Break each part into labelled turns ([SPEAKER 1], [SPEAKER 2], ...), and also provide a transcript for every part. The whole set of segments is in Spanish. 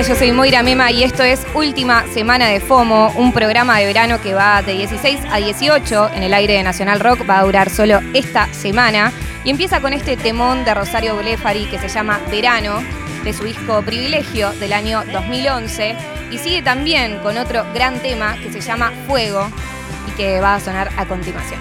[SPEAKER 1] Yo soy Moira Mema y esto es Última Semana de FOMO, un programa de verano que va de 16 a 18 en el aire de Nacional Rock, va a durar solo esta semana y empieza con este temón de Rosario Blefari que se llama Verano, de su disco Privilegio del año 2011 y sigue también con otro gran tema que se llama Fuego y que va a sonar a continuación.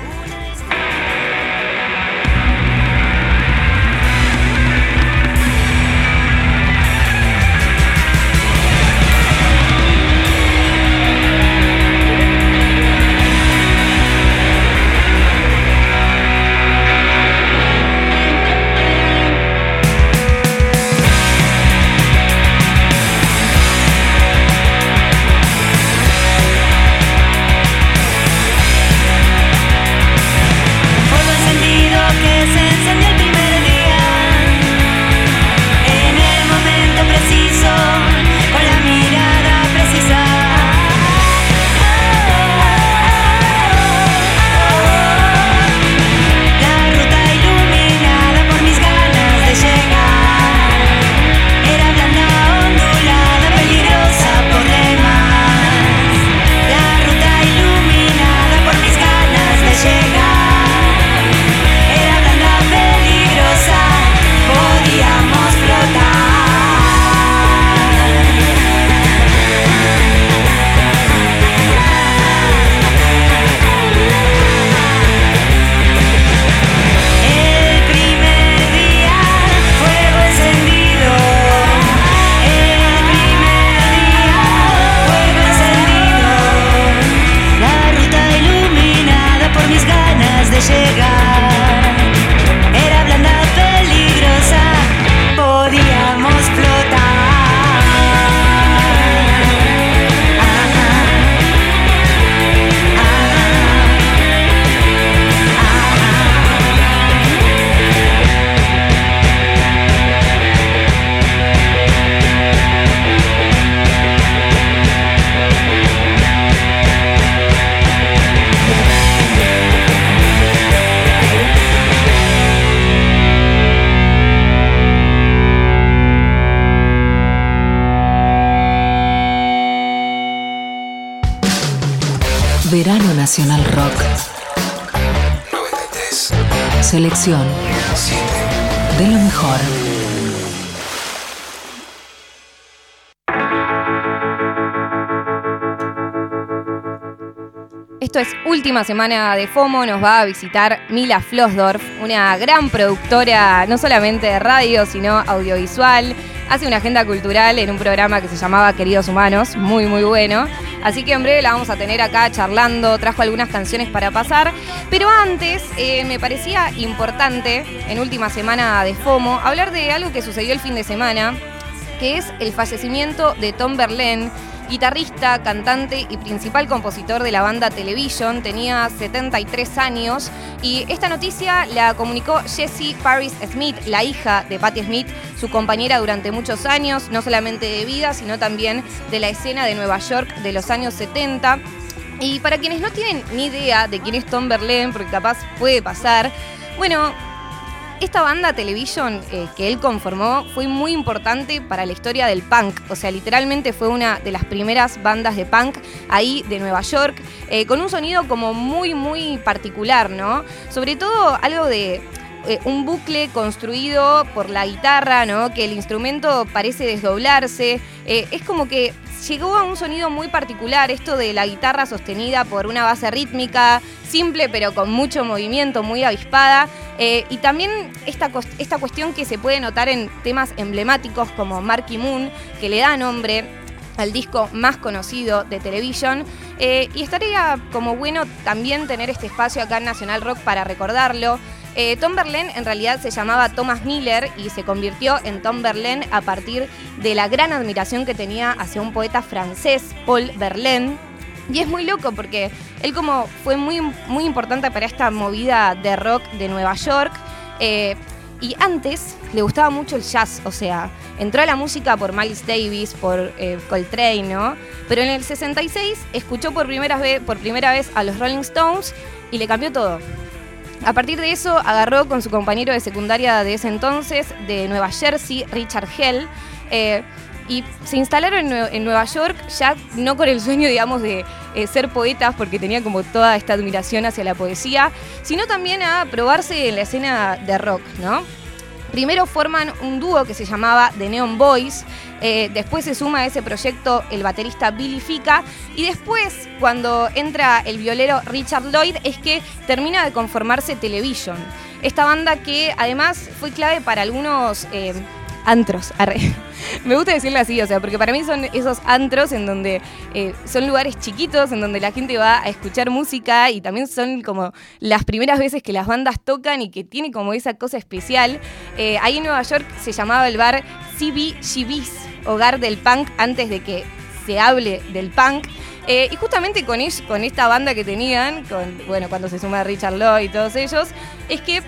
[SPEAKER 2] Nacional Rock. 93. Selección. De lo mejor.
[SPEAKER 1] Esto es última semana de FOMO, nos va a visitar Mila Flossdorf, una gran productora no solamente de radio, sino audiovisual. Hace una agenda cultural en un programa que se llamaba Queridos Humanos, muy muy bueno. Así que en breve la vamos a tener acá charlando, trajo algunas canciones para pasar. Pero antes eh, me parecía importante, en última semana de FOMO, hablar de algo que sucedió el fin de semana, que es el fallecimiento de Tom Berlin guitarrista, cantante y principal compositor de la banda Television, tenía 73 años y esta noticia la comunicó Jessie Paris Smith, la hija de Patti Smith, su compañera durante muchos años, no solamente de vida, sino también de la escena de Nueva York de los años 70. Y para quienes no tienen ni idea de quién es Tom Berlin, porque capaz puede pasar, bueno, esta banda Television eh, que él conformó fue muy importante para la historia del punk. O sea, literalmente fue una de las primeras bandas de punk ahí de Nueva York, eh, con un sonido como muy, muy particular, ¿no? Sobre todo algo de eh, un bucle construido por la guitarra, ¿no? Que el instrumento parece desdoblarse. es como que llegó a un sonido muy particular, esto de la guitarra sostenida por una base rítmica, simple pero con mucho movimiento, muy avispada. Eh, y también esta, esta cuestión que se puede notar en temas emblemáticos como Marky Moon, que le da nombre al disco más conocido de Television. Eh, y estaría como bueno también tener este espacio acá en Nacional Rock para recordarlo. Eh, Tom Berlin en realidad se llamaba Thomas Miller y se convirtió en Tom Berlin a partir de la gran admiración que tenía hacia un poeta francés, Paul Verlaine. Y es muy loco porque él como fue muy, muy importante para esta movida de rock de Nueva York. Eh, y antes le gustaba mucho el jazz, o sea, entró a la música por Miles Davis, por eh, Coltrane, ¿no? Pero en el 66 escuchó por primera, vez, por primera vez a los Rolling Stones y le cambió todo. A partir de eso, agarró con su compañero de secundaria de ese entonces, de Nueva Jersey, Richard Hell, eh, y se instalaron en, Nueva York ya no con el sueño, digamos, de eh, ser poetas, porque tenía como toda esta admiración hacia la poesía, sino también a probarse en la escena de rock, ¿no? Primero forman un dúo que se llamaba The Neon Boys, eh, después se suma a ese proyecto el baterista Billy Fica y después cuando entra el violero Richard Lloyd es que termina de conformarse Television. Esta banda que además fue clave para algunos eh, antros. Me gusta decirle así, o sea, porque para mí son esos antros en donde eh, son lugares chiquitos, en donde la gente va a escuchar música y también son como las primeras veces que las bandas tocan y que tiene como esa cosa especial. Eh, ahí en Nueva York se llamaba el bar CBGB's, hogar del punk, antes de que se hable del punk. Eh, y justamente con, con esta banda que tenían, bueno, cuando se suma Richard Lloyd y todos ellos, es que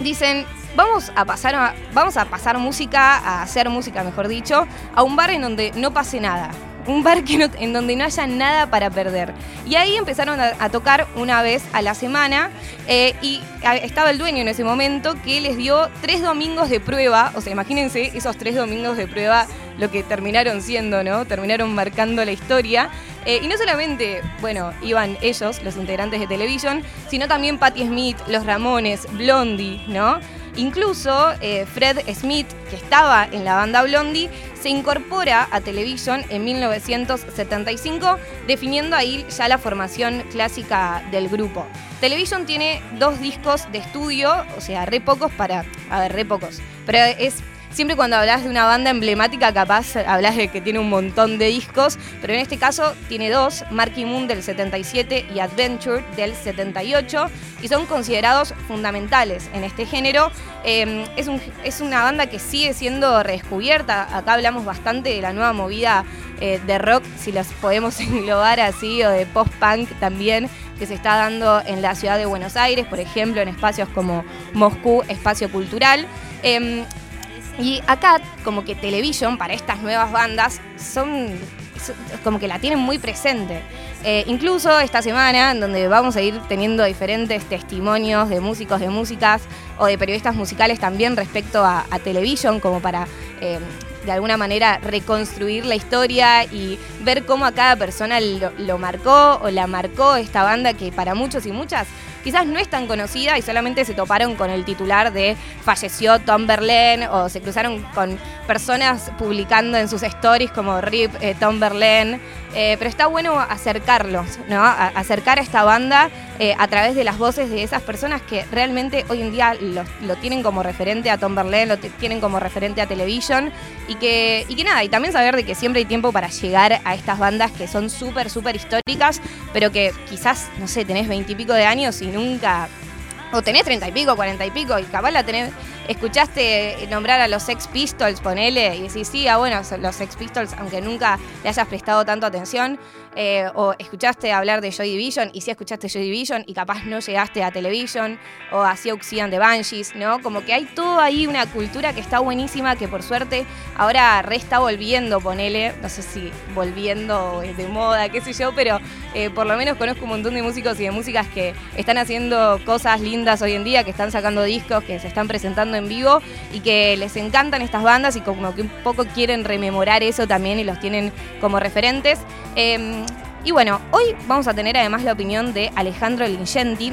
[SPEAKER 1] dicen, vamos a pasar vamos a pasar música, a hacer música, mejor dicho, a un bar en donde no pase nada. Un bar en donde no haya nada para perder. Y ahí empezaron a, tocar una vez a la semana eh, y estaba el dueño en ese momento que les dio tres domingos de prueba. O sea, imagínense esos tres domingos de prueba lo que terminaron siendo, ¿no? Terminaron marcando la historia. Eh, y no solamente, bueno, iban ellos, los integrantes de Television, sino también Patti Smith, Los Ramones, Blondie, ¿no? Incluso eh, Fred Smith, que estaba en la banda Blondie, se incorpora a Television en 1975, definiendo ahí ya la formación clásica del grupo. Television tiene dos discos de estudio, o sea, re pocos para. A ver, re pocos. Pero es siempre cuando hablas de una banda emblemática, capaz hablas de que tiene un montón de discos, pero en este caso tiene dos, Marky Moon del 77 y Adventure del 78, y son considerados fundamentales en este género. Em, es, una banda que sigue siendo redescubierta, acá hablamos bastante de la nueva movida eh, de rock, si las podemos englobar así, o de post-punk también, que se está dando en la ciudad de Buenos Aires, por ejemplo, en espacios como Moscú, Espacio Cultural. Em, y acá, como que Television, para estas nuevas bandas, son como que la tienen muy presente. Eh, incluso esta semana, en donde vamos a ir teniendo diferentes testimonios de músicos, de músicas o de periodistas musicales también respecto a, Television, como para eh, de alguna manera reconstruir la historia y ver cómo a cada persona lo marcó o la marcó esta banda que para muchos y muchas quizás no es tan conocida y solamente se toparon con el titular de falleció Tom Berlin o se cruzaron con personas publicando en sus stories como RIP eh, Tom Berlin. Eh, pero está bueno acercarlos, ¿no? acercar a esta banda eh, a través de las voces de esas personas que realmente hoy en día lo, tienen como referente a Tom Berlin, lo tienen como referente a Television y que, y que nada, y también saber de que siempre hay tiempo para llegar a estas bandas que son súper, súper históricas, pero que quizás, no sé, tenés veintipico de años y nunca o tenés treinta y pico, cuarenta y pico, y capaz la tenés, escuchaste nombrar a los Sex Pistols, ponele, y decís, sí, ah, bueno, los Sex Pistols, aunque nunca le hayas prestado tanto atención, eh, o escuchaste hablar de Joy Division, y sí escuchaste Joy Division, y capaz no llegaste a Television, o a Sioux de Banshees, ¿no? Como que hay todo ahí una cultura que está buenísima, que por suerte ahora re está volviendo, ponele, no sé si volviendo es de moda, qué sé yo, pero eh, por lo menos conozco un montón de músicos y de músicas que están haciendo cosas lindas hoy en día, que están sacando discos, que se están presentando en vivo y que les encantan estas bandas y como que un poco quieren rememorar eso también y los tienen como referentes. Em, y bueno, hoy vamos a tener además la opinión de Alejandro Lingenti.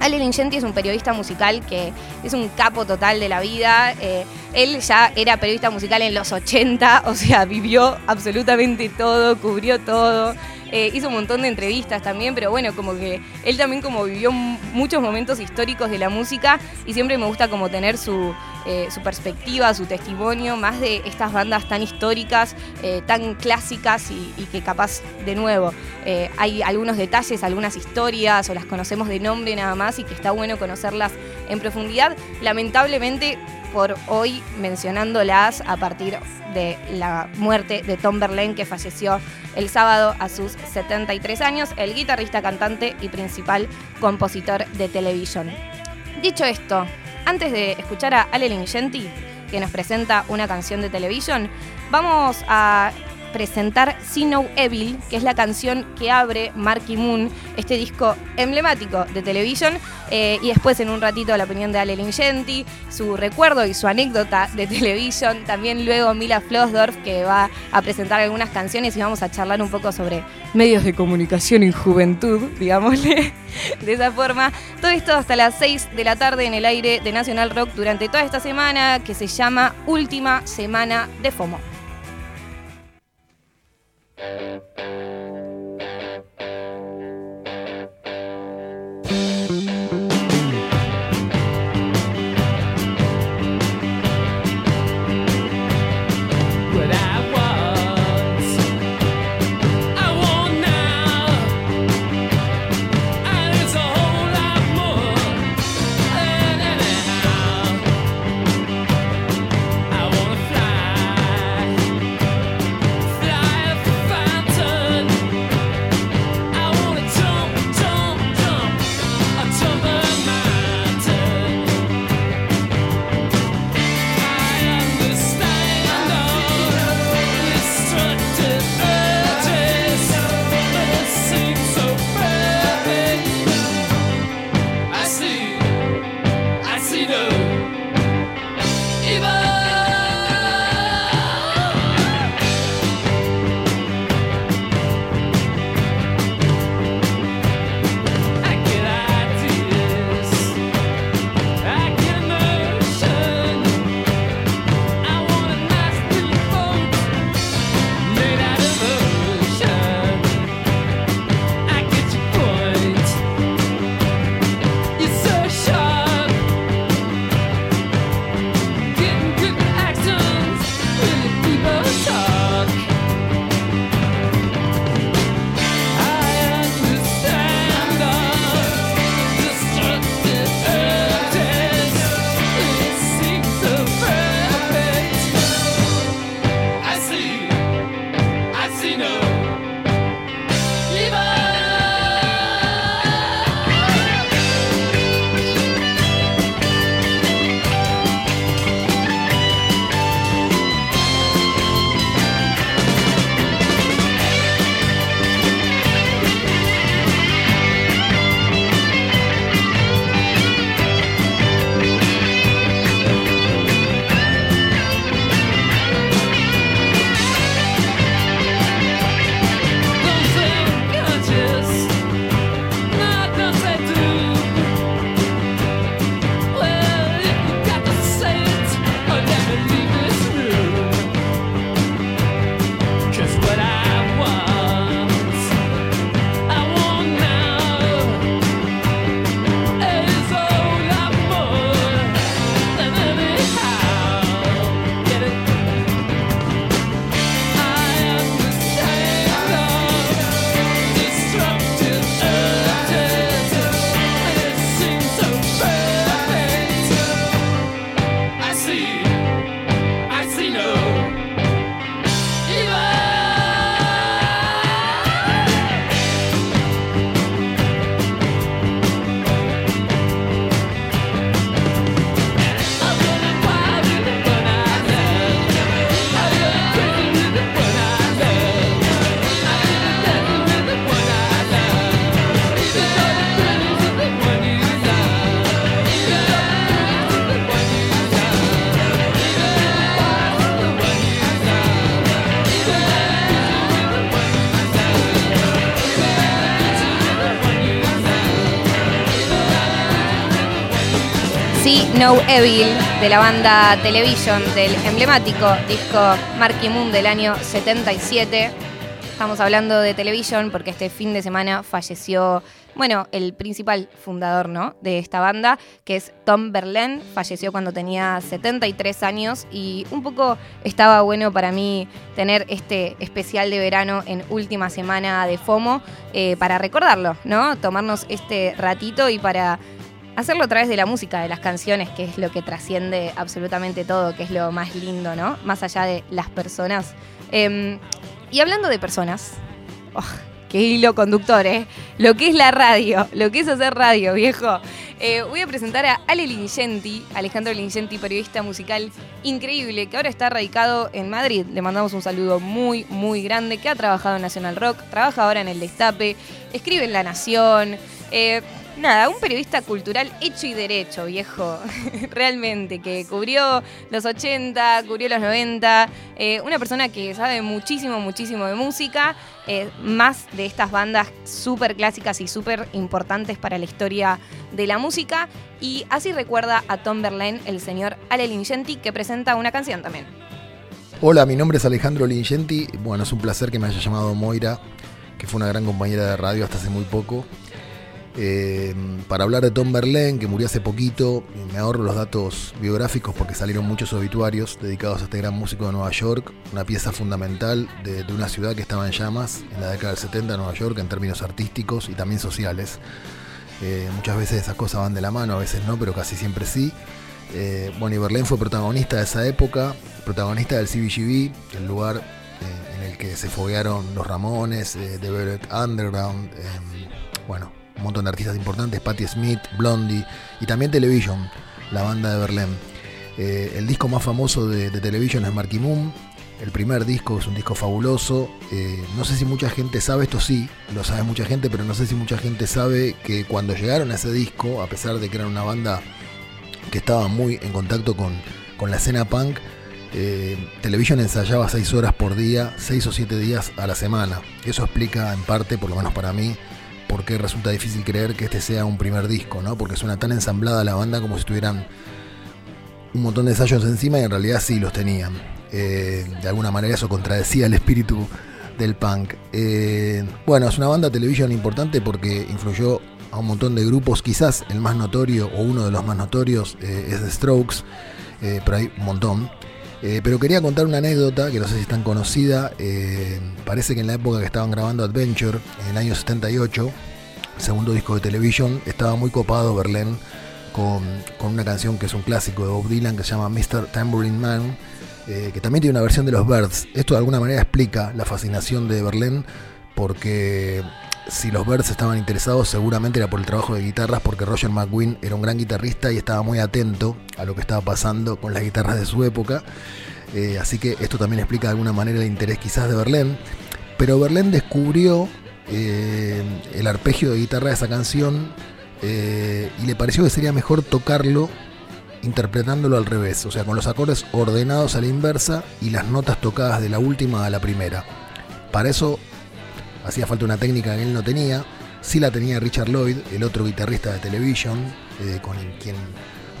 [SPEAKER 1] Ale Lingenti es un periodista musical que es un capo total de la vida. Eh, él ya era periodista musical en los 80, o sea, vivió absolutamente todo, cubrió todo. Eh, hizo un montón de entrevistas también, pero bueno, como que él también como vivió muchos momentos históricos de la música y siempre me gusta como tener su, eh, perspectiva, su testimonio, más de estas bandas tan históricas, eh, tan clásicas y, que capaz, de nuevo, hay algunos detalles, algunas historias o las conocemos de nombre nada más y que está bueno conocerlas en profundidad. Lamentablemente por hoy mencionándolas a partir de la muerte de Tom Berlin, que falleció el sábado a sus 73 años, el guitarrista, cantante y principal compositor de televisión. Dicho esto, antes de escuchar a Ale Lingenti, que nos presenta una canción de televisión, vamos a
[SPEAKER 3] presentar See No Evil, que es la canción que abre Marky Moon, este disco emblemático de televisión. Eh, y después, en un ratito, la opinión de Ale Lingenti, su recuerdo y su anécdota de televisión. También luego Mila Flossdorf, que va a presentar algunas canciones y vamos a charlar un poco sobre medios de comunicación y juventud, digámosle de esa forma. Todo esto hasta las 6 de la tarde en el aire de Nacional Rock durante toda esta semana que se llama Última Semana de FOMO. Thank you. No Evil de la banda Television del emblemático disco Marky Moon del año 77. Estamos hablando de Television porque este fin de semana falleció, bueno, el principal fundador ¿no? de esta banda, que es Tom Berlin. Falleció cuando tenía 73 años y un poco estaba bueno para mí tener este especial de verano en última semana de FOMO eh, para recordarlo, ¿no? Tomarnos este ratito y para hacerlo a través de la música, de las canciones, que es lo que trasciende absolutamente todo, que es lo más lindo, ¿no? Más allá de las personas. Em, y hablando de personas, oh, qué hilo conductor, ¿eh? Lo que es la radio, lo que es hacer radio, viejo.
[SPEAKER 1] Eh, voy a presentar a Ale Lingenti, Alejandro Lingenti, periodista musical increíble, que ahora está radicado en Madrid. Le mandamos un saludo muy, muy grande, que ha trabajado en Nacional Rock, trabaja ahora en El Destape, escribe en La Nación. Eh, nada, un periodista cultural hecho y derecho, viejo. Realmente, que cubrió los 80, cubrió los 90. Eh, una persona que sabe muchísimo, muchísimo de música. Eh, más de estas bandas súper clásicas y súper importantes para la historia de la música. Y así recuerda a Tom Verlaine, el señor Ale Lingenti, que presenta una canción también.
[SPEAKER 4] Hola, mi nombre es Alejandro Lingenti. Bueno, es un placer que me haya llamado Moira, que fue una gran compañera de radio hasta hace muy poco. Eh, para hablar de Tom Verlaine, que murió hace poquito, me ahorro los datos biográficos porque salieron muchos obituarios dedicados a este gran músico de Nueva York, una pieza fundamental de, una ciudad que estaba en llamas en la década del 70 en Nueva York en términos artísticos y también sociales. Eh, muchas veces esas cosas van de la mano, a veces no, pero casi siempre sí. Eh, bueno, y Verlaine fue protagonista de esa época, protagonista del CBGB, el lugar en el que se foguearon los Ramones, The Velvet Underground, bueno, un montón de artistas importantes, Patti Smith, Blondie y también Television, la banda de Berlín. Eh, el disco más famoso de, Television es Marky Moon. El primer disco es un disco fabuloso. Eh, no sé si mucha gente sabe, esto sí, lo sabe mucha gente, pero no sé si mucha gente sabe que cuando llegaron a ese disco, a pesar de que eran una banda que estaba muy en contacto con, la escena punk, eh, Television ensayaba seis horas por día, seis o siete días a la semana. Eso explica en parte, por lo menos para mí, porque resulta difícil creer que este sea un primer disco, ¿no? Porque suena tan ensamblada la banda como si tuvieran un montón de ensayos encima y en realidad sí los tenían. Eh, de alguna manera eso contradecía el espíritu del punk. Eh, bueno, es una banda televisión importante porque influyó a un montón de grupos, quizás el más notorio o uno de los más notorios eh, es The Strokes, pero hay un montón. Eh, pero quería contar una anécdota que no sé si es tan conocida. Eh, parece que en la época que estaban grabando Adventure, en el año 78, segundo disco de televisión, estaba muy copado Berlín con, una canción que es un clásico de Bob Dylan que se llama Mr. Tambourine Man, eh, que también tiene una versión de los Birds. Esto de alguna manera explica la fascinación de Berlín porque si los Birds estaban interesados seguramente era por el trabajo de guitarras porque Roger McGuinn era un gran guitarrista y estaba muy atento a lo que estaba pasando con las guitarras de su época. Eh, así que esto también explica de alguna manera el interés quizás de Berlín. Pero Berlín descubrió eh, el arpegio de guitarra de esa canción eh, y le pareció que sería mejor tocarlo interpretándolo al revés, o sea, con los acordes ordenados a la inversa y las notas tocadas de la última a la primera. Para eso hacía falta una técnica que él no tenía. Sí la tenía Richard Lloyd, el otro guitarrista de Television, eh, con quien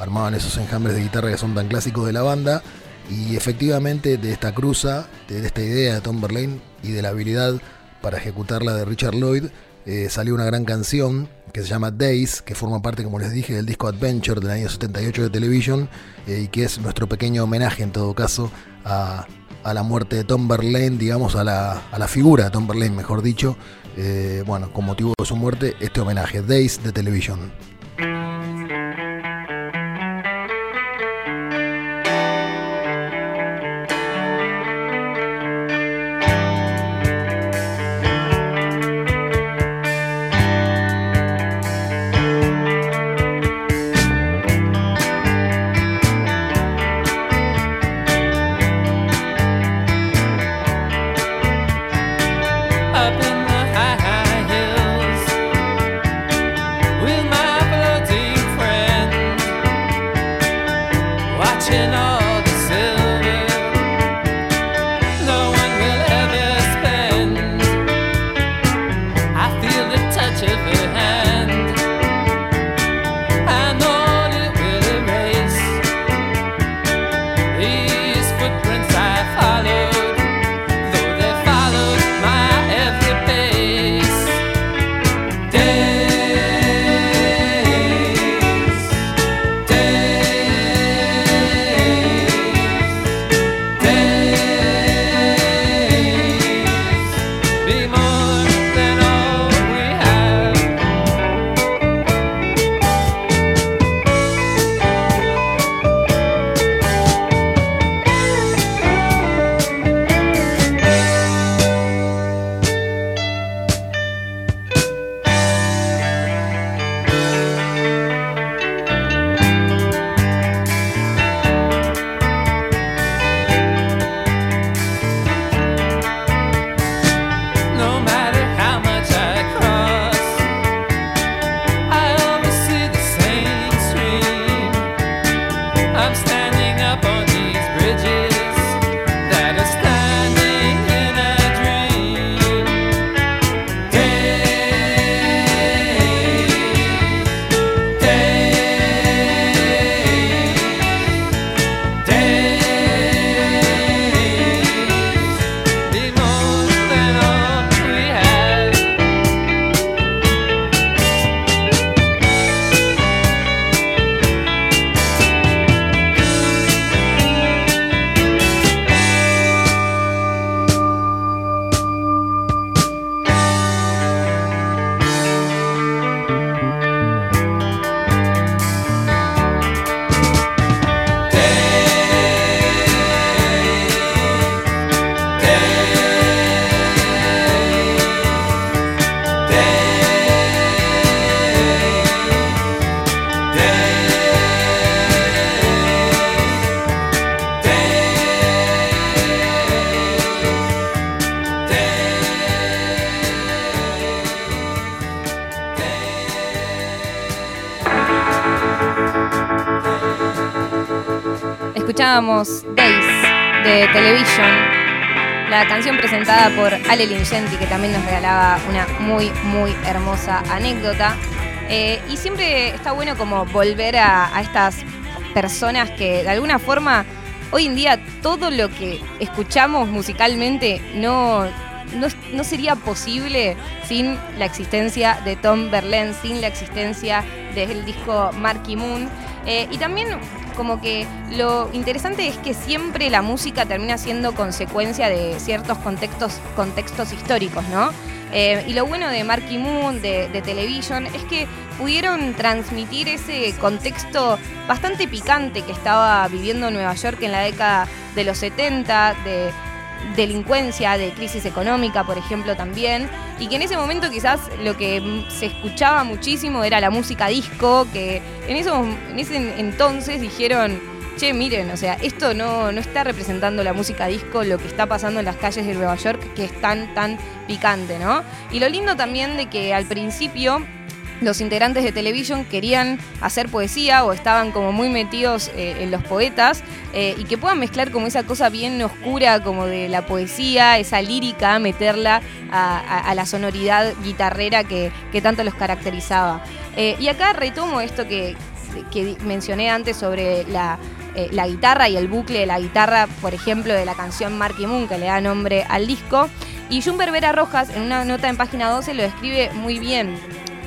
[SPEAKER 4] armaban esos enjambres de guitarra que son tan clásicos de la banda. Y efectivamente de esta cruza, de esta idea de Tom Verlaine y de la habilidad para ejecutarla de Richard Lloyd, eh, salió una gran canción que se llama Days, que forma parte, como les dije, del disco Adventure del año 78 de Television eh, y que es nuestro pequeño homenaje en todo caso a, a la muerte de Tom Verlaine, digamos, a la, a la figura de Tom Verlaine, mejor dicho, eh, bueno, con motivo de su muerte, este homenaje, Days de Television.
[SPEAKER 1] Escuchábamos Days de Television, la canción presentada por Ale Lingenti, que también nos regalaba una muy, muy hermosa anécdota. Eh, y siempre está bueno como volver a, estas personas que de alguna forma hoy en día todo lo que escuchamos musicalmente no, no, no, sería posible sin la existencia de Tom Berlin, sin la existencia del disco Marky Moon. Eh, y también como que lo interesante es que siempre la música termina siendo consecuencia de ciertos contextos, contextos históricos, ¿no? Eh, y lo bueno de Marky Moon, de, de Television, es que pudieron transmitir ese contexto bastante picante que estaba viviendo Nueva York en la década de los 70, de delincuencia, de crisis económica, por ejemplo, también, y que en ese momento quizás lo que se escuchaba muchísimo era la música disco, que en, eso, en ese entonces dijeron, che, miren, o sea, esto no, no está representando la música disco, lo que está pasando en las calles de Nueva York, que es tan, tan picante, ¿no? Y lo lindo también de que al principio los integrantes de Television querían hacer poesía o estaban como muy metidos eh, en los poetas eh, y que puedan mezclar como esa cosa bien oscura como de la poesía, esa lírica, meterla a, la sonoridad guitarrera que, tanto los caracterizaba. Eh, y acá retomo esto que, mencioné antes sobre la, la, guitarra y el bucle de la guitarra, por ejemplo, de la canción Marky Moon, que le da nombre al disco. Y Jumper Vera Rojas, en una nota en página 12, lo describe muy bien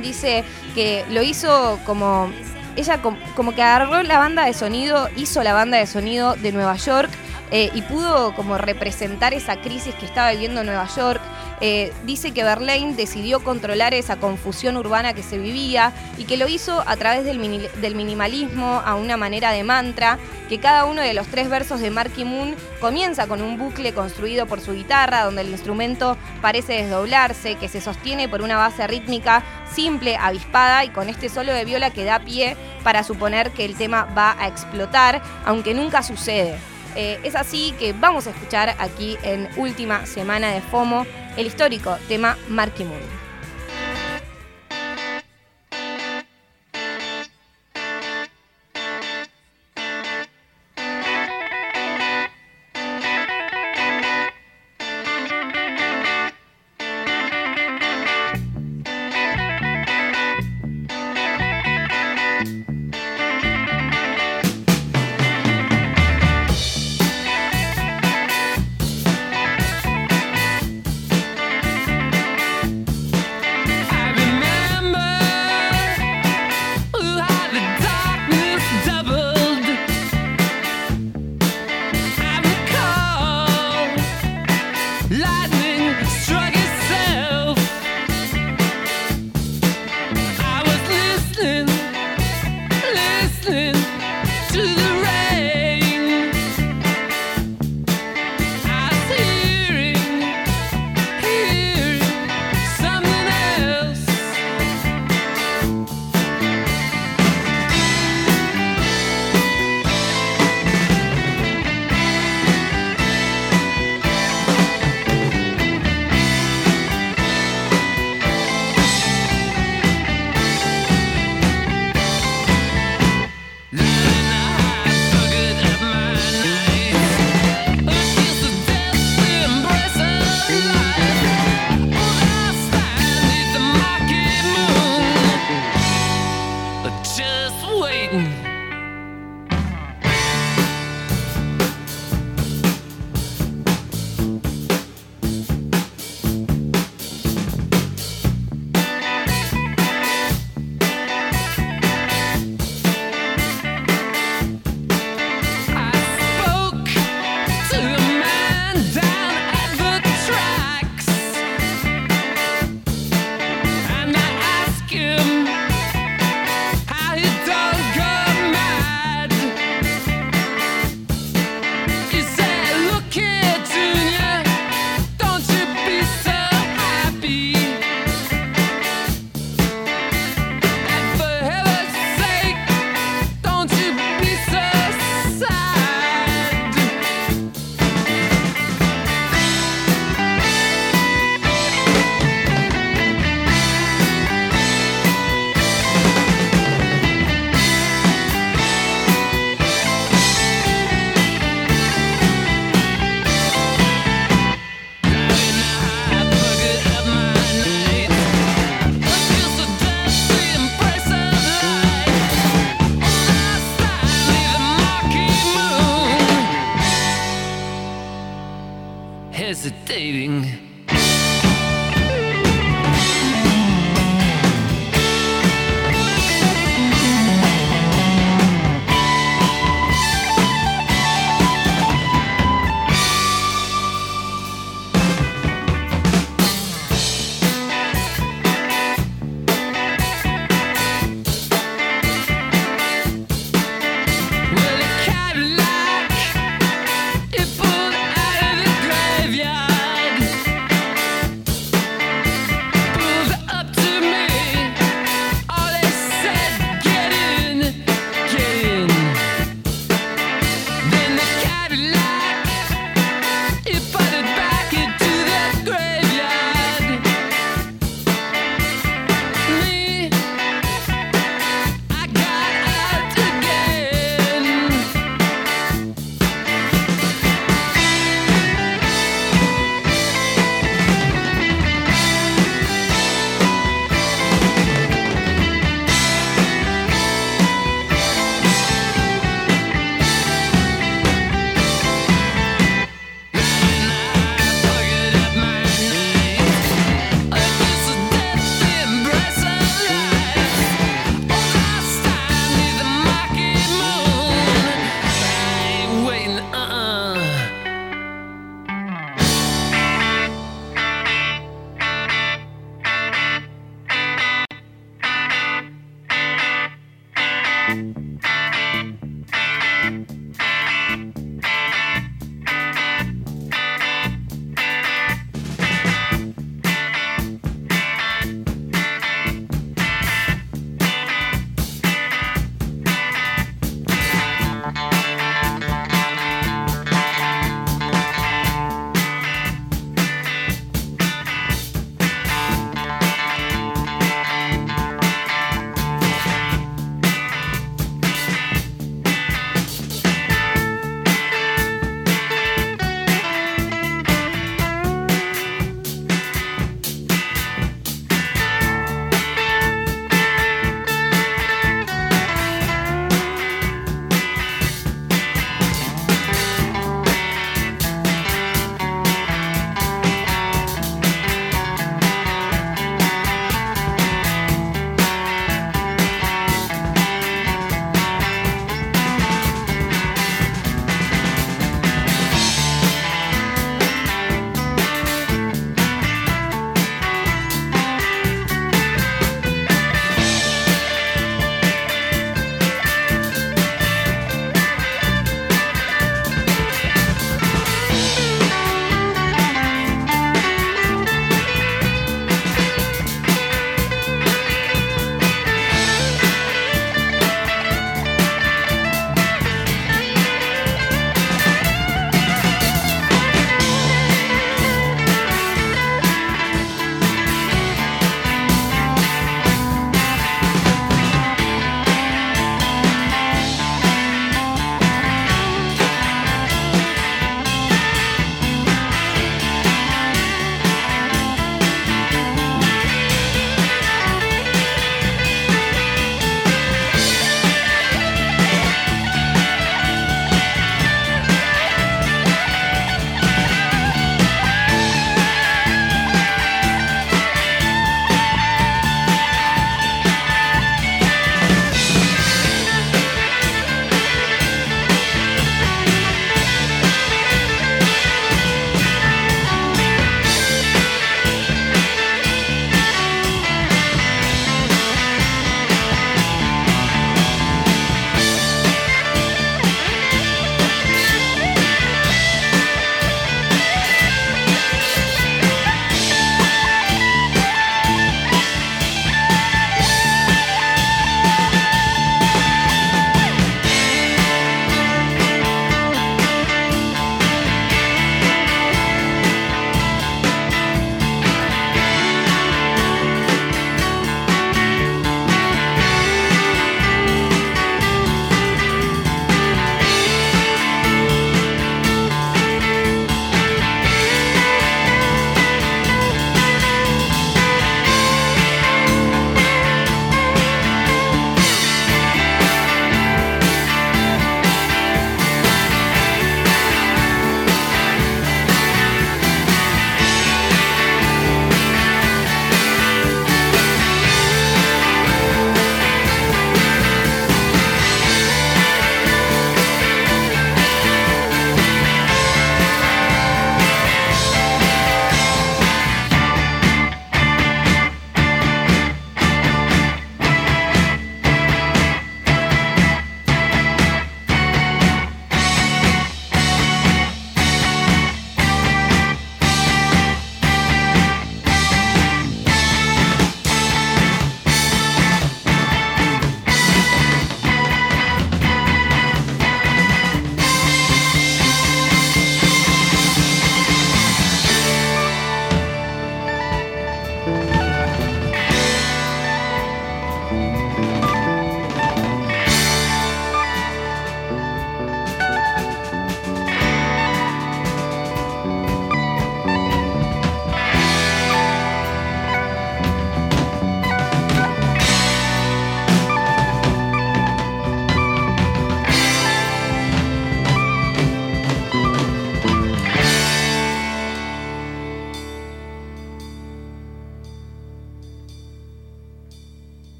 [SPEAKER 1] dice que lo hizo como ella como que agarró la banda de sonido, hizo la banda de sonido de Nueva York eh, y pudo como representar esa crisis que estaba viviendo Nueva York. Eh, dice que Verlaine decidió controlar esa confusión urbana que se vivía y que lo hizo a través del, minimalismo, a una manera de mantra, que cada uno de los tres versos de Marky Moon comienza con un bucle construido por su guitarra, donde el instrumento parece desdoblarse, que se sostiene por una base rítmica simple, avispada y con este solo de viola que da pie para suponer que el tema va a explotar, aunque nunca sucede. Eh, es así que vamos a escuchar aquí en última semana de FOMO el histórico tema Marky Moon.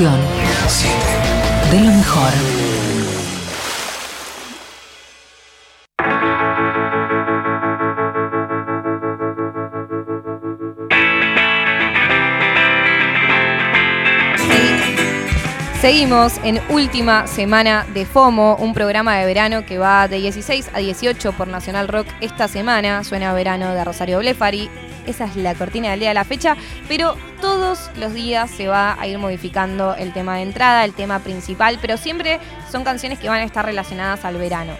[SPEAKER 2] Selección
[SPEAKER 5] 7.
[SPEAKER 2] de lo mejor.
[SPEAKER 1] Seguimos en última semana de FOMO, un programa de verano que va de 16 a 18 por Nacional Rock esta semana. Suena verano de Rosario Blefari. Esa es la cortina del día de la fecha, pero todos los días se va a ir modificando el tema de entrada, el tema principal, pero siempre son canciones que van a estar relacionadas al verano.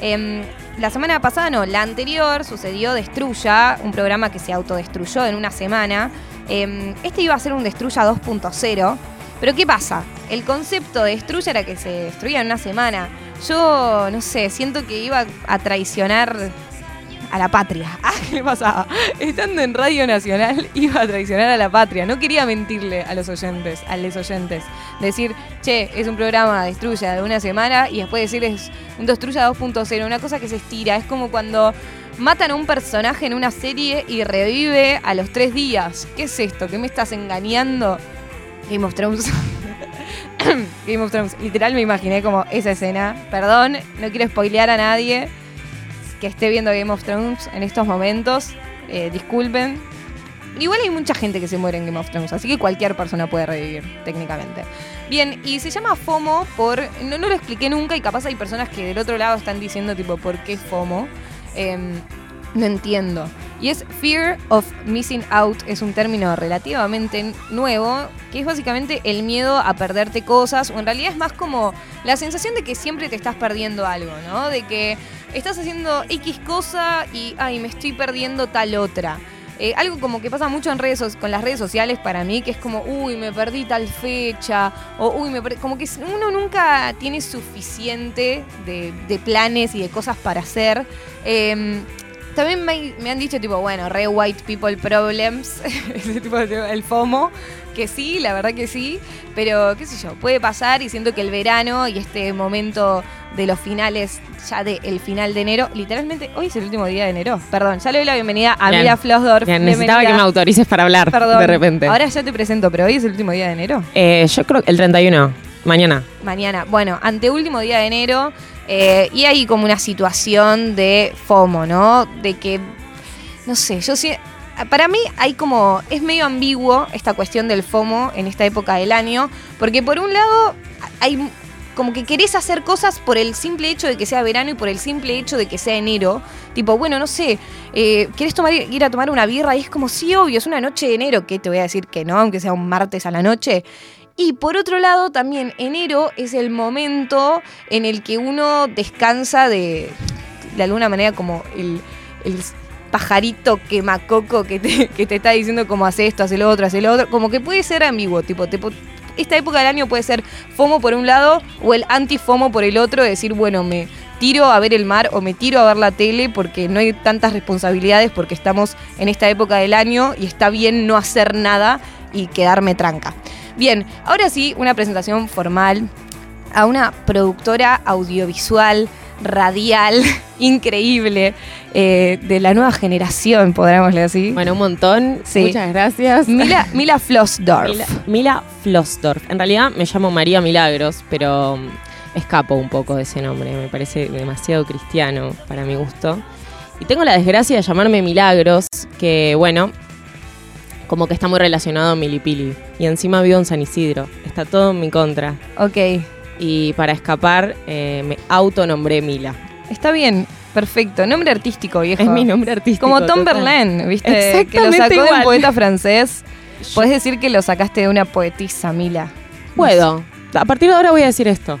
[SPEAKER 1] Em, la semana pasada, no, la anterior sucedió Destruya, un programa que se autodestruyó en una semana. Em, este iba a ser un Destruya 2.0. Pero ¿qué pasa? El concepto de destruya era que se destruía en una semana. Yo, no sé, siento que iba a traicionar a la patria. Ah, ¿qué pasaba? Estando en Radio Nacional, iba a traicionar a la patria. No quería mentirle a los oyentes, a los oyentes. Decir, che, es un programa destruya de una semana y después decir es un destruya 2.0, una cosa que se estira. Es como cuando matan a un personaje en una serie y revive a los tres días. ¿Qué es esto? ¿Qué me estás engañando? Game of Thrones. Game of Thrones. Literal me imaginé como esa escena. Perdón, no quiero spoilear a nadie que esté viendo Game of Thrones en estos momentos. Eh, disculpen. Igual hay mucha gente que se muere en Game of Thrones, así que cualquier persona puede revivir, técnicamente. Bien, y se llama FOMO por. No, no lo expliqué nunca y capaz hay personas que del otro lado están diciendo, tipo, ¿por qué FOMO? Em, no entiendo. Y es Fear of Missing Out, es un término relativamente nuevo, que es básicamente el miedo a perderte cosas, o en realidad es más como la sensación de que siempre te estás perdiendo algo, ¿no? De que estás haciendo X cosa y, ay, me estoy perdiendo tal otra. Eh, algo como que pasa mucho en redes, con las redes sociales para mí, que es como, uy, me perdí tal fecha, o uy, me perdí, como que uno nunca tiene suficiente de, de planes y de cosas para hacer. Em, también me, me han dicho, tipo, bueno, re white people problems, ese tipo de el FOMO, que sí, la verdad que sí, pero qué sé yo, puede pasar y siento que el verano y este momento de los finales, ya del final de enero, literalmente, hoy es el último día de enero, perdón, ya le doy la bienvenida a
[SPEAKER 6] Bien.
[SPEAKER 1] Mila Flossdorf.
[SPEAKER 6] Bien, necesitaba que me autorices para hablar
[SPEAKER 1] Perdón,
[SPEAKER 6] de repente.
[SPEAKER 1] ahora ya te presento, pero hoy es el último día de enero.
[SPEAKER 6] Eh, yo creo que el 31, mañana.
[SPEAKER 1] Mañana. Bueno, anteúltimo día de enero. Eh, y hay como una situación de FOMO, ¿no? De que, no sé, yo sí. Para mí hay como. Es medio ambiguo esta cuestión del FOMO en esta época del año. Porque por un lado, hay como que querés hacer cosas por el simple hecho de que sea verano y por el simple hecho de que sea enero. Tipo, bueno, no sé, eh, ¿querés tomar, ir a tomar una birra? Y es como, sí, obvio, es una noche de enero, que te voy a decir que no, aunque sea un martes a la noche. Y por otro lado, también enero es el momento en el que uno descansa de, de alguna manera, como el, el pajarito quemacoco que te, que te está diciendo cómo hace esto, hace lo otro, hace lo otro. Como que puede ser ambiguo, tipo, esta época del año puede ser FOMO por un lado o el anti-FOMO por el otro, de decir, bueno, me tiro a ver el mar o me tiro a ver la tele porque no hay tantas responsabilidades porque estamos en esta época del año y está bien no hacer nada y quedarme tranca. Bien, ahora sí, una presentación formal a una productora audiovisual, radial, increíble, eh, de la nueva generación, podríamos decir así.
[SPEAKER 6] Bueno, un montón.
[SPEAKER 1] Sí.
[SPEAKER 6] Muchas gracias.
[SPEAKER 1] Mila, Mila Flossdorf.
[SPEAKER 6] Mila, Mila Flossdorf. En realidad me llamo María Milagros, pero mm, escapo un poco de ese nombre. Me parece demasiado cristiano para mi gusto. Y tengo la desgracia de llamarme Milagros, que bueno, como que está muy relacionado a Milipili. Y encima vivo en San Isidro. Está todo en mi contra.
[SPEAKER 1] Ok,
[SPEAKER 6] Y para escapar me me autonombré Mila.
[SPEAKER 1] está bien, perfecto. Nombre artístico, viejo.
[SPEAKER 6] Es mi nombre artístico.
[SPEAKER 1] Como Tom
[SPEAKER 6] total.
[SPEAKER 1] Verlaine, ¿viste? Que lo
[SPEAKER 6] Exactamente
[SPEAKER 1] sacó de un poeta francés. Puedes decir que lo sacaste de una poetisa, Mila.
[SPEAKER 6] Puedo. A partir de ahora voy a decir esto.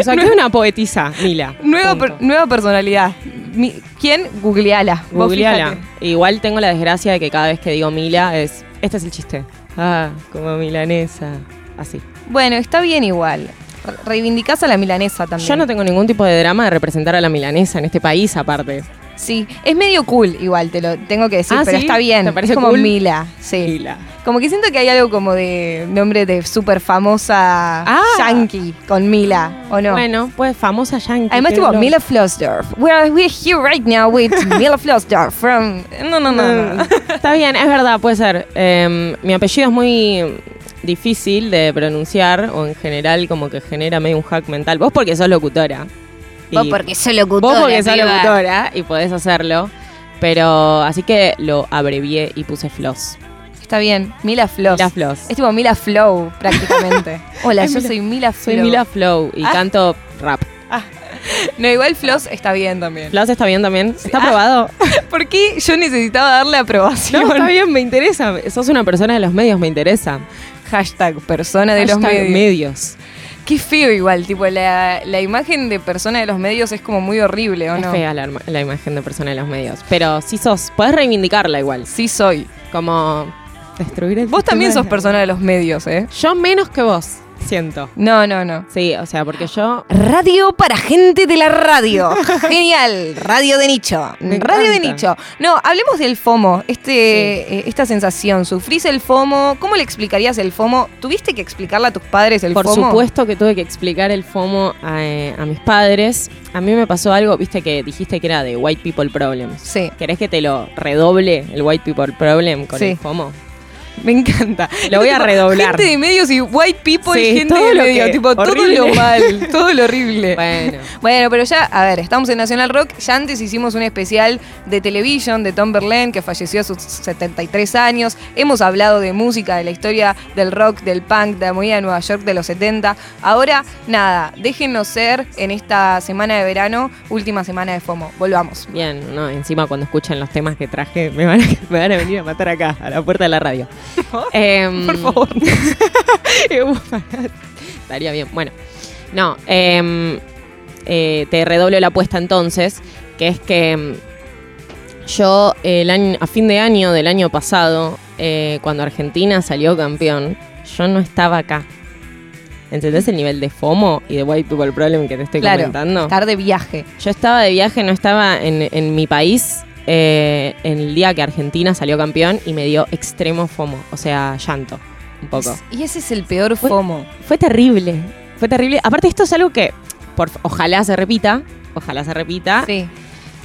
[SPEAKER 6] O sea, que es una poetisa, Mila.
[SPEAKER 1] Nueva, per- nueva personalidad. Mi- ¿Quién? Googleala. Vos
[SPEAKER 6] Googleala.
[SPEAKER 1] fíjate.
[SPEAKER 6] Igual tengo la desgracia de que cada vez que digo Mila es. Este es el chiste. Ah, como milanesa. Así.
[SPEAKER 1] Bueno, está bien igual. Re- Reivindicás a la milanesa también.
[SPEAKER 6] Yo no tengo ningún tipo de drama de representar a la milanesa en este país, aparte.
[SPEAKER 1] Sí, es medio cool igual, te lo tengo que decir,
[SPEAKER 6] Ah,
[SPEAKER 1] pero
[SPEAKER 6] ¿sí?
[SPEAKER 1] está bien.
[SPEAKER 6] ¿Te parece
[SPEAKER 1] es como
[SPEAKER 6] cool?
[SPEAKER 1] Mila, sí.
[SPEAKER 6] Mila.
[SPEAKER 1] Como que siento que hay algo como de nombre de súper famosa
[SPEAKER 6] Ah.
[SPEAKER 1] yankee con Mila, ¿o no?
[SPEAKER 6] Bueno, pues famosa yankee.
[SPEAKER 1] Además,
[SPEAKER 6] qué
[SPEAKER 1] tipo. Mila Flossdorf. We're, we're here right now with Mila Flossdorf from... No, no, no, no.
[SPEAKER 6] Está bien, es verdad, puede ser. Eh, mi apellido es muy difícil de pronunciar o en general como que genera medio un hack mental. Vos porque sos locutora.
[SPEAKER 1] Vos porque soy locutora,
[SPEAKER 6] vos porque sos locutora y podés hacerlo. Pero así que lo abrevié y puse Floss.
[SPEAKER 1] Está bien, Mila Floss.
[SPEAKER 6] Mila Floss.
[SPEAKER 1] Es tipo Mila Flow, prácticamente. Hola,
[SPEAKER 6] Ay,
[SPEAKER 1] yo
[SPEAKER 6] Mila-
[SPEAKER 1] soy Mila Flow.
[SPEAKER 6] Soy Mila Flow y
[SPEAKER 1] Ah.
[SPEAKER 6] canto rap.
[SPEAKER 1] No, igual Floss está bien también.
[SPEAKER 6] ¿Floss está bien también? ¿Está
[SPEAKER 1] Ah.
[SPEAKER 6] aprobado?
[SPEAKER 1] ¿Por qué yo necesitaba darle aprobación?
[SPEAKER 6] No, está bien, me interesa. Sos una persona de los medios, me interesa.
[SPEAKER 1] Hashtag persona de los medios. Qué feo igual, tipo, la, la imagen de persona de los medios es como muy horrible, ¿o
[SPEAKER 6] Es
[SPEAKER 1] no?
[SPEAKER 6] fea la, la imagen de persona de los medios. Pero sí sos, podés reivindicarla igual.
[SPEAKER 1] Sí soy.
[SPEAKER 6] Como destruir el
[SPEAKER 1] Vos también sos persona de los medios, ¿eh?
[SPEAKER 6] Yo menos que vos, siento.
[SPEAKER 1] No, no, no.
[SPEAKER 6] Sí, o sea, porque yo.
[SPEAKER 1] Radio para gente de la radio. Genial. Radio de nicho.
[SPEAKER 6] Me
[SPEAKER 1] radio de nicho. No, hablemos del FOMO. Este, eh, esta sensación. ¿Sufrís el FOMO? ¿Cómo le explicarías el FOMO? ¿Tuviste que explicarle a tus padres el
[SPEAKER 6] Por
[SPEAKER 1] FOMO?
[SPEAKER 6] supuesto que tuve que explicar el FOMO a, eh, a mis padres. A mí me pasó algo, viste que dijiste que era de White People Problems.
[SPEAKER 1] Sí,
[SPEAKER 6] ¿Querés que te lo redoble el White People Problem con
[SPEAKER 1] Sí.
[SPEAKER 6] el FOMO?
[SPEAKER 1] Me encanta.
[SPEAKER 6] Lo voy a redoblar.
[SPEAKER 1] Gente de medios y white people
[SPEAKER 6] Sí,
[SPEAKER 1] y gente
[SPEAKER 6] todo
[SPEAKER 1] de
[SPEAKER 6] lo
[SPEAKER 1] medio.
[SPEAKER 6] que-
[SPEAKER 1] Tipo, todo lo mal, todo lo horrible.
[SPEAKER 6] Bueno.
[SPEAKER 1] Bueno, pero ya, a ver, estamos en Nacional Rock. Ya antes hicimos un especial de televisión de Tom Berlin, que falleció a sus 73 años. Hemos hablado de música, de la historia del rock, del punk, de la movida de Nueva York de los 70. Ahora, nada, déjenos ser en esta semana de verano, última semana de FOMO. Volvamos.
[SPEAKER 6] Bien, no, encima cuando escuchen los temas que traje me van a, me van a venir a matar acá, a la puerta de la radio. Em,
[SPEAKER 1] Por favor.
[SPEAKER 6] Estaría bien. Bueno, no, em, eh, te redoblo la apuesta entonces, que es que em, yo el año, a fin de año del año pasado, eh, cuando Argentina salió campeón, yo no estaba acá. ¿Entendés el nivel de FOMO y de White People Problem que te estoy
[SPEAKER 1] Claro,
[SPEAKER 6] comentando?
[SPEAKER 1] estar de viaje.
[SPEAKER 6] Yo estaba de viaje, no estaba en, en mi país eh, el día que Argentina salió campeón y me dio extremo FOMO, o sea, llanto, un poco.
[SPEAKER 1] Y ese es el peor FOMO.
[SPEAKER 6] Fue terrible, fue terrible. Aparte esto es algo que por, ojalá se repita, ojalá se repita,
[SPEAKER 1] Sí.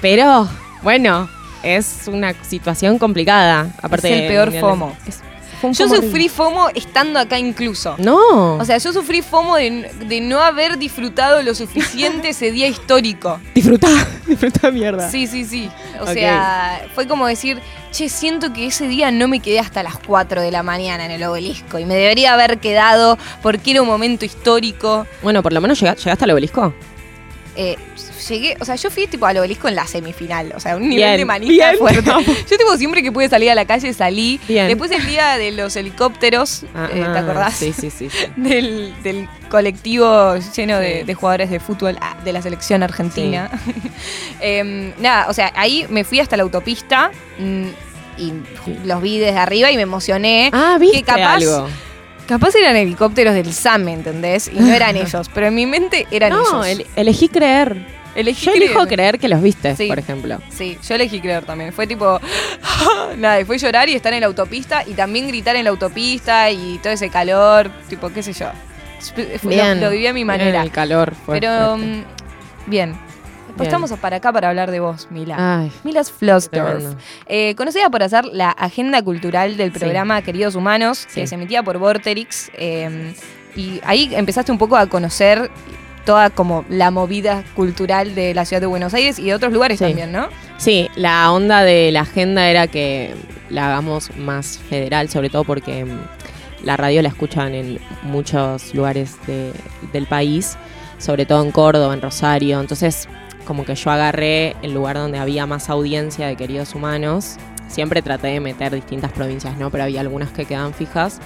[SPEAKER 6] pero bueno, es una situación complicada. Aparte
[SPEAKER 1] Es el peor FOMO.
[SPEAKER 6] Es- un
[SPEAKER 1] Yo sufrí FOMO estando acá incluso.
[SPEAKER 6] No,
[SPEAKER 1] O sea, yo sufrí FOMO de, de no haber disfrutado lo suficiente ese día histórico.
[SPEAKER 6] disfrutá, disfrutá mierda.
[SPEAKER 1] Sí, sí, sí. O sea, fue como decir, che, siento que ese día no me quedé hasta las 4 de la mañana en el obelisco y me debería haber quedado porque era un momento histórico.
[SPEAKER 6] Bueno, por lo menos llega- llegaste al obelisco.
[SPEAKER 1] Eh, llegué, o sea, yo fui tipo al obelisco en la semifinal, o sea, un nivel
[SPEAKER 6] Bien,
[SPEAKER 1] de manija
[SPEAKER 6] bien.
[SPEAKER 1] fuerte. Yo tipo siempre que pude salir a la calle salí.
[SPEAKER 6] Bien.
[SPEAKER 1] Después el día de los helicópteros,
[SPEAKER 6] Ah,
[SPEAKER 1] eh, ¿te
[SPEAKER 6] ah,
[SPEAKER 1] acordás?
[SPEAKER 6] Sí, sí, sí. sí.
[SPEAKER 1] del, del colectivo lleno de,
[SPEAKER 6] Sí.
[SPEAKER 1] de jugadores de fútbol ah, de la selección argentina. Em, nada, o sea, ahí me fui hasta la autopista mm, y los vi desde arriba y me emocioné.
[SPEAKER 6] Ah, viste
[SPEAKER 1] que capaz,
[SPEAKER 6] algo.
[SPEAKER 1] capaz eran helicópteros del SAM, ¿me entendés? Y no eran ellos, pero en mi mente eran
[SPEAKER 6] No,
[SPEAKER 1] ellos.
[SPEAKER 6] el- elegí creer.
[SPEAKER 1] Elegí
[SPEAKER 6] Yo elijo
[SPEAKER 1] creer.
[SPEAKER 6] creer que los viste,
[SPEAKER 1] Sí.
[SPEAKER 6] por ejemplo.
[SPEAKER 1] Sí, yo elegí creer también. Fue tipo, nada, y fue llorar y estar en la autopista y también gritar en la autopista y todo ese calor, tipo, qué sé yo. Lo, lo viví a mi manera.
[SPEAKER 6] El calor fue
[SPEAKER 1] Pero, mm, bien. Pues
[SPEAKER 6] Bien.
[SPEAKER 1] estamos para acá para hablar de vos, Mila.
[SPEAKER 6] Ay,
[SPEAKER 1] Milas
[SPEAKER 6] tremendo.
[SPEAKER 1] eh, conocida por hacer la agenda cultural del
[SPEAKER 6] Sí.
[SPEAKER 1] programa Queridos Humanos, que se emitía por Vorterix. eh, y ahí empezaste un poco a conocer toda como la movida cultural de la ciudad de Buenos Aires y de otros lugares
[SPEAKER 6] Sí.
[SPEAKER 1] también, ¿no?
[SPEAKER 6] Sí, la onda de la agenda era que la hagamos más federal, sobre todo porque mm, la radio la escuchan en muchos lugares de- del país, sobre todo en Córdoba, en Rosario. Entonces, como que yo agarré el lugar donde había más audiencia de queridos humanos. Siempre traté de meter distintas provincias, ¿no? Pero había algunas que quedaban fijas.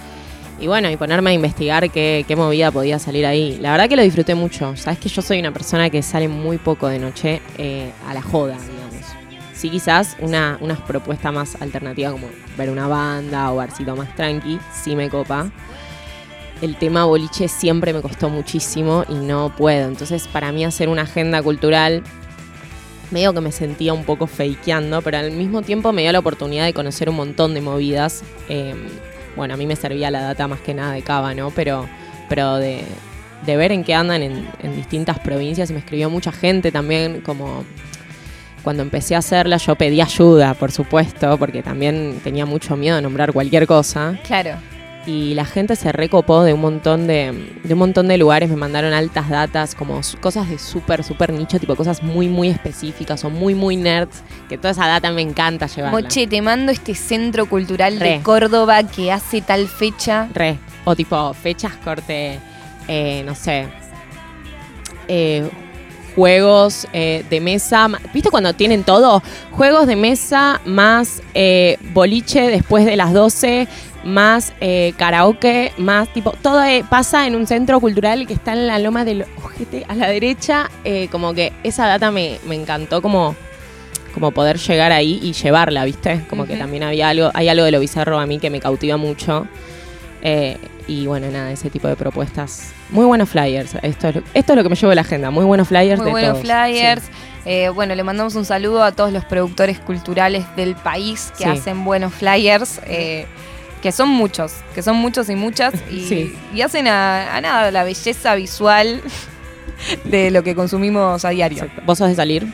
[SPEAKER 6] Y bueno, y ponerme a investigar qué, qué movida podía salir ahí. La verdad que lo disfruté mucho. Sabes que yo soy una persona que sale muy poco de noche eh, a la joda, digamos. Sí, quizás una, una propuesta más alternativa como ver una banda o barcito más tranqui, sí me copa. El tema boliche siempre me costó muchísimo y no puedo. Entonces, para mí hacer una agenda cultural medio que me sentía un poco fakeando, pero al mismo tiempo me dio la oportunidad de conocer un montón de movidas. Eh, bueno, a mí me servía la data más que nada de Cava, ¿no? Pero, pero de, ver en qué andan en, en distintas provincias y me escribió mucha gente también como cuando empecé a hacerla yo pedí ayuda, por supuesto, porque también tenía mucho miedo de nombrar cualquier cosa.
[SPEAKER 1] Claro.
[SPEAKER 6] Y la gente se recopó de un montón de, de un montón de lugares, me mandaron altas datas, como cosas de súper, súper nicho, tipo cosas muy, muy específicas o muy, muy nerds, que toda esa data me encanta llevarla.
[SPEAKER 1] Moche, te mando este centro cultural de. Córdoba que hace tal fecha.
[SPEAKER 6] Re. O tipo, fechas corte, eh, no sé. eh, juegos eh, de mesa. ¿Viste cuando tienen todo? Juegos de mesa más eh, boliche después de las 12, más eh, karaoke, más tipo. Todo eh, pasa en un centro cultural que está en la loma del ojete a la derecha. eh, como que esa data me, me encantó como. Como poder llegar ahí y llevarla, ¿viste? Como que también había algo, hay algo de lo bizarro a mí que me cautiva mucho. Eh, y bueno, nada, ese tipo de propuestas. Muy buenos flyers. Esto es lo, esto es lo que me llevo de la agenda. Muy buenos flyers
[SPEAKER 1] Muy
[SPEAKER 6] de
[SPEAKER 1] buenos
[SPEAKER 6] todos.
[SPEAKER 1] flyers.
[SPEAKER 6] Sí.
[SPEAKER 1] Eh, bueno, le mandamos un saludo a todos los productores culturales del país que
[SPEAKER 6] Sí.
[SPEAKER 1] hacen buenos flyers. eh, que son muchos, que son muchos y muchas. Y,
[SPEAKER 6] Sí.
[SPEAKER 1] y hacen a, a nada la belleza visual de lo que consumimos a diario.
[SPEAKER 6] Exacto. ¿Vos sos de salir?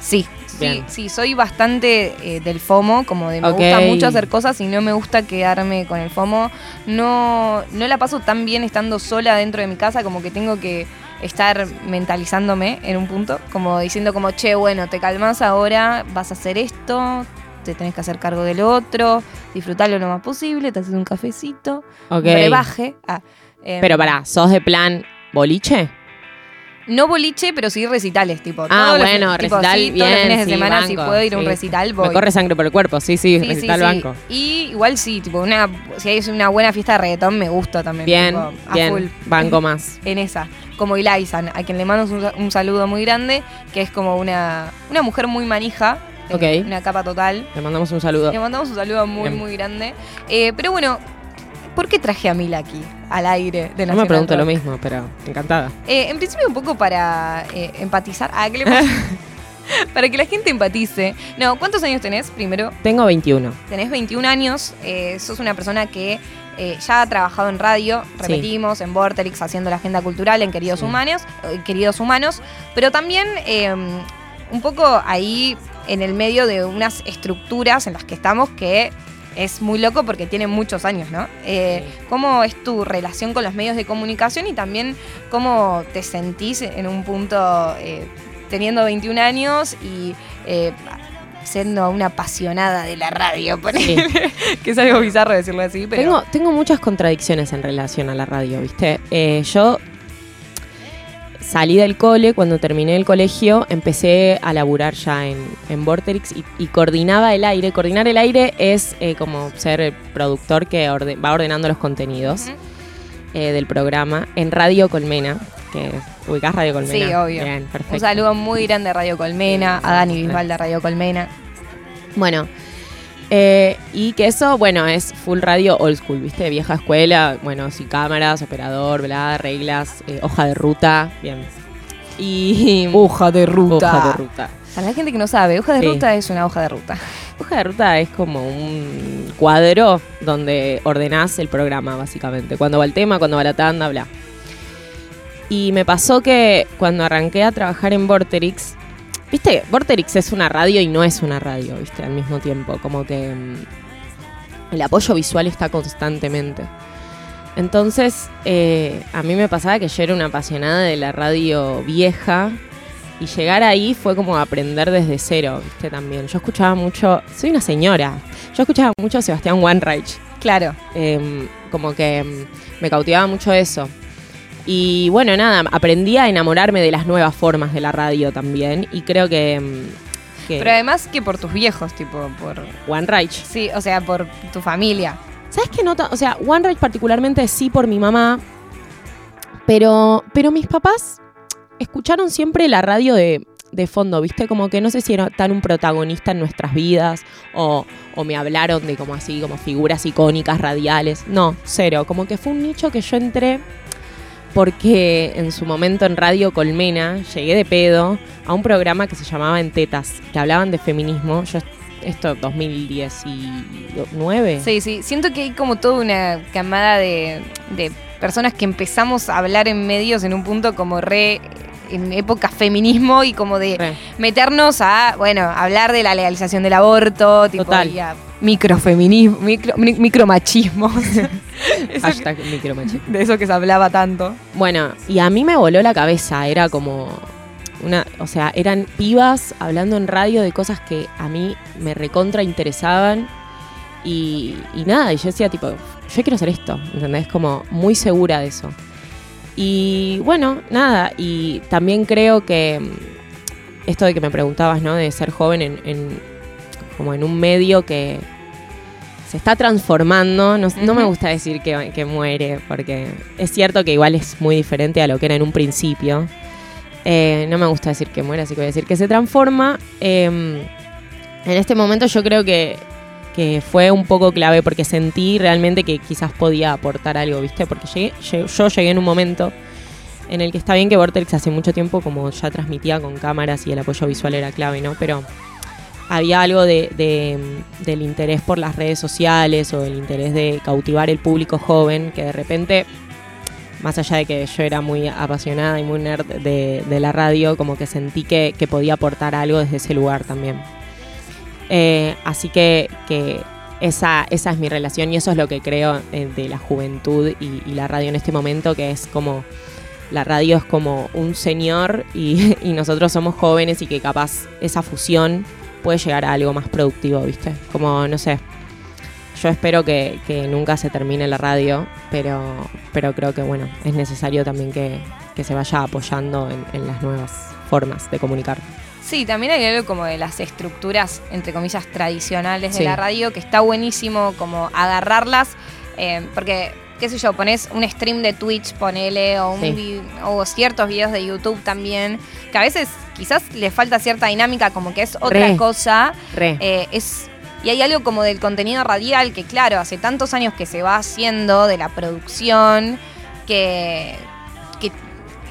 [SPEAKER 1] Sí, sí,
[SPEAKER 6] Bien.
[SPEAKER 1] sí, soy bastante eh, del FOMO, como de me gusta mucho hacer cosas y no me gusta quedarme con el FOMO. No, no la paso tan bien estando sola dentro de mi casa, como que tengo que estar mentalizándome en un punto, como diciendo como, che, bueno, te calmas ahora, vas a hacer esto, te tenés que hacer cargo del otro, disfrutarlo lo más posible, te haces un cafecito,
[SPEAKER 6] Ok.
[SPEAKER 1] un brebaje. Ah, em,
[SPEAKER 6] Pero pará, ¿sos de plan boliche?
[SPEAKER 1] No boliche, pero sí recitales, tipo.
[SPEAKER 6] Ah,
[SPEAKER 1] todos los-
[SPEAKER 6] bueno,
[SPEAKER 1] tipo,
[SPEAKER 6] recital,
[SPEAKER 1] sí, todos los fines de
[SPEAKER 6] sí,
[SPEAKER 1] semana, si puedo ir a un
[SPEAKER 6] sí.
[SPEAKER 1] recital, voy.
[SPEAKER 6] Me corre sangre por el cuerpo, sí, sí, recital
[SPEAKER 1] sí.
[SPEAKER 6] banco.
[SPEAKER 1] Y igual sí, tipo, una, si hay una buena fiesta de reggaetón, me gusta también.
[SPEAKER 6] Bien,
[SPEAKER 1] tipo, a
[SPEAKER 6] bien,
[SPEAKER 1] full.
[SPEAKER 6] banco más.
[SPEAKER 1] En esa. Como Ilaisan, a quien le mando un, un saludo muy grande, que es como una, una mujer muy manija. Eh,
[SPEAKER 6] Ok.
[SPEAKER 1] Una capa total.
[SPEAKER 6] Le mandamos un saludo.
[SPEAKER 1] Le mandamos un saludo muy,
[SPEAKER 6] Bien.
[SPEAKER 1] muy grande. Eh, pero bueno, ¿por qué traje a Mila aquí, al aire de
[SPEAKER 6] No me
[SPEAKER 1] Nacional
[SPEAKER 6] pregunto
[SPEAKER 1] Rock?
[SPEAKER 6] lo mismo, pero encantada.
[SPEAKER 1] Eh, en principio un poco para eh, empatizar. Ah, ¿qué le pasa? para que la gente empatice. No, ¿cuántos años tenés? Primero,
[SPEAKER 6] Tengo 21.
[SPEAKER 1] tenés 21 años, eh, sos una persona que eh, ya ha trabajado en radio, repetimos, en Vorterix, haciendo la agenda cultural, en Queridos
[SPEAKER 6] Sí.
[SPEAKER 1] Humanos, eh, Queridos Humanos, pero también eh, un poco ahí en el medio de unas estructuras en las que estamos que es muy loco porque tienen muchos años, ¿no? Eh, ¿Cómo es tu relación con los medios de comunicación y también cómo te sentís en un punto eh, teniendo 21 años y eh, siendo una apasionada de la radio? ponele? que es algo bizarro decirlo así, pero...
[SPEAKER 6] Tengo, tengo muchas contradicciones en relación a la radio, ¿viste? Yo salí del cole, cuando terminé el colegio, empecé a laburar ya en, en Vorterix y, y coordinaba el aire. Coordinar el aire es eh, como ser el productor que orde- va ordenando los contenidos eh, del programa en Radio Colmena, que ubicás Radio Colmena.
[SPEAKER 1] Sí, obvio.
[SPEAKER 6] Bien, perfecto.
[SPEAKER 1] Un saludo muy grande a Radio Colmena, a Dani Bisbal de Radio Colmena.
[SPEAKER 6] Bueno, eh, y que eso, bueno, es full radio old school, ¿viste? Vieja escuela, bueno, sin cámaras, operador, bla, reglas, eh, hoja de ruta, bien. Y.
[SPEAKER 1] Hoja de ruta.
[SPEAKER 6] Hoja de ruta.
[SPEAKER 1] Para la gente que no sabe, hoja de
[SPEAKER 6] Sí.
[SPEAKER 1] ruta es una hoja de ruta.
[SPEAKER 6] Hoja de ruta es como un cuadro donde ordenás el programa, básicamente. Cuando va el tema, cuando va la tanda, bla. Y me pasó que cuando arranqué a trabajar en Vorterix, viste, Vorterix es una radio y no es una radio, viste, al mismo tiempo. Como que mm, el apoyo visual está constantemente. Entonces, eh, a mí me pasaba que yo era una apasionada de la radio vieja y llegar ahí fue como aprender desde cero, ¿viste? También. Yo escuchaba mucho, soy una señora, yo escuchaba mucho a Sebastián Wanreich,
[SPEAKER 1] Claro.
[SPEAKER 6] em, como que em, me cautivaba mucho eso. Y bueno, nada, aprendí a enamorarme de las nuevas formas de la radio también y creo que... em, que
[SPEAKER 1] Pero además que por tus viejos, tipo, por...
[SPEAKER 6] Wanreich.
[SPEAKER 1] Sí, o sea, por tu familia.
[SPEAKER 6] ¿Sabes qué nota? O sea, One Rage particularmente sí por mi mamá, pero, pero mis papás escucharon siempre la radio de, de fondo, ¿viste? Como que no sé si era tan un protagonista en nuestras vidas o, o me hablaron de como así, como figuras icónicas radiales. No, cero. Como que fue un nicho que yo entré porque en su momento en Radio Colmena llegué de pedo a un programa que se llamaba En Tetas, que hablaban de feminismo. Yo, esto 2019.
[SPEAKER 1] Sí, sí. Siento que hay como toda una camada de, de personas que empezamos a hablar en medios en un punto como re en época feminismo y como de
[SPEAKER 6] Re.
[SPEAKER 1] meternos a, bueno, hablar de la legalización del aborto, tipo,
[SPEAKER 6] Total.
[SPEAKER 1] y a microfeminismo, micro, mi- micromachismo. Eso que-
[SPEAKER 6] Hashtag micromachismo.
[SPEAKER 1] de eso que se hablaba tanto.
[SPEAKER 6] Bueno, y a mí me voló la cabeza, era como una, o sea, eran pibas hablando en radio de cosas que a mí me recontra interesaban y, y nada, y yo decía tipo, yo quiero hacer esto, ¿entendés? Como muy segura de eso. Y bueno, nada, y también creo que mm, esto de que me preguntabas, ¿no? De ser joven en, en- como en un medio que se está transformando, no, no me gusta decir que, que muere, porque es cierto que igual es muy diferente a lo que era en un principio. Eh, no me gusta decir que muere, así que voy a decir que se transforma. Eh, en este momento yo creo que, que fue un poco clave porque sentí realmente que quizás podía aportar algo, ¿viste? Porque llegué- yo llegué en un momento en el que está bien que Vortex hace mucho tiempo como ya transmitía con cámaras y el apoyo visual era clave, ¿no? Pero había algo de, de- del interés por las redes sociales o el interés de cautivar el público joven que de repente, más allá de que yo era muy apasionada y muy nerd de, la radio, como que sentí que, podía aportar algo desde ese lugar también. Eh, así que, que esa, esa es mi relación y eso es lo que creo eh, de la juventud y, y la radio en este momento, que es como la radio es como un señor y, y nosotros somos jóvenes y que capaz esa fusión puede llegar a algo más productivo, ¿viste? Como, no sé, yo espero que, que nunca se termine la radio, pero, pero creo que, bueno, es necesario también que, que se vaya apoyando en, en las nuevas formas de comunicar.
[SPEAKER 1] Sí, también hay algo como de las estructuras, entre comillas, tradicionales de
[SPEAKER 6] Sí.
[SPEAKER 1] la radio, que está buenísimo como agarrarlas, eh, porque, qué sé yo, pones un stream de Twitch, ponele, o, un
[SPEAKER 6] Sí.
[SPEAKER 1] vi- o ciertos videos de YouTube también, que a veces quizás le falta cierta dinámica, como que es otra
[SPEAKER 6] Re.
[SPEAKER 1] cosa,
[SPEAKER 6] Re.
[SPEAKER 1] eh, es... Y hay algo como del contenido radial que, claro, hace tantos años que se va haciendo de la producción, que, que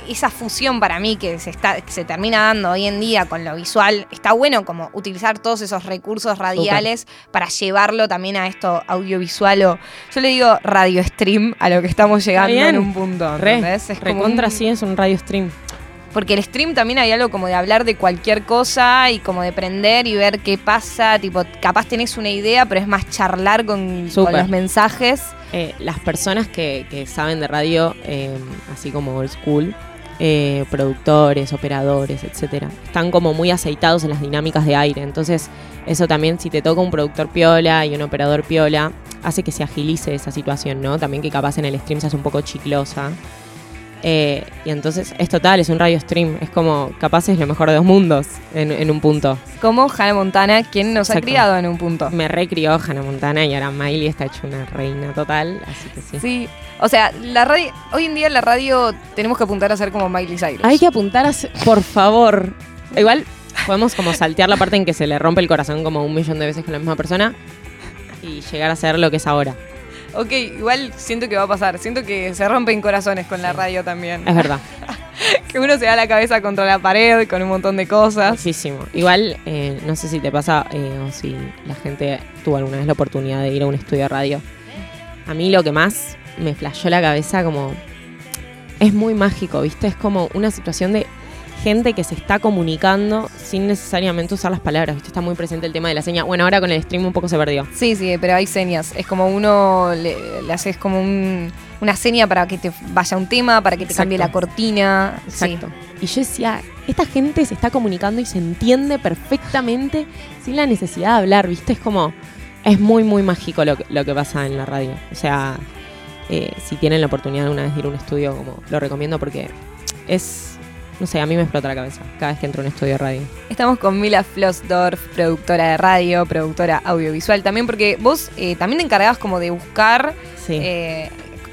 [SPEAKER 1] esa fusión para mí que se, está, que se termina dando hoy en día con lo visual, está bueno como utilizar todos esos recursos radiales para llevarlo también a esto audiovisual o yo le digo radio stream a lo que estamos llegando
[SPEAKER 6] bien.
[SPEAKER 1] en un punto.
[SPEAKER 6] Re,
[SPEAKER 1] ¿entendés? Es
[SPEAKER 6] recontra
[SPEAKER 1] un-
[SPEAKER 6] sí es un radio stream.
[SPEAKER 1] porque el stream también hay algo como de hablar de cualquier cosa y como de prender y ver qué pasa. Tipo, capaz tenés una idea, pero es más charlar con, con los mensajes.
[SPEAKER 6] Eh, las personas que, que saben de radio, eh, así como old school, eh, productores, operadores, etcétera, están como muy aceitados en las dinámicas de aire. Entonces, eso también, si te toca un productor piola y un operador piola, hace que se agilice esa situación, ¿no? También que capaz en el stream se hace un poco chiclosa. Eh, y entonces es total, es un radio stream. Es como, capaz es lo mejor de dos mundos en, en un punto.
[SPEAKER 1] Como Hannah Montana, quien nos ha criado en un punto.
[SPEAKER 6] Me recrió Hannah Montana y ahora Miley está hecha una reina total, así que sí.
[SPEAKER 1] Sí, o sea, la radio, hoy en día la radio tenemos que apuntar a ser como Miley Cyrus.
[SPEAKER 6] Hay que apuntar a... ser- Por favor. Igual podemos como saltear la parte en que se le rompe el corazón como un millón de veces con la misma persona y llegar a ser lo que es ahora.
[SPEAKER 1] Ok, igual siento que va a pasar. Siento que se rompen corazones con la radio también.
[SPEAKER 6] Es verdad.
[SPEAKER 1] Que uno se da la cabeza contra la pared con un montón de cosas.
[SPEAKER 6] Muchísimo. Igual, eh, no sé si te pasa eh, o si la gente tuvo alguna vez la oportunidad de ir a un estudio de radio. A mí lo que más me flashó la cabeza como... Es muy mágico, ¿viste? Es como una situación de gente que se está comunicando sin necesariamente usar las palabras, ¿viste? Está muy presente el tema de la seña. Bueno, ahora con el stream un poco se perdió.
[SPEAKER 1] Sí, sí, pero hay señas. Es como uno le, le haces como un- una seña para que te vaya un tema, para que te
[SPEAKER 6] Exacto.
[SPEAKER 1] cambie la cortina.
[SPEAKER 6] Exacto. Y yo decía, esta gente se está comunicando y se entiende perfectamente sin la necesidad de hablar, ¿viste? Es como, es muy, muy mágico lo que, lo que pasa en la radio. O sea, eh, si tienen la oportunidad alguna vez de ir a un estudio, como lo recomiendo porque es, no sé, a mí me explota la cabeza cada vez que entro a un estudio de radio.
[SPEAKER 1] Estamos con Mila Flossdorf, productora de radio, productora audiovisual. También porque vos eh, también te encargabas como de buscar
[SPEAKER 6] Sí.
[SPEAKER 1] eh,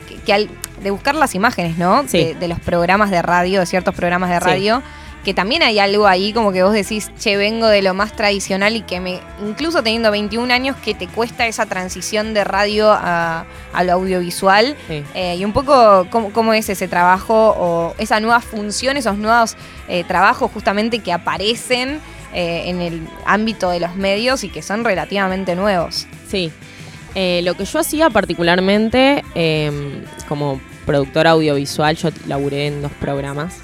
[SPEAKER 1] que, que al- de buscar las imágenes, ¿no?
[SPEAKER 6] Sí.
[SPEAKER 1] De, de los programas de radio, de ciertos programas de
[SPEAKER 6] Sí.
[SPEAKER 1] Que también hay algo ahí como que vos decís, che, vengo de lo más tradicional y que me, incluso teniendo 21 años, que te cuesta esa transición de radio a, a lo audiovisual.
[SPEAKER 6] Sí.
[SPEAKER 1] Eh, y un poco cómo, cómo es ese trabajo o esa nueva función, esos nuevos eh, trabajos justamente que aparecen eh, en el ámbito de los medios y que son relativamente nuevos.
[SPEAKER 6] Sí. Eh, lo que yo hacía particularmente eh, como productora audiovisual, yo laburé en dos programas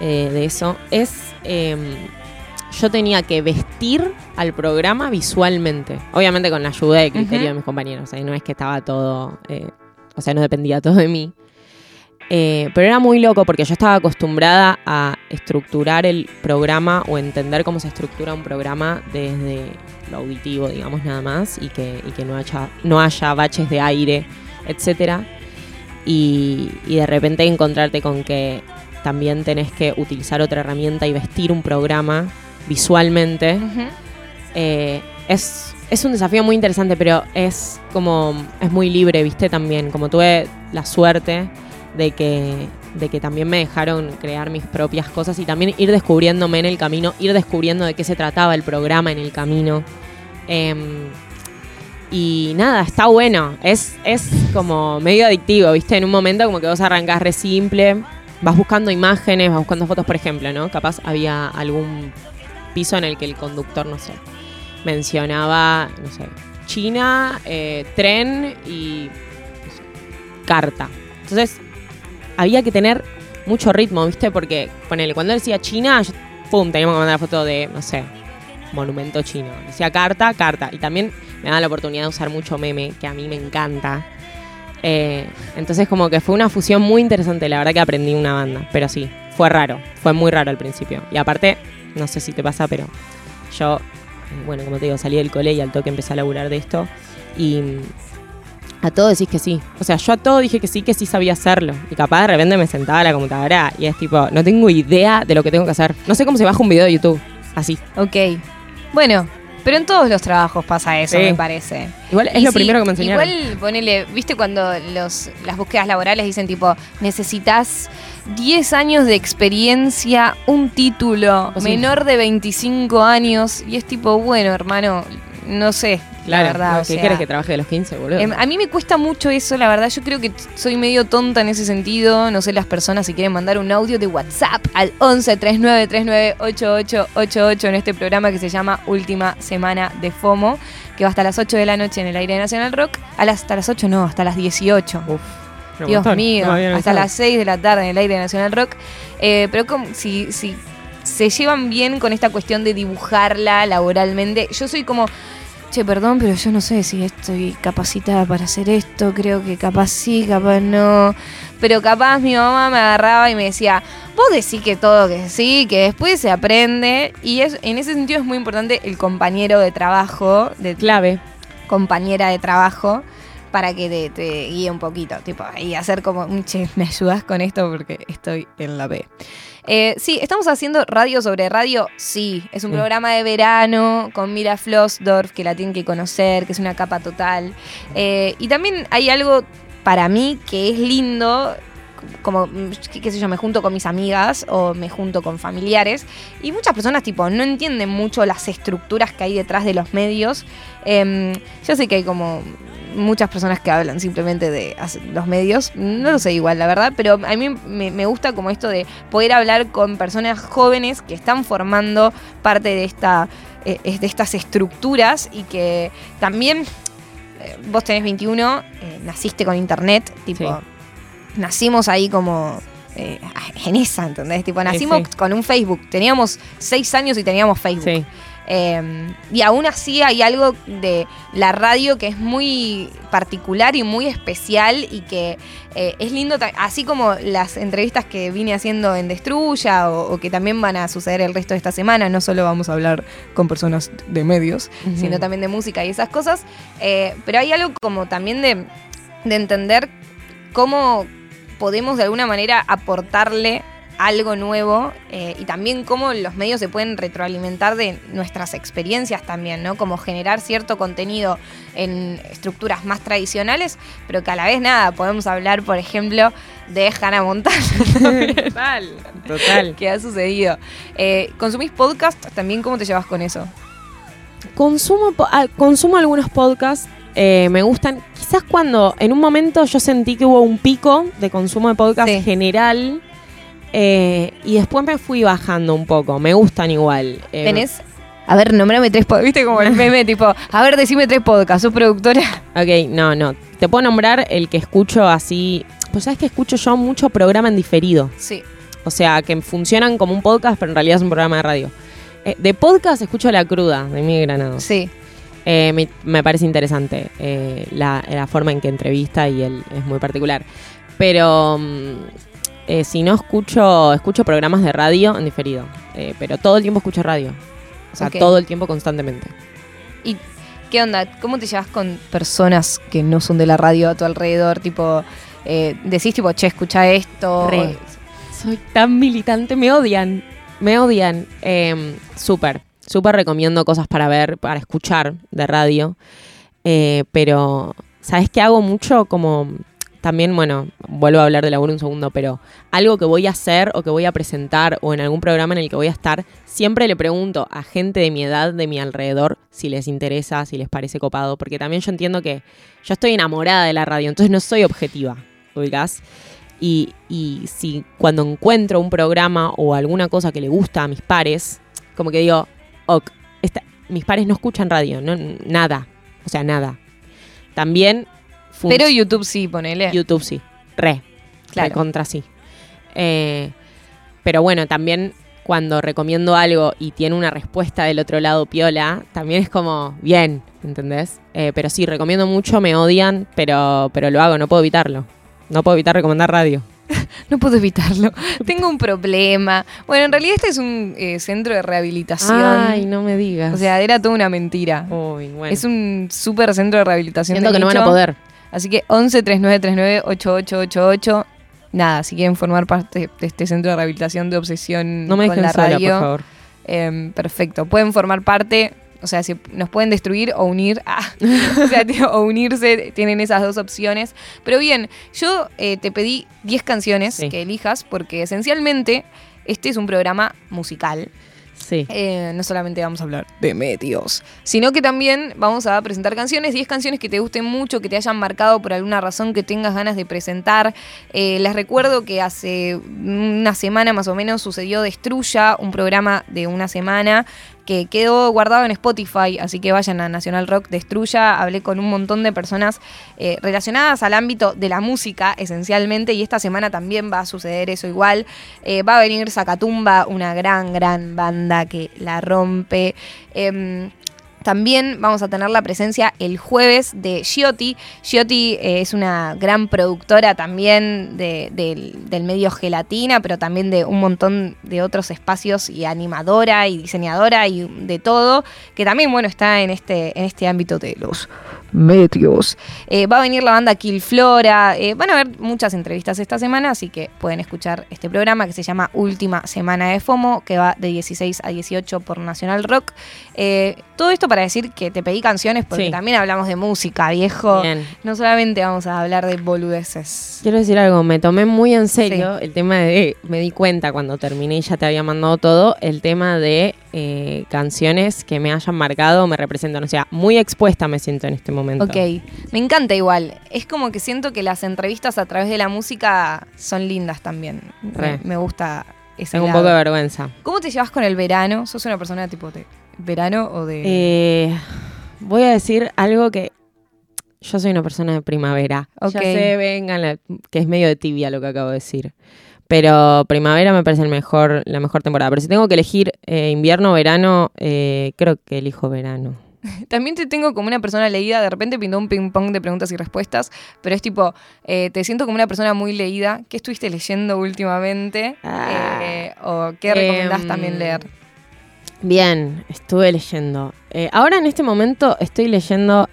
[SPEAKER 6] eh, de eso, es eh, yo tenía que vestir al programa visualmente. Obviamente con la ayuda de criterio de mis compañeros. eh, no es que estaba todo, eh, o sea, no dependía todo de mí. Eh, pero era muy loco porque yo estaba acostumbrada a estructurar el programa o entender cómo se estructura un programa desde lo auditivo, digamos, nada más, y que, y que no, haya, no haya baches de aire, etcétera. Y, y de repente encontrarte con que también tenés que utilizar otra herramienta y vestir un programa visualmente. Eh, es, es un desafío muy interesante, pero es como. es muy libre, viste, también. Como tuve la suerte de que, de que también me dejaron crear mis propias cosas y también ir descubriéndome en el camino, ir descubriendo de qué se trataba el programa en el camino. Em, y nada, está bueno. Es, es como medio adictivo, ¿viste? En un momento como que vos arrancás re simple, vas buscando imágenes, vas buscando fotos, por ejemplo, ¿no? Capaz había algún piso en el que el conductor, no sé, mencionaba, no sé, China, eh, tren y carta. Entonces, había que tener mucho ritmo, ¿viste? Porque, ponele, cuando él decía China, yo, pum, teníamos que mandar la foto de, no sé, monumento chino. Decía carta, carta. Y también me da la oportunidad de usar mucho meme, que a mí me encanta. Eh, entonces como que fue una fusión muy interesante, la verdad que aprendí una banda. Pero sí, fue raro, fue muy raro al principio. Y aparte, no sé si te pasa, pero yo, eh, bueno, como te digo, salí del cole y al toque empecé a laburar de esto. Y mm, a todo decís que sí. O sea, yo a todo dije que sí, que sí sabía hacerlo. Y capaz de repente me sentaba a la computadora y es tipo, no tengo idea de lo que tengo que hacer. No sé cómo se baja un video de YouTube. Así.
[SPEAKER 1] Ok. Bueno, pero en todos los trabajos pasa eso,
[SPEAKER 6] Sí.
[SPEAKER 1] me parece.
[SPEAKER 6] Igual es
[SPEAKER 1] Y
[SPEAKER 6] lo primero que me enseñaron.
[SPEAKER 1] Igual, ponele, viste cuando los, las búsquedas laborales dicen tipo, necesitas 10 años de experiencia, un título,
[SPEAKER 6] O sí.
[SPEAKER 1] menor de 25 años, y es tipo, bueno, hermano, no sé,
[SPEAKER 6] Claro,
[SPEAKER 1] la verdad. o
[SPEAKER 6] ¿qué
[SPEAKER 1] sea,
[SPEAKER 6] quieres que trabaje de los 15, boludo?
[SPEAKER 1] em, a mí me cuesta mucho eso, la verdad. Yo creo que soy medio tonta en ese sentido. No sé las personas si quieren mandar un audio de WhatsApp al 11 39 39 8888 en este programa que se llama Última Semana de FOMO, que va hasta las 8 de la noche en el aire de Nacional Rock. A las, hasta las 8 no, hasta las 18.
[SPEAKER 6] Uf,
[SPEAKER 1] Dios
[SPEAKER 6] montón.
[SPEAKER 1] mío,
[SPEAKER 6] No
[SPEAKER 1] hasta
[SPEAKER 6] avisado.
[SPEAKER 1] las 6 de la tarde en el aire de Nacional Rock. Eh, pero como, si, si se llevan bien con esta cuestión de dibujarla laboralmente, yo soy como, che, perdón, pero yo no sé si estoy capacitada para hacer esto, creo que capaz sí, capaz no. Pero capaz mi mamá me agarraba y me decía, vos decís que todo que sí, que después se aprende. Y es, en ese sentido es muy importante el compañero de trabajo, de
[SPEAKER 6] Clave.
[SPEAKER 1] compañera de trabajo para que te, te guíe un poquito, tipo, y hacer como, che, ¿me ayudas con esto? Porque estoy en la B. Eh, sí, estamos haciendo radio sobre radio, sí, es un
[SPEAKER 6] Mm.
[SPEAKER 1] programa de verano con Mira Flossdorf, que la tienen que conocer, que es una capa total. Eh, y también hay algo para mí que es lindo, como, mm, qué qué sé yo, me junto con mis amigas o me junto con familiares y muchas personas tipo no entienden mucho las estructuras que hay detrás de los medios. Em, yo sé que hay como muchas personas que hablan simplemente de los medios, no lo sé igual la verdad, pero a mí me, me gusta como esto de poder hablar con personas jóvenes que están formando parte de, esta, eh, de estas estructuras y que también eh, vos tenés 21, eh, naciste con internet, tipo,
[SPEAKER 6] Sí.
[SPEAKER 1] nacimos ahí como en esa, ¿entendés? Tipo, nacimos
[SPEAKER 6] sí.
[SPEAKER 1] con un Facebook, teníamos 6 años y teníamos Facebook. Eh, y aún así hay algo de la radio que es muy particular y muy especial y que eh, es lindo, así como las entrevistas que vine haciendo en Destruya o, o que también van a suceder el resto de esta semana, no solo vamos a hablar con personas de medios, sino también de música y esas cosas, eh, pero hay algo como también de, de entender cómo podemos de alguna manera aportarle algo nuevo eh, y también cómo los medios se pueden retroalimentar de nuestras experiencias también, ¿no? Como generar cierto contenido en estructuras más tradicionales, pero que a la vez nada, podemos hablar, por ejemplo, de Hannah Montana.
[SPEAKER 6] Total, total.
[SPEAKER 1] que ha sucedido. Eh, ¿Consumís podcast también? ¿Cómo te llevas con eso?
[SPEAKER 6] Consumo, po- ah, consumo algunos podcasts, eh, me gustan. Quizás cuando en un momento yo sentí que hubo un pico de consumo de podcast
[SPEAKER 1] Sí.
[SPEAKER 6] general eh, y después me fui bajando un poco. Me gustan igual. Eh,
[SPEAKER 1] ¿Tenés? A ver, nombrame tres podcasts. ¿Viste como el meme tipo, a ver, decime tres podcasts, sos productora?
[SPEAKER 6] Ok, no, no. Te puedo nombrar el que escucho así. Pues sabes que escucho yo mucho programa en diferido.
[SPEAKER 1] Sí.
[SPEAKER 6] O sea, que funcionan como un podcast, pero en realidad es un programa de radio. Eh, de podcast escucho La Cruda, de Miguel Granados.
[SPEAKER 1] Sí.
[SPEAKER 6] Eh, me, me parece interesante eh, la, la forma en que entrevista y él es muy particular. Pero mm, eh, si no escucho, escucho programas de radio en diferido. Eh, pero todo el tiempo escucho radio. O sea, todo el tiempo constantemente.
[SPEAKER 1] ¿Y qué onda? ¿Cómo te llevas con personas que no son de la radio a tu alrededor? Tipo, eh, decís tipo, che, escucha esto.
[SPEAKER 6] Re. Soy tan militante, me odian. Me odian. Eh, súper, súper recomiendo cosas para ver, para escuchar de radio. Pero, ¿sabes qué hago mucho? Como también, bueno, vuelvo a hablar de laburo un segundo, pero algo que voy a hacer o que voy a presentar o en algún programa en el que voy a estar, siempre le pregunto a gente de mi edad, de mi alrededor, si les interesa, si les parece copado, porque también yo entiendo que yo estoy enamorada de la radio, entonces no soy objetiva, ubicás. Y, y si cuando encuentro un programa o alguna cosa que le gusta a mis pares, como que digo, ok, esta- mis pares no escuchan radio, no, nada, o sea, nada. También
[SPEAKER 1] Pero YouTube sí, ponele.
[SPEAKER 6] YouTube sí, re,
[SPEAKER 1] Claro.
[SPEAKER 6] contra sí. Eh, pero bueno, también cuando recomiendo algo y tiene una respuesta del otro lado piola, también es como, bien, ¿entendés? Eh, pero sí, recomiendo mucho, me odian, pero, pero lo hago, no puedo evitarlo. No puedo evitar recomendar radio.
[SPEAKER 1] No puedo evitarlo. Tengo un problema. Bueno, en realidad este es un eh, centro de rehabilitación.
[SPEAKER 6] Ay, no me digas.
[SPEAKER 1] O sea, era toda una mentira.
[SPEAKER 6] Uy, bueno.
[SPEAKER 1] Es un súper centro de rehabilitación.
[SPEAKER 6] Siento
[SPEAKER 1] de
[SPEAKER 6] que no van a poder.
[SPEAKER 1] Así que 11 3939 8888. Nada, si quieren formar parte de este centro de rehabilitación de obsesión
[SPEAKER 6] No me
[SPEAKER 1] con la
[SPEAKER 6] sola,
[SPEAKER 1] radio,
[SPEAKER 6] por favor.
[SPEAKER 1] em, perfecto. Pueden formar parte, o sea, si nos pueden destruir o unir, ah, o, sea, tío, o unirse, tienen esas dos opciones. Pero bien, yo eh, te pedí 10 canciones
[SPEAKER 6] Sí.
[SPEAKER 1] que elijas porque esencialmente este es un programa musical. Eh, no solamente vamos a hablar de medios, sino que también vamos a presentar canciones, 10 canciones que te gusten mucho, que te hayan marcado por alguna razón, que tengas ganas de presentar. Eh, les recuerdo que hace una semana más o menos sucedió Destruya, un programa de una semana que quedó guardado en Spotify, así que vayan a Nacional Rock Destruya. Hablé con un montón de personas eh, relacionadas al ámbito de la música, esencialmente, y esta semana también va a suceder eso igual. Eh, va a venir Zacatumba, una gran, gran banda que la rompe. Em, también vamos a tener la presencia el jueves de Giotti. Giotti eh, es una gran productora también de- del, del medio gelatina, pero también de un montón de otros espacios y animadora y diseñadora y de todo, que también bueno está en este, en este ámbito de los medios. Eh, va a venir la banda Kill Flora. eh, van a haber muchas entrevistas esta semana, así que pueden escuchar este programa que se llama Última Semana de FOMO, que va de 16 a 18 por Nacional Rock. Eh, todo esto para decir que te pedí canciones porque
[SPEAKER 6] Sí.
[SPEAKER 1] también hablamos de música, viejo.
[SPEAKER 6] Bien.
[SPEAKER 1] No solamente vamos a hablar de boludeces.
[SPEAKER 6] Quiero decir algo, me tomé muy en serio el tema de, me di cuenta cuando terminé y ya te había mandado todo, el tema de eh, canciones que me hayan marcado, me representan. O sea, muy expuesta me siento en este momento.
[SPEAKER 1] Ok, me encanta igual. Es como que siento que las entrevistas a través de la música son lindas también. Me, me gusta ese
[SPEAKER 6] Tengo un
[SPEAKER 1] lado.
[SPEAKER 6] poco de vergüenza.
[SPEAKER 1] ¿Cómo te llevas con el verano? ¿Sos una persona tipo de verano o de...?
[SPEAKER 6] Eh, voy a decir algo que yo soy una persona de primavera.
[SPEAKER 1] Ok.
[SPEAKER 6] Ya sé, vengan, la- que es medio de tibia lo que acabo de decir. Pero primavera me parece el mejor, la mejor temporada. Pero si tengo que elegir eh, invierno o verano, eh, creo que elijo verano.
[SPEAKER 1] También te tengo como una persona leída, de repente pintó un ping pong de preguntas y respuestas, pero es tipo, eh, te siento como una persona muy leída. ¿Qué estuviste leyendo últimamente?
[SPEAKER 6] Ah.
[SPEAKER 1] ¿O qué recomendás
[SPEAKER 6] Em,
[SPEAKER 1] también leer?
[SPEAKER 6] Bien, estuve leyendo. Ahora en este momento estoy leyendo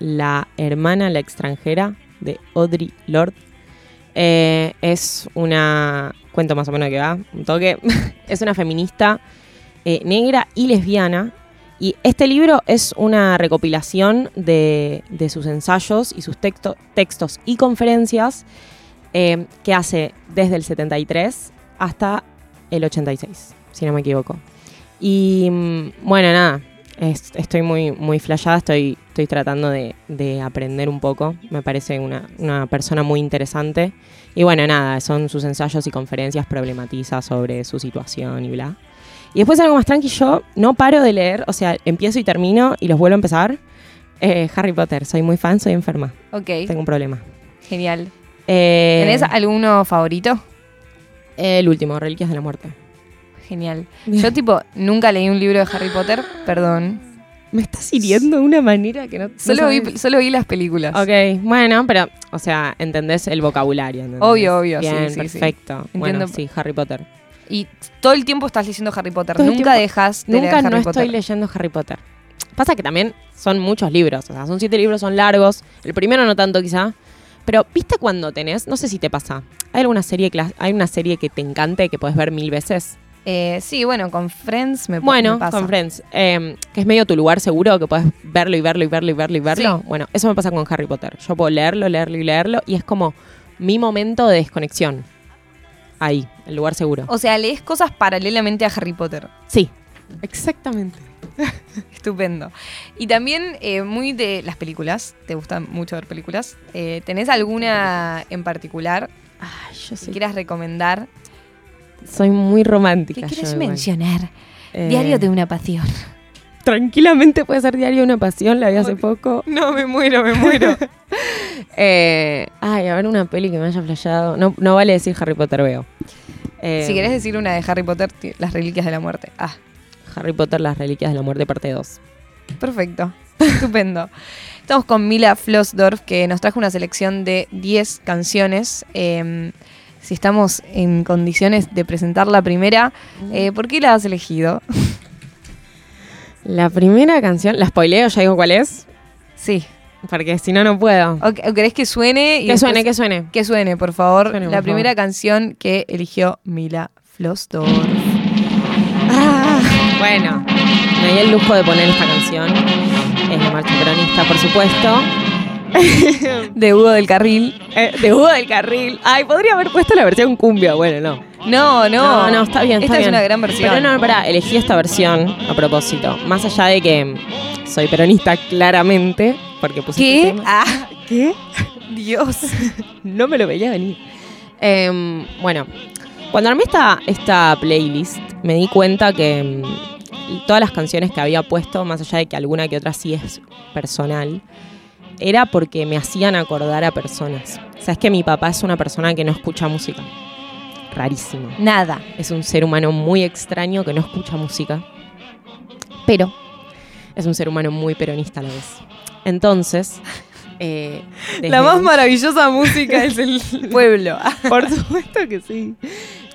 [SPEAKER 6] La hermana, la extranjera, de Audrey Lorde. Eh, es una. Cuento más o menos de qué va, un toque. es una feminista eh, negra y lesbiana. Y este libro es una recopilación de, de sus ensayos y sus texto- textos y conferencias eh, que hace desde el 73 hasta el 86, si no me equivoco. Y mm, bueno, nada, es- estoy muy, muy flayada, estoy, estoy tratando de, de aprender un poco. Me parece una, una persona muy interesante. Y bueno, nada, son sus ensayos y conferencias, problematiza sobre su situación y bla. Y después algo más tranqui, yo no paro de leer, o sea, empiezo y termino y los vuelvo a empezar. Eh, Harry Potter, soy muy fan, soy enferma,
[SPEAKER 1] Ok,
[SPEAKER 6] tengo un problema.
[SPEAKER 1] genial.
[SPEAKER 6] Eh,
[SPEAKER 1] ¿Tenés alguno favorito?
[SPEAKER 6] El último, Reliquias de la Muerte.
[SPEAKER 1] Genial. Yo, tipo, nunca leí un libro de Harry Potter, perdón.
[SPEAKER 6] Me estás hiriendo de una manera que no... no
[SPEAKER 1] Solo, vi, solo vi las películas.
[SPEAKER 6] Ok, bueno, pero, o sea, entendés el vocabulario. ¿entendés?
[SPEAKER 1] Obvio, obvio, sí,
[SPEAKER 6] Bien,
[SPEAKER 1] sí, sí.
[SPEAKER 6] perfecto. Bueno,
[SPEAKER 1] Entiendo.
[SPEAKER 6] sí, Harry Potter.
[SPEAKER 1] Y todo el tiempo estás leyendo Harry Potter.
[SPEAKER 6] Todo
[SPEAKER 1] Nunca dejas de
[SPEAKER 6] Nunca
[SPEAKER 1] leer Harry
[SPEAKER 6] no
[SPEAKER 1] Potter.
[SPEAKER 6] estoy leyendo Harry Potter. Pasa que también son muchos libros, o sea, son siete libros, son largos. El primero no tanto quizá. Pero, ¿viste cuando tenés? No sé si te pasa. ¿Hay alguna serie, hay una serie que te encante que puedes ver mil veces?
[SPEAKER 1] Eh, sí, bueno, con Friends me,
[SPEAKER 6] Bueno,
[SPEAKER 1] me pasa.
[SPEAKER 6] con Friends, eh, que es medio tu lugar seguro, que puedes verlo y verlo y verlo y verlo y verlo.
[SPEAKER 1] Sí.
[SPEAKER 6] Bueno, eso me pasa con Harry Potter. Yo puedo leerlo, leerlo y leerlo y es como mi momento de desconexión. Ahí, el lugar seguro.
[SPEAKER 1] O sea, lees cosas paralelamente a Harry Potter.
[SPEAKER 6] Sí, exactamente.
[SPEAKER 1] Estupendo. Y también eh, muy de las películas. ¿Te gustan mucho ver películas? Eh, ¿Tenés alguna en particular
[SPEAKER 6] Ay, yo
[SPEAKER 1] que quieras recomendar?
[SPEAKER 6] Soy muy romántica.
[SPEAKER 1] ¿Qué quieres mencionar?
[SPEAKER 6] Eh,
[SPEAKER 1] Diario de una pasión.
[SPEAKER 6] Tranquilamente puede ser Diario de una Pasión, la vi hace poco.
[SPEAKER 1] No, me muero, me muero.
[SPEAKER 6] Eh, ay, a ver una peli que me haya flasheado. No, no vale decir Harry Potter, veo. Eh,
[SPEAKER 1] si querés decir una de Harry Potter, Las Reliquias de la Muerte. Ah,
[SPEAKER 6] Harry Potter, Las Reliquias de la Muerte, parte 2.
[SPEAKER 1] perfecto. Estupendo. Estamos con Mila Flossdorf, que nos trajo una selección de 10 canciones. Eh, si estamos en condiciones de presentar la primera, eh, ¿por qué la has elegido?
[SPEAKER 6] La primera canción, la spoileo, ya digo cuál es,
[SPEAKER 1] Sí.
[SPEAKER 6] porque si no, no puedo.
[SPEAKER 1] ¿O, o querés que suene? y
[SPEAKER 6] Que suene, que suene.
[SPEAKER 1] Que suene, por favor.
[SPEAKER 6] Suene, por
[SPEAKER 1] la
[SPEAKER 6] favor.
[SPEAKER 1] primera canción que eligió Mila Flossdorf.
[SPEAKER 6] Ah, bueno, me di el lujo de poner esta canción. Es la marcha peronista, por supuesto.
[SPEAKER 1] De Hugo del Carril.
[SPEAKER 6] Eh, de Hugo del Carril. Ay, podría haber puesto la versión cumbia. Bueno, no.
[SPEAKER 1] No, no.
[SPEAKER 6] No, no, está bien.
[SPEAKER 1] Esta es una gran versión.
[SPEAKER 6] Pero no, pará, elegí esta versión a propósito. Más allá de que soy peronista claramente, porque puse este
[SPEAKER 1] ¿Qué?
[SPEAKER 6] tema.
[SPEAKER 1] Ah,
[SPEAKER 6] ¿Qué?
[SPEAKER 1] Dios.
[SPEAKER 6] No me lo veía venir. Em, bueno, cuando armé esta, esta playlist, me di cuenta que mm, todas las canciones que había puesto, más allá de que alguna que otra sí es personal, era porque me hacían acordar a personas. O sea, es que mi papá es una persona que no escucha música. Rarísimo.
[SPEAKER 1] Nada.
[SPEAKER 6] Es un ser humano muy extraño que no escucha música. Pero es un ser humano muy peronista a la vez. Entonces. Eh,
[SPEAKER 1] La más maravillosa música es el pueblo.
[SPEAKER 6] por supuesto que sí.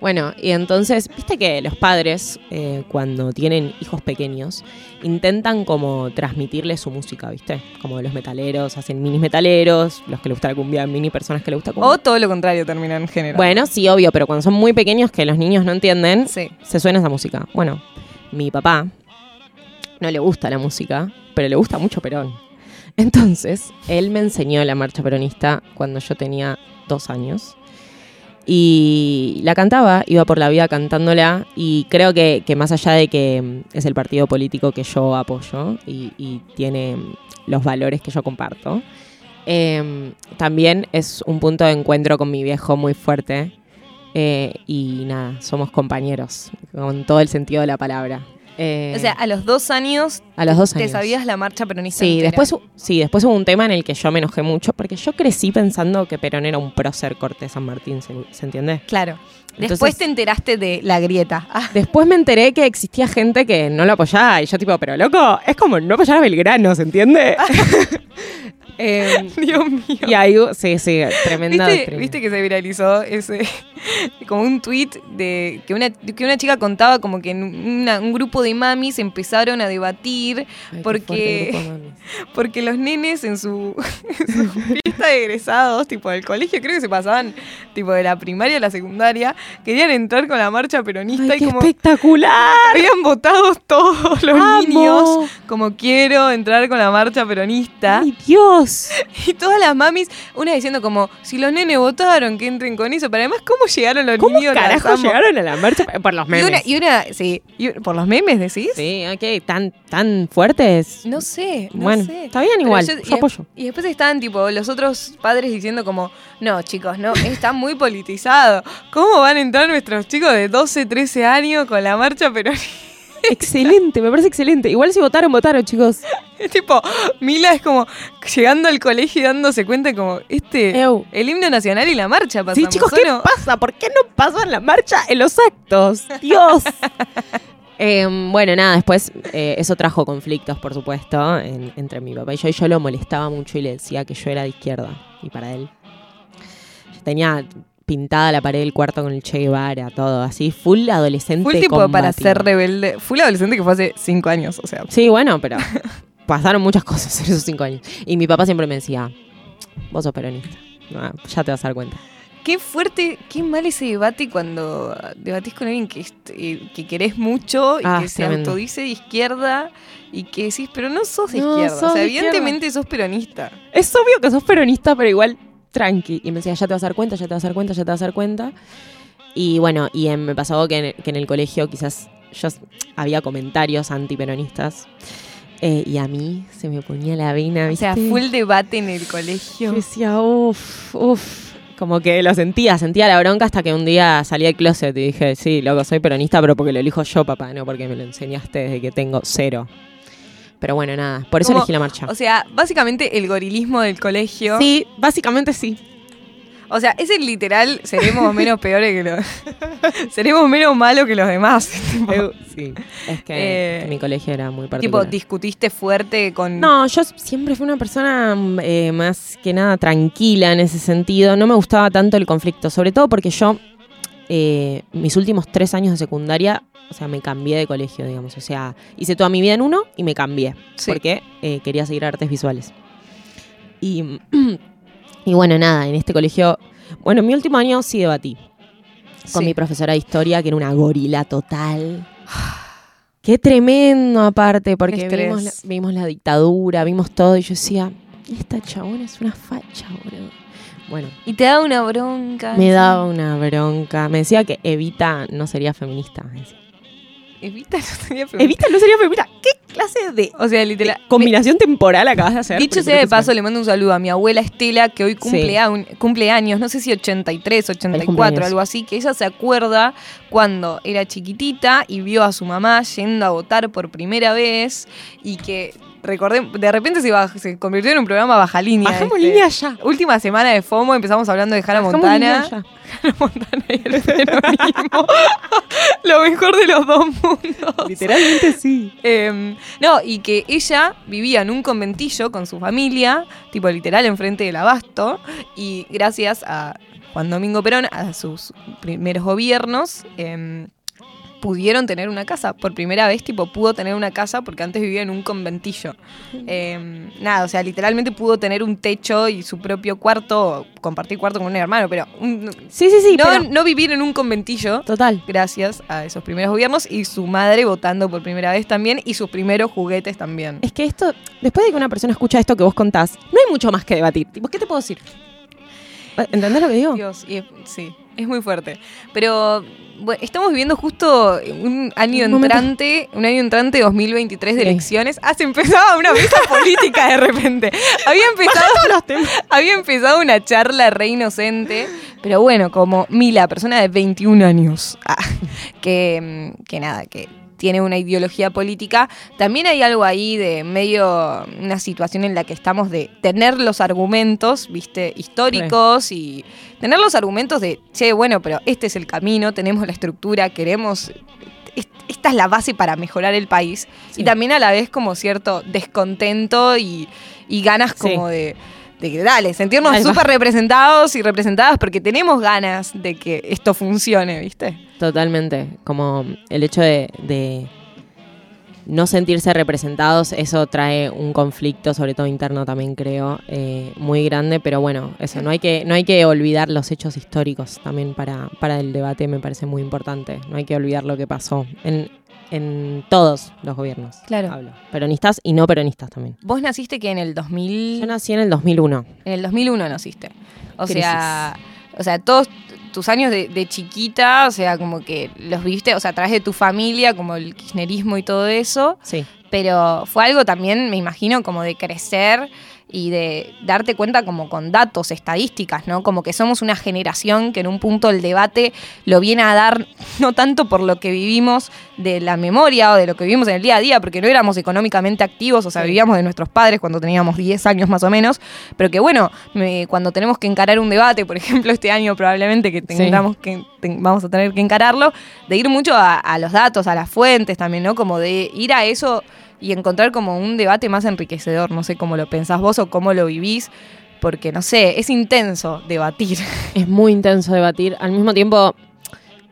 [SPEAKER 6] Bueno, y entonces, viste que los padres, eh, cuando tienen hijos pequeños, intentan como transmitirles su música, ¿viste? Como los metaleros, hacen minis metaleros, los que les gusta la cumbia, mini personas que les gusta cumbia.
[SPEAKER 1] O todo lo contrario termina en género.
[SPEAKER 6] bueno, sí, obvio, pero cuando son muy pequeños que los niños no entienden,
[SPEAKER 1] Sí.
[SPEAKER 6] se suena esa música. Bueno, mi papá no le gusta la música, pero le gusta mucho Perón. Entonces, él me enseñó la marcha peronista cuando yo tenía dos años. Y la cantaba, iba por la vida cantándola y creo que, más allá de que mm, es el partido político que yo apoyo y, tiene mm, los valores que yo comparto, eh, también es un punto de encuentro con mi viejo muy fuerte eh, y nada, somos compañeros, con todo el sentido de la palabra. Eh,
[SPEAKER 1] O sea, a los dos años
[SPEAKER 6] a los dos
[SPEAKER 1] te
[SPEAKER 6] años.
[SPEAKER 1] sabías la marcha peronista.
[SPEAKER 6] Sí
[SPEAKER 1] entera.
[SPEAKER 6] después, sí, después hubo un tema en el que yo me enojé mucho, porque yo crecí pensando que Perón era un prócer Cortés San Martín, ¿se, se entiende?
[SPEAKER 1] Claro. Después te enteraste de la grieta. Ah,
[SPEAKER 6] Después me enteré que existía gente que no lo apoyaba, y yo tipo, pero loco, es como no apoyar a Belgrano, ¿se entiende? Eh,
[SPEAKER 1] Dios mío.
[SPEAKER 6] y ahí, sí, sí, tremenda.
[SPEAKER 1] ¿Viste, viste que se viralizó ese como un tweet de que una, que una chica contaba como que en una- un grupo de mamis empezaron a debatir
[SPEAKER 6] Ay,
[SPEAKER 1] porque- porque los nenes en su, en su fiesta de egresados, tipo del colegio, creo que se pasaban tipo de la primaria a la secundaria, querían entrar con la marcha peronista
[SPEAKER 6] Ay,
[SPEAKER 1] y
[SPEAKER 6] qué
[SPEAKER 1] como
[SPEAKER 6] espectacular.
[SPEAKER 1] habían votado todos los
[SPEAKER 6] Amo.
[SPEAKER 1] niños como quiero entrar con la marcha peronista.
[SPEAKER 6] Ay, Dios.
[SPEAKER 1] Y todas las mamis, una diciendo como, si los nenes votaron, que entren con eso. Pero además, ¿cómo llegaron los
[SPEAKER 6] ¿Cómo
[SPEAKER 1] niños?
[SPEAKER 6] Carajo llegaron a la marcha? Por los
[SPEAKER 1] Y
[SPEAKER 6] memes.
[SPEAKER 1] una, y una, sí, y- ¿por los memes decís?
[SPEAKER 6] Sí, ok, tan, tan fuertes.
[SPEAKER 1] No sé, no
[SPEAKER 6] bueno,
[SPEAKER 1] sé.
[SPEAKER 6] está bien igual,
[SPEAKER 1] yo-
[SPEAKER 6] yo,
[SPEAKER 1] y,
[SPEAKER 6] apoyo.
[SPEAKER 1] y después estaban tipo los otros padres diciendo como, no chicos, no, está muy politizado. ¿Cómo van a entrar nuestros chicos de 12, 13 años con la marcha peronista?
[SPEAKER 6] Excelente, me parece excelente. Igual si votaron, votaron, chicos.
[SPEAKER 1] Es tipo, Mila es como llegando al colegio y dándose cuenta como, este,
[SPEAKER 6] Ew.
[SPEAKER 1] el himno nacional y la marcha
[SPEAKER 6] Sí,
[SPEAKER 1] pasamos.
[SPEAKER 6] chicos,
[SPEAKER 1] ¿o
[SPEAKER 6] ¿qué
[SPEAKER 1] no?
[SPEAKER 6] pasa? ¿Por qué no pasan la marcha en los actos? Dios. Em, bueno, nada, después eh, eso trajo conflictos, por supuesto, en- entre mi papá y yo. Y yo lo molestaba mucho y le decía que yo era de izquierda. Y para él. Tenía pintada la pared del cuarto con el Che Guevara, todo así. Full adolescente.
[SPEAKER 1] Fue el tipo para ser rebelde. Fue el adolescente que fue hace cinco años, o sea.
[SPEAKER 6] Sí, bueno, pero pasaron muchas cosas en esos cinco años. Y mi papá siempre me decía, vos sos peronista. Ah, ya te vas a dar cuenta.
[SPEAKER 1] Qué fuerte, qué mal ese debate cuando debatís con alguien que, eh, que querés mucho y
[SPEAKER 6] Ah,
[SPEAKER 1] que se
[SPEAKER 6] tremendo.
[SPEAKER 1] autodice de izquierda y que decís, pero no sos de
[SPEAKER 6] No,
[SPEAKER 1] izquierda.
[SPEAKER 6] sos
[SPEAKER 1] o sea,
[SPEAKER 6] izquierda.
[SPEAKER 1] evidentemente sos peronista.
[SPEAKER 6] Es obvio que sos peronista, pero igual tranqui. Y me decía, ya te vas a dar cuenta, ya te vas a dar cuenta, ya te vas a dar cuenta. Y bueno, y em, me pasó que en, que en el colegio quizás yo había comentarios antiperonistas. eh, y a mí se me ponía la vena,
[SPEAKER 1] O sea, fue el debate en el
[SPEAKER 6] Yo
[SPEAKER 1] colegio.
[SPEAKER 6] decía, uff, uff. Como que lo sentía, sentía la bronca hasta que un día salí del closet y dije, sí, loco, soy peronista, pero porque lo elijo yo, papá, no porque me lo enseñaste desde que tengo cero. Pero bueno, nada, por eso
[SPEAKER 1] Como-
[SPEAKER 6] elegí la marcha.
[SPEAKER 1] O sea, básicamente el gorilismo del colegio.
[SPEAKER 6] Sí, básicamente sí.
[SPEAKER 1] O sea, es el literal, seremos menos peores que los. seremos menos malos que los demás. tipo,
[SPEAKER 6] Sí. Es que,
[SPEAKER 1] Eh,
[SPEAKER 6] mi colegio era muy
[SPEAKER 1] tipo,
[SPEAKER 6] particular.
[SPEAKER 1] discutiste fuerte con.
[SPEAKER 6] No, yo siempre fui una persona eh, más que nada tranquila en ese sentido. No me gustaba tanto el conflicto, sobre todo porque yo, eh, mis últimos tres años de secundaria, o sea, me cambié de colegio, digamos. O sea, hice toda mi vida en uno y me cambié.
[SPEAKER 1] Sí.
[SPEAKER 6] Porque eh, quería seguir artes visuales. Y, y bueno, nada, en este colegio, bueno, en mi último año sí debatí con
[SPEAKER 1] Sí.
[SPEAKER 6] mi profesora de historia, que era una gorila total. Qué tremendo aparte, porque vimos la, vimos la dictadura, vimos todo, y yo decía, esta chabona es una facha, boludo. Bueno,
[SPEAKER 1] Y te da una bronca.
[SPEAKER 6] me
[SPEAKER 1] sí.
[SPEAKER 6] daba una bronca. Me decía que Evita no sería feminista.
[SPEAKER 1] Evita no sería feminista.
[SPEAKER 6] Evita no sería feminista. ¿Qué clase de,
[SPEAKER 1] O sea,
[SPEAKER 6] de
[SPEAKER 1] literal.
[SPEAKER 6] combinación temporal acabas de hacer?
[SPEAKER 1] Dicho sea de paso, le mando un saludo a mi abuela Estela, que hoy cumple,
[SPEAKER 6] Sí.
[SPEAKER 1] a- cumple años, no sé si 83, 84,
[SPEAKER 6] cumpleaños.
[SPEAKER 1] algo así, que ella se acuerda cuando era chiquitita y vio a su mamá yendo a votar por primera vez y que, recordé, de repente se, baj- se convirtió en un programa baja línea.
[SPEAKER 6] Bajamos
[SPEAKER 1] este.
[SPEAKER 6] línea ya.
[SPEAKER 1] Última semana de FOMO, empezamos hablando de Hannah
[SPEAKER 6] Bajamos
[SPEAKER 1] Montana. Hannah Montana y el peronismo. Lo mejor de los dos mundos.
[SPEAKER 6] Literalmente sí.
[SPEAKER 1] Eh, no, y que ella vivía en un conventillo con su familia, tipo literal enfrente del abasto, y gracias a Juan Domingo Perón, a sus primeros gobiernos, em, pudieron tener una casa. Por primera vez, tipo, pudo tener una casa porque antes vivía en un conventillo. Em, nada, o sea, literalmente pudo tener un techo y su propio cuarto, compartir cuarto con un hermano, pero un-
[SPEAKER 6] Sí, sí, sí.
[SPEAKER 1] no,
[SPEAKER 6] pero-
[SPEAKER 1] no vivir en un conventillo
[SPEAKER 6] Total.
[SPEAKER 1] gracias a esos primeros gobiernos y su madre votando por primera vez también y sus primeros juguetes también.
[SPEAKER 6] Es que esto, después de que una persona escucha esto que vos contás, no hay mucho más que debatir. Tipo, ¿qué te puedo decir? ¿Entendés lo que digo?
[SPEAKER 1] Dios, y sí, es muy fuerte. Pero bueno, estamos viviendo justo un año
[SPEAKER 6] Un
[SPEAKER 1] entrante, un año entrante 2023 de
[SPEAKER 6] Sí.
[SPEAKER 1] elecciones. Ah, se empezaba una mesa política de repente. Había empezado, había empezado una charla re inocente, pero bueno, como Mila, persona de 21 años, ah, que, que nada, que tiene una ideología política, también hay algo ahí de medio una situación en la que estamos de tener los argumentos, viste, históricos y tener los argumentos de, che, bueno, pero este es el camino, tenemos la estructura, queremos est- esta es la base para mejorar el país.
[SPEAKER 6] Sí.
[SPEAKER 1] Y también a la vez como cierto descontento y, y ganas como de, de que, dale, sentirnos súper representados y representadas porque tenemos ganas de que esto funcione, ¿viste?
[SPEAKER 6] Totalmente. Como el hecho de, de no sentirse representados, eso trae un conflicto, sobre todo interno también creo, eh, muy grande. Pero bueno, eso, no hay que, no hay que olvidar los hechos históricos también para, para el debate, me parece muy importante. No hay que olvidar lo que pasó en, en todos los gobiernos.
[SPEAKER 1] Claro.
[SPEAKER 6] hablo. Peronistas y no peronistas también.
[SPEAKER 1] Vos naciste que en el 2000...
[SPEAKER 6] Yo nací en el 2001.
[SPEAKER 1] En el 2001 naciste. O
[SPEAKER 6] Crisis.
[SPEAKER 1] sea, o sea, todos tus años de, de chiquita, o sea, como que los viviste, o sea, a través de tu familia, como el kirchnerismo y todo eso,
[SPEAKER 6] Sí.
[SPEAKER 1] pero fue algo también, me imagino, como de crecer y de darte cuenta como con datos, estadísticas, ¿no? Como que somos una generación que en un punto el debate lo viene a dar no tanto por lo que vivimos de la memoria o de lo que vivimos en el día a día, porque no éramos económicamente activos, o sea, vivíamos de nuestros padres cuando teníamos 10 años más o menos, pero que bueno, me- cuando tenemos que encarar un debate, por ejemplo, este año probablemente que tengamos que ten- vamos a tener que encararlo, de ir mucho a, a los datos, a las fuentes también, ¿no? Como de ir a eso y encontrar como un debate más enriquecedor, no sé cómo lo pensás vos o cómo lo vivís, porque no sé, es intenso debatir.
[SPEAKER 6] Es muy intenso debatir. Al mismo tiempo,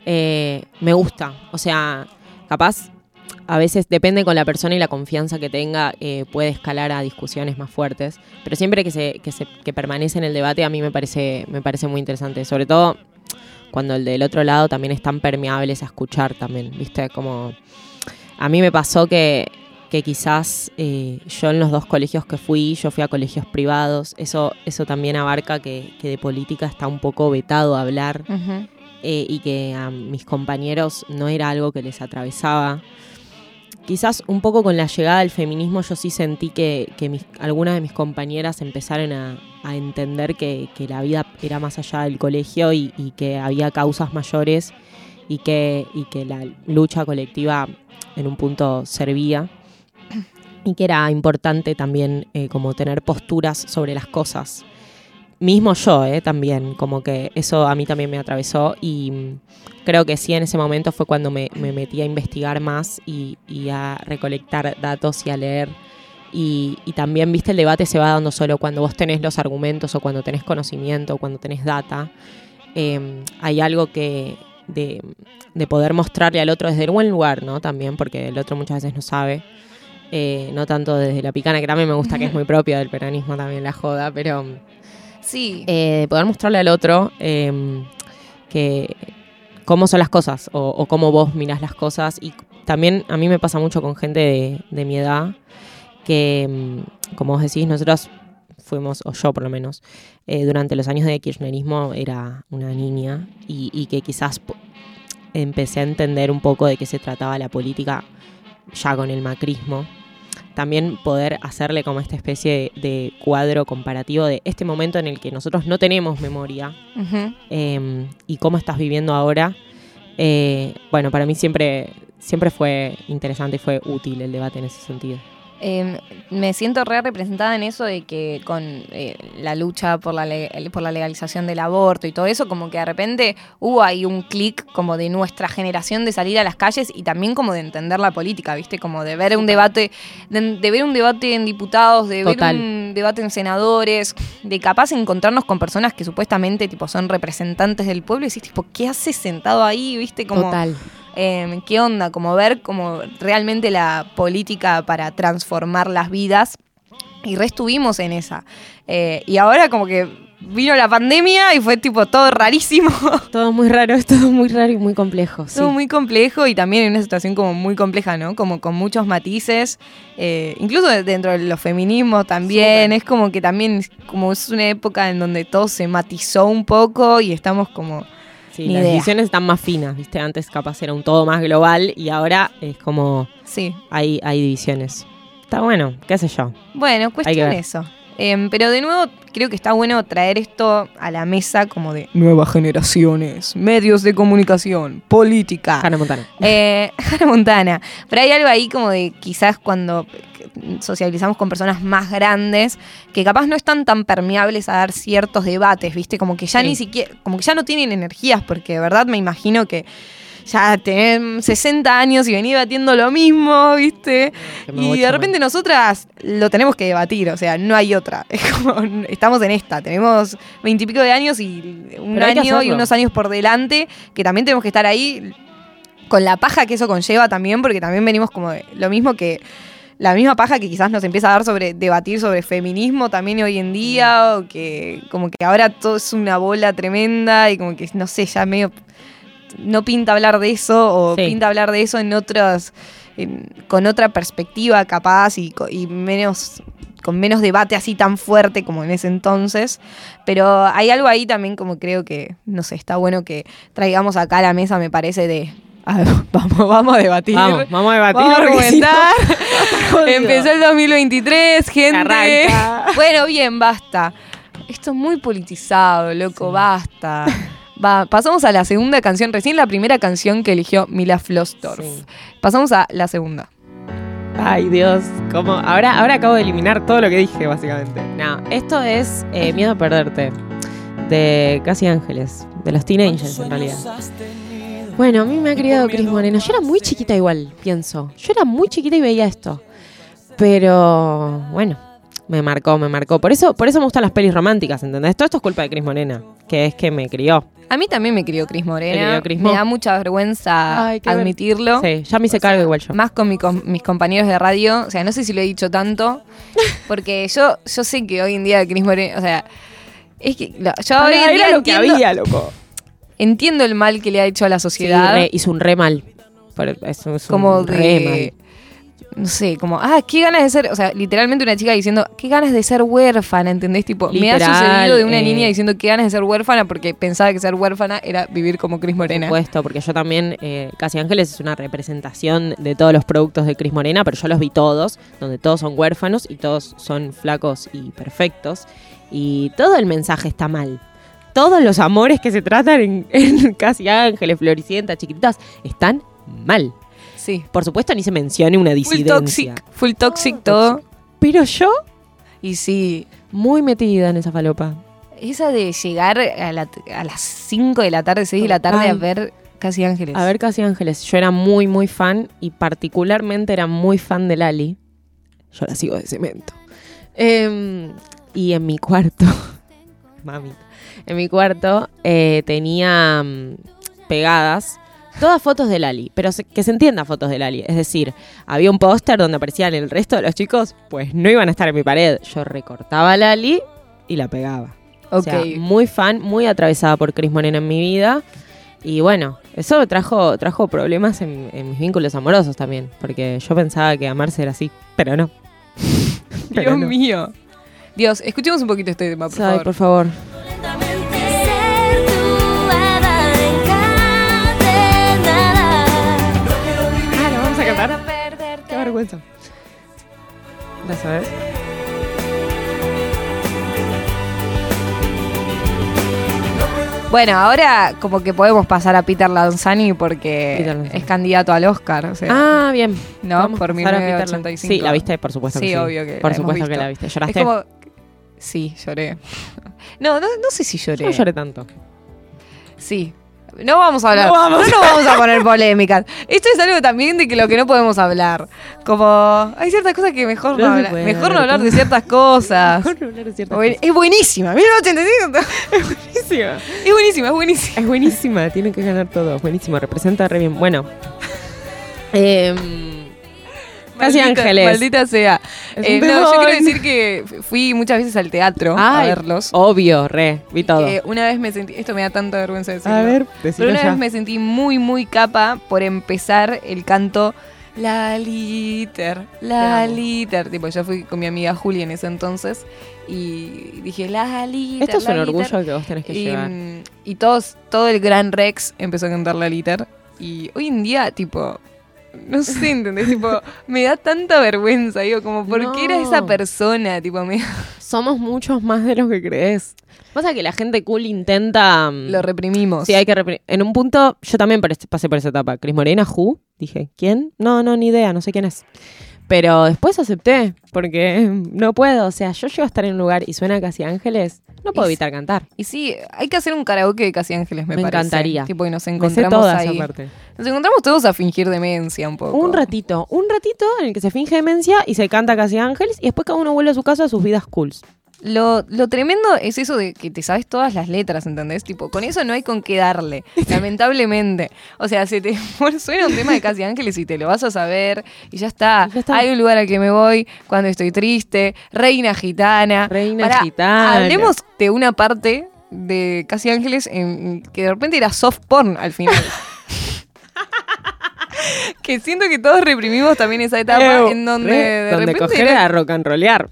[SPEAKER 6] eh, me gusta. O sea, capaz, a veces depende con la persona y la confianza que tenga, eh, puede escalar a discusiones más fuertes. Pero siempre que se, que se que permanece en el debate, a mí me parece, me parece muy interesante. Sobre todo cuando el del otro lado también es tan permeables a escuchar también. ¿Viste? Como. A mí me pasó que. Que quizás eh, yo en los dos colegios que fui, yo fui a colegios privados, eso, eso también abarca que, que de política está un poco vetado hablar eh, y que a mis compañeros no era algo que les atravesaba. Quizás un poco con la llegada del feminismo yo sí sentí que, que mis- algunas de mis compañeras empezaron a, a entender que, que la vida era más allá del colegio y, y que había causas mayores y que, y que la lucha colectiva en un punto servía y que era importante también eh, como tener posturas sobre las cosas. Mismo yo, eh, también, como que eso a mí también me atravesó y mm, creo que sí en ese momento fue cuando me, me metí a investigar más y, y a recolectar datos y a leer. Y, y también, viste, el debate se va dando solo cuando vos tenés los argumentos o cuando tenés conocimiento o cuando tenés data. Eh, hay algo que de, de poder mostrarle al otro desde el buen lugar, ¿no? También, porque el otro muchas veces no sabe. Eh, no tanto desde la picana, que también me gusta que es muy propio del peronismo también la joda, pero
[SPEAKER 1] Sí,
[SPEAKER 6] eh, de poder mostrarle al otro eh, que cómo son las cosas o, o cómo vos mirás las cosas. Y también a mí me pasa mucho con gente de, de mi edad que, mm, como vos decís, nosotros fuimos, o yo por lo menos, eh, durante los años de kirchnerismo era una niña y, y que quizás empecé a entender un poco de qué se trataba la política ya con el macrismo. También poder hacerle como esta especie de, de cuadro comparativo de este momento en el que nosotros no tenemos memoria eh, y cómo estás viviendo ahora. Eh, bueno, para mí siempre, siempre fue interesante y fue útil el debate en ese sentido.
[SPEAKER 1] Eh, me siento re representada en eso de que con eh, la lucha por la, por la legalización del aborto y todo eso, como que de repente hubo ahí un clic como de nuestra generación de salir a las calles y también como de entender la política, ¿viste? Como de ver un debate, de, de ver un debate en diputados, de
[SPEAKER 6] Total.
[SPEAKER 1] ver un debate en senadores, de capaz encontrarnos con personas que supuestamente tipo son representantes del pueblo y decís tipo, ¿qué haces sentado ahí? ¿Viste? Como,
[SPEAKER 6] Total.
[SPEAKER 1] Eh, qué onda, como ver como realmente la política para transformar las vidas. Y re estuvimos en esa. Eh, y ahora como que vino la pandemia y fue tipo todo rarísimo,
[SPEAKER 6] Todo muy raro, es todo muy raro y muy complejo. sí.
[SPEAKER 1] todo muy complejo y también en una situación como muy compleja, ¿no? Como con muchos matices, eh, incluso de- dentro de los feminismos también, es como que también como es una época en donde todo se matizó un poco y estamos como...
[SPEAKER 6] Sí,
[SPEAKER 1] Ni
[SPEAKER 6] las
[SPEAKER 1] idea.
[SPEAKER 6] decisiones están más finas, ¿viste? Antes capaz era un todo más global y ahora es como
[SPEAKER 1] Sí,
[SPEAKER 6] hay, hay divisiones. Está bueno, qué sé yo.
[SPEAKER 1] Bueno, cuestión eso. Em, pero de nuevo, creo que está bueno traer esto a la mesa como de nuevas generaciones, medios de comunicación, política.
[SPEAKER 6] Hannah Montana.
[SPEAKER 1] Eh, Hannah Montana. Pero hay algo ahí como de quizás cuando socializamos con personas más grandes que capaz no están tan permeables a dar ciertos debates, ¿viste? Como que ya
[SPEAKER 6] Sí.
[SPEAKER 1] ni siquiera, como que ya no tienen energías, porque de verdad me imagino que ya tenés 60 años y venís debatiendo lo mismo, ¿viste? Y de repente nosotras lo tenemos que debatir, o sea, no hay otra. Es como, estamos en esta, tenemos veintipico de años y un
[SPEAKER 6] Pero
[SPEAKER 1] año y unos años por delante, que también tenemos que estar ahí con la paja que eso conlleva también, porque también venimos como de lo mismo que la misma paja que quizás nos empieza a dar sobre debatir sobre feminismo también hoy en día, o que como que ahora todo es una bola tremenda y como que no sé, ya medio no pinta hablar de eso o
[SPEAKER 6] Sí.
[SPEAKER 1] pinta hablar de eso en otras en- con otra perspectiva capaz y, y menos con menos debate así tan fuerte como en ese entonces, pero hay algo ahí también como creo que no sé, está bueno que traigamos acá a la mesa me parece de a ver, vamos vamos a debatir.
[SPEAKER 6] Vamos, vamos a debatir.
[SPEAKER 1] Vamos a
[SPEAKER 6] no-
[SPEAKER 1] argumentar. Empezó el 2023, gente.
[SPEAKER 6] Arranca.
[SPEAKER 1] Bueno, bien, basta. Esto es muy politizado, loco, basta. Va, pasamos a la segunda canción, recién la primera canción que eligió Mila Flossdorf.
[SPEAKER 6] Sí.
[SPEAKER 1] Pasamos a la segunda.
[SPEAKER 6] Ay, Dios. ¿Cómo? Ahora, ahora acabo de eliminar todo lo que dije, básicamente. No, esto es eh, Miedo a Perderte, de Casi Ángeles, de los Teen Angels, en realidad. Bueno, a mí me ha criado Cris Moreno. Yo era muy chiquita igual, pienso. Yo era muy chiquita y veía esto. Pero, bueno, me marcó, me marcó. Por eso, por eso me gustan las pelis románticas, ¿entendés? Todo esto es culpa de Cris Morena, que es que me crió.
[SPEAKER 1] A mí también me crió Cris
[SPEAKER 6] ¿Te
[SPEAKER 1] Morena.
[SPEAKER 6] crió Cris
[SPEAKER 1] me da mucha vergüenza
[SPEAKER 6] Ay, qué ver-
[SPEAKER 1] admitirlo.
[SPEAKER 6] Sí, ya me hice cargo igual yo.
[SPEAKER 1] Más con mi mis compañeros de radio. O sea, no sé si lo he dicho tanto. Porque yo, yo sé que hoy en día Cris Morena. O sea, es que yo hoy en día
[SPEAKER 6] lo que
[SPEAKER 1] entiendo,
[SPEAKER 6] había, loco.
[SPEAKER 1] entiendo el mal que le ha hecho a la
[SPEAKER 6] Sí,
[SPEAKER 1] sociedad.
[SPEAKER 6] re- hizo un re mal. Pero es, es
[SPEAKER 1] como
[SPEAKER 6] un re
[SPEAKER 1] de.
[SPEAKER 6] mal.
[SPEAKER 1] No sé, como, ah, qué ganas de ser. O sea, literalmente una chica diciendo, qué ganas de ser huérfana, ¿entendés? Tipo, me ha sucedido de una
[SPEAKER 6] eh.
[SPEAKER 1] niña diciendo qué ganas de ser huérfana porque pensaba que ser huérfana era vivir como Cris
[SPEAKER 6] Por
[SPEAKER 1] Morena.
[SPEAKER 6] supuesto, porque yo también, eh, Casi Ángeles es una representación de todos los productos de Cris Morena, pero yo los vi todos, donde todos son huérfanos y todos son flacos y perfectos. Y todo el mensaje está mal. Todos los amores que se tratan en, en Casi Ángeles, Floricienta, chiquititas, están mal.
[SPEAKER 1] Sí.
[SPEAKER 6] Por supuesto, ni se mencione una
[SPEAKER 1] Full
[SPEAKER 6] disidencia.
[SPEAKER 1] toxic, full toxic todo.
[SPEAKER 6] Pero yo,
[SPEAKER 1] Y sí,
[SPEAKER 6] muy metida en esa falopa.
[SPEAKER 1] esa de llegar a, la- a las 5 de la tarde, 6 de la tarde a
[SPEAKER 6] Total.
[SPEAKER 1] ver Casi Ángeles.
[SPEAKER 6] A ver, Casi Ángeles, yo era muy, muy fan y particularmente era muy fan de Lali. Yo la sigo de cemento. Em, y en mi cuarto, mami, en mi cuarto eh, tenía mm, pegadas todas fotos de Lali, pero se- que se entienda fotos de Lali. Es decir, había un póster donde aparecían el resto de los chicos, pues no iban a estar en mi pared. Yo recortaba a Lali y la pegaba. O
[SPEAKER 1] Ok.
[SPEAKER 6] sea, muy fan, muy atravesada por Cris Morena en mi vida. Y bueno, eso trajo, trajo problemas en, en mis vínculos amorosos también. Porque yo pensaba que amarse era así, pero no. Pero
[SPEAKER 1] Dios
[SPEAKER 6] no.
[SPEAKER 1] mío. Dios, escuchemos un poquito este tema, por
[SPEAKER 6] Ay,
[SPEAKER 1] favor.
[SPEAKER 6] por favor. Vergüenza. ¿La sabes?
[SPEAKER 1] Bueno, ahora como que podemos pasar a Peter Lanzani porque
[SPEAKER 6] Peter Lanzani.
[SPEAKER 1] es candidato al Oscar. O sea,
[SPEAKER 6] Ah, bien.
[SPEAKER 1] ¿no?
[SPEAKER 6] Vamos
[SPEAKER 1] Por
[SPEAKER 6] a pasar a Peter
[SPEAKER 1] 1985.
[SPEAKER 6] Sí, la viste, por supuesto
[SPEAKER 1] Sí,
[SPEAKER 6] que sí.
[SPEAKER 1] obvio que
[SPEAKER 6] Por
[SPEAKER 1] la hemos
[SPEAKER 6] supuesto que la viste.
[SPEAKER 1] Es
[SPEAKER 6] ¿Lloraste?
[SPEAKER 1] como... Sí, lloré. No, no, no sé si lloré.
[SPEAKER 6] No lloré tanto.
[SPEAKER 1] Sí. No vamos a hablar.
[SPEAKER 6] No
[SPEAKER 1] No,
[SPEAKER 6] vamos.
[SPEAKER 1] nos vamos a poner polémicas. Esto es algo también de que lo que no podemos hablar. Como hay ciertas cosas que mejor no, hablar. Mejor no
[SPEAKER 6] hablar de
[SPEAKER 1] ciertas cosas.
[SPEAKER 6] Mejor no hablar de ciertas cosas.
[SPEAKER 1] Es buenísima. 1985.
[SPEAKER 6] Buenísima.
[SPEAKER 1] Es buenísima, es buenísima.
[SPEAKER 6] Es buenísima, tiene que ganar todo. Buenísimo, representa re bien. Bueno. Em, Casi
[SPEAKER 1] Maldita-
[SPEAKER 6] Ángeles.
[SPEAKER 1] Maldita sea. Eh, no, yo quiero decir que fui muchas veces al teatro a verlos.
[SPEAKER 6] Obvio, re. Vi todo.
[SPEAKER 1] Que una vez me sentí. Esto me da tanta vergüenza decirlo.
[SPEAKER 6] a ver,
[SPEAKER 1] Pero una
[SPEAKER 6] ya.
[SPEAKER 1] vez me sentí muy, muy capa por empezar el canto La Liter, La. Liter. Tipo, yo fui con mi amiga Julia en ese entonces y dije La Liter.
[SPEAKER 6] Esto es un
[SPEAKER 1] Liter".
[SPEAKER 6] orgullo que vos tenés que
[SPEAKER 1] Y,
[SPEAKER 6] llevar.
[SPEAKER 1] mm, y todos, todo el gran Rex empezó a cantar La Liter. Y hoy en día, tipo. No sé, ¿entendés? tipo, me da tanta vergüenza, digo, como, ¿por qué era esa persona? Tipo, me
[SPEAKER 6] Somos muchos más de los que crees. Pasa que la gente cool intenta. mm,
[SPEAKER 1] lo reprimimos.
[SPEAKER 6] Sí, hay que repri- En un punto, yo también pasé por esa etapa. Cris Morena, Who. Dije, ¿quién? No, no, ni idea, no sé quién es. Pero después acepté, porque no puedo. O sea, yo llego a estar en un lugar y suena Casi Ángeles, no puedo
[SPEAKER 1] Y
[SPEAKER 6] evitar cantar.
[SPEAKER 1] Y sí, hay que hacer un karaoke de Casi Ángeles, me,
[SPEAKER 6] Me
[SPEAKER 1] parece.
[SPEAKER 6] encantaría.
[SPEAKER 1] Tipo, y nos encontramos
[SPEAKER 6] todas
[SPEAKER 1] ahí.
[SPEAKER 6] aparte.
[SPEAKER 1] Nos encontramos todos a fingir demencia un poco.
[SPEAKER 6] Un ratito, un ratito en el que se finge demencia y se canta Casi Ángeles y después cada uno vuelve a su casa a sus vidas cools.
[SPEAKER 1] Lo, lo tremendo es eso de que te sabes todas las letras, ¿entendés? Tipo, con eso no hay con qué darle, lamentablemente. O sea, se te suena un tema de Casi Ángeles y te lo vas a saber y ya está.
[SPEAKER 6] Y ya está.
[SPEAKER 1] Hay un lugar al que me voy cuando estoy triste, Reina Gitana.
[SPEAKER 6] Reina Gitana.
[SPEAKER 1] Hablemos de una parte de Casi Ángeles en, que de repente era soft porn al final. que siento que todos reprimimos también esa etapa en donde
[SPEAKER 6] re,
[SPEAKER 1] de
[SPEAKER 6] donde
[SPEAKER 1] repente
[SPEAKER 6] coger
[SPEAKER 1] era-
[SPEAKER 6] era rock and rollear.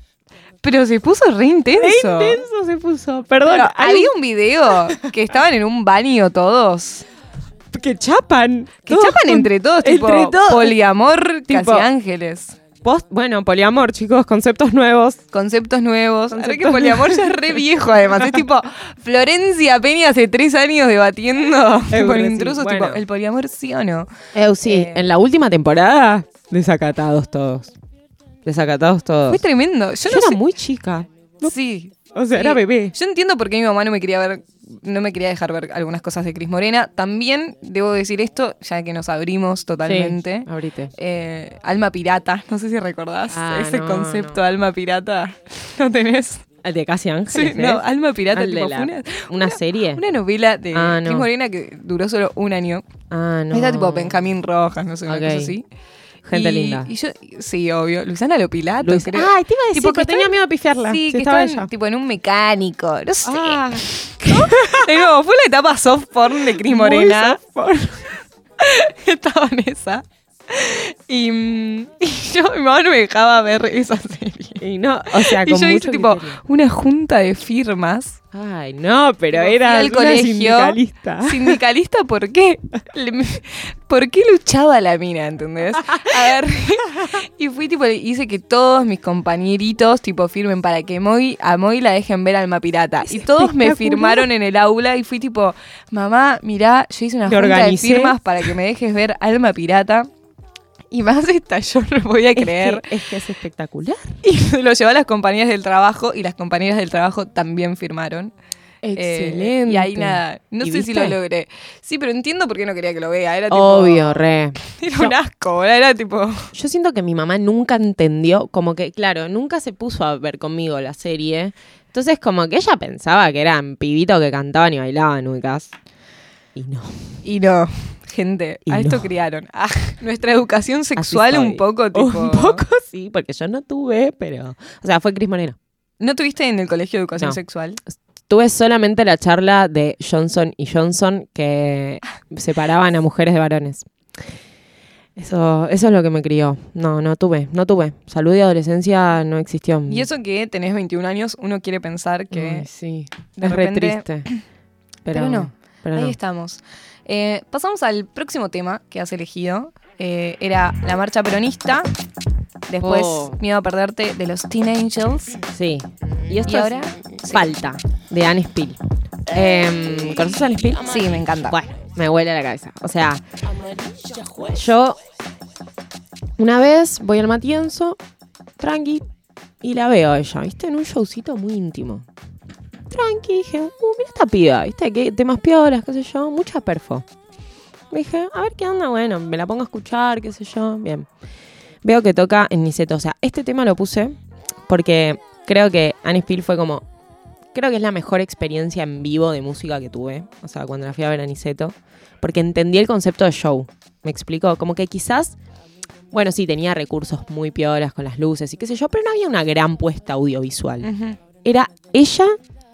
[SPEAKER 1] Pero se puso re intenso.
[SPEAKER 6] intenso se puso. Perdón,
[SPEAKER 1] Pero
[SPEAKER 6] hay
[SPEAKER 1] había un video que estaban en un baño todos.
[SPEAKER 6] que chapan.
[SPEAKER 1] Que
[SPEAKER 6] Todos
[SPEAKER 1] chapan
[SPEAKER 6] con-
[SPEAKER 1] entre todos, tipo
[SPEAKER 6] entre todos.
[SPEAKER 1] poliamor,
[SPEAKER 6] Tipo-
[SPEAKER 1] casi ángeles.
[SPEAKER 6] Post- bueno, poliamor, chicos, conceptos nuevos.
[SPEAKER 1] Conceptos nuevos. Ahora que
[SPEAKER 6] Conceptos
[SPEAKER 1] poliamor ya es re viejo, además. Es tipo Florencia Peña hace tres años debatiendo con intrusos,
[SPEAKER 6] bueno.
[SPEAKER 1] tipo, ¿el poliamor sí o no?
[SPEAKER 6] Eu, sí,
[SPEAKER 1] Eh.
[SPEAKER 6] en la última temporada, desacatados todos. Desacatados todos.
[SPEAKER 1] Fue tremendo. Yo
[SPEAKER 6] Yo
[SPEAKER 1] no
[SPEAKER 6] era
[SPEAKER 1] sé.
[SPEAKER 6] muy chica.
[SPEAKER 1] Sí.
[SPEAKER 6] O sea,
[SPEAKER 1] Sí.
[SPEAKER 6] era bebé.
[SPEAKER 1] Yo entiendo por qué mi mamá no me quería ver, no me quería dejar ver algunas cosas de Cris Morena. También debo decir esto, ya que nos abrimos totalmente.
[SPEAKER 6] Sí, ahorita.
[SPEAKER 1] Eh, alma pirata, no sé si recordás
[SPEAKER 6] Ah,
[SPEAKER 1] ese
[SPEAKER 6] no,
[SPEAKER 1] concepto
[SPEAKER 6] no.
[SPEAKER 1] alma pirata. ¿No tenés?
[SPEAKER 6] El de Casi
[SPEAKER 1] Sí,
[SPEAKER 6] Ángeles.
[SPEAKER 1] no,
[SPEAKER 6] ¿eh?
[SPEAKER 1] alma pirata,
[SPEAKER 6] Al de
[SPEAKER 1] tipo,
[SPEAKER 6] la-
[SPEAKER 1] fue una,
[SPEAKER 6] una serie.
[SPEAKER 1] una novela de
[SPEAKER 6] Ah, no.
[SPEAKER 1] Cris Morena que duró solo un año.
[SPEAKER 6] Ah, no.
[SPEAKER 1] Está tipo Benjamín Rojas, no sé, una
[SPEAKER 6] Ok.
[SPEAKER 1] cosa así.
[SPEAKER 6] Gente
[SPEAKER 1] Y-
[SPEAKER 6] linda.
[SPEAKER 1] Y yo, sí, obvio. Luisana Lopilato,
[SPEAKER 6] Luis-
[SPEAKER 1] creo.
[SPEAKER 6] Ay, te iba a decir,
[SPEAKER 1] Tipo
[SPEAKER 6] que tenía miedo de pifiarla.
[SPEAKER 1] Sí,
[SPEAKER 6] si
[SPEAKER 1] que
[SPEAKER 6] estaba ella.
[SPEAKER 1] tipo en un mecánico, no sé.
[SPEAKER 6] Ah,
[SPEAKER 1] fue la etapa soft porn de Cris
[SPEAKER 6] muy
[SPEAKER 1] Morena.
[SPEAKER 6] soft porn.
[SPEAKER 1] Estaba en esa. Y, mm, y yo, mi mamá no me dejaba ver esa serie.
[SPEAKER 6] Y no, o sea,
[SPEAKER 1] Y
[SPEAKER 6] con
[SPEAKER 1] yo hice
[SPEAKER 6] mucho
[SPEAKER 1] tipo
[SPEAKER 6] criterio.
[SPEAKER 1] una junta de firmas.
[SPEAKER 6] Ay, no, pero
[SPEAKER 1] Tipo,
[SPEAKER 6] era
[SPEAKER 1] al colegio.
[SPEAKER 6] sindicalista.
[SPEAKER 1] ¿Sindicalista por qué? ¿Por qué luchaba la mina, entendés? A ver, y fui tipo, hice que todos mis compañeritos tipo firmen para que Moy, a Moy la dejen ver Alma Pirata.
[SPEAKER 6] Es
[SPEAKER 1] y todos me firmaron en el aula y fui tipo, mamá, mirá, yo hice una junta de firmas para que me dejes ver Alma Pirata. Y más esta, yo no lo voy a
[SPEAKER 6] Es que-
[SPEAKER 1] creer.
[SPEAKER 6] Es que es espectacular.
[SPEAKER 1] Y lo llevó a las compañeras del trabajo y las compañeras del trabajo también firmaron. Eh,
[SPEAKER 6] Excelente.
[SPEAKER 1] y ahí nada, no
[SPEAKER 6] ¿Y
[SPEAKER 1] sé si lo logré. Sí, pero entiendo por qué no quería que lo vea. Era tipo,
[SPEAKER 6] Obvio, re.
[SPEAKER 1] Era un asco, boludo, era tipo.
[SPEAKER 6] Yo siento que mi mamá nunca entendió, como que, claro, nunca se puso a ver conmigo la serie. Entonces, como que ella pensaba que eran pibitos que cantaban y bailaban, ubicás. Y no.
[SPEAKER 1] Y no, gente,
[SPEAKER 6] Y
[SPEAKER 1] a esto
[SPEAKER 6] no.
[SPEAKER 1] criaron. Ah, nuestra educación sexual un poco, tipo.
[SPEAKER 6] Un poco sí, porque yo no tuve, pero. O sea, fue Cris Moreno.
[SPEAKER 1] ¿No tuviste en el colegio de educación
[SPEAKER 6] No.
[SPEAKER 1] sexual?
[SPEAKER 6] Tuve solamente la charla de Johnson y Johnson que separaban a mujeres de varones. Eso, eso es lo que me crió. No, no tuve, no tuve. Salud y adolescencia no existió.
[SPEAKER 1] Y eso que tenés 21 años, uno quiere pensar que.
[SPEAKER 6] Ay, sí.
[SPEAKER 1] de
[SPEAKER 6] es re
[SPEAKER 1] repente-
[SPEAKER 6] triste. Pero,
[SPEAKER 1] Pero no.
[SPEAKER 6] Pero
[SPEAKER 1] Ahí
[SPEAKER 6] no.
[SPEAKER 1] estamos. Eh, pasamos al próximo tema que has elegido. Eh, era la marcha peronista. Después,
[SPEAKER 6] Oh.
[SPEAKER 1] Miedo a perderte de los Teen Angels.
[SPEAKER 6] Sí. Y esto
[SPEAKER 1] ¿Y ahora?
[SPEAKER 6] Falta, de Anne Spill. Eh, ¿Conoces a Anne Spill?
[SPEAKER 1] Sí, me encanta.
[SPEAKER 6] Bueno, me huele la cabeza. O sea, yo una vez voy al Matienzo, tranqui, y la veo a ella, ¿viste? En un showcito muy íntimo. Tranqui, dije, uh, mira esta piba, ¿viste? ¿Qué temas piolas, qué sé yo? Mucha perfo. Me dije, a ver qué onda, bueno, me la pongo a escuchar, qué sé yo, bien. Veo que toca en Niceto, o sea, este tema lo puse porque creo que Anne Spill fue como creo que es la mejor experiencia en vivo de música que tuve. O sea, cuando la fui a ver a Niceto. Porque entendí el concepto de show. ¿Me explico? Como que quizás, bueno, sí, tenía recursos muy piolas con las luces y qué sé yo, pero no había una gran puesta audiovisual. Era ella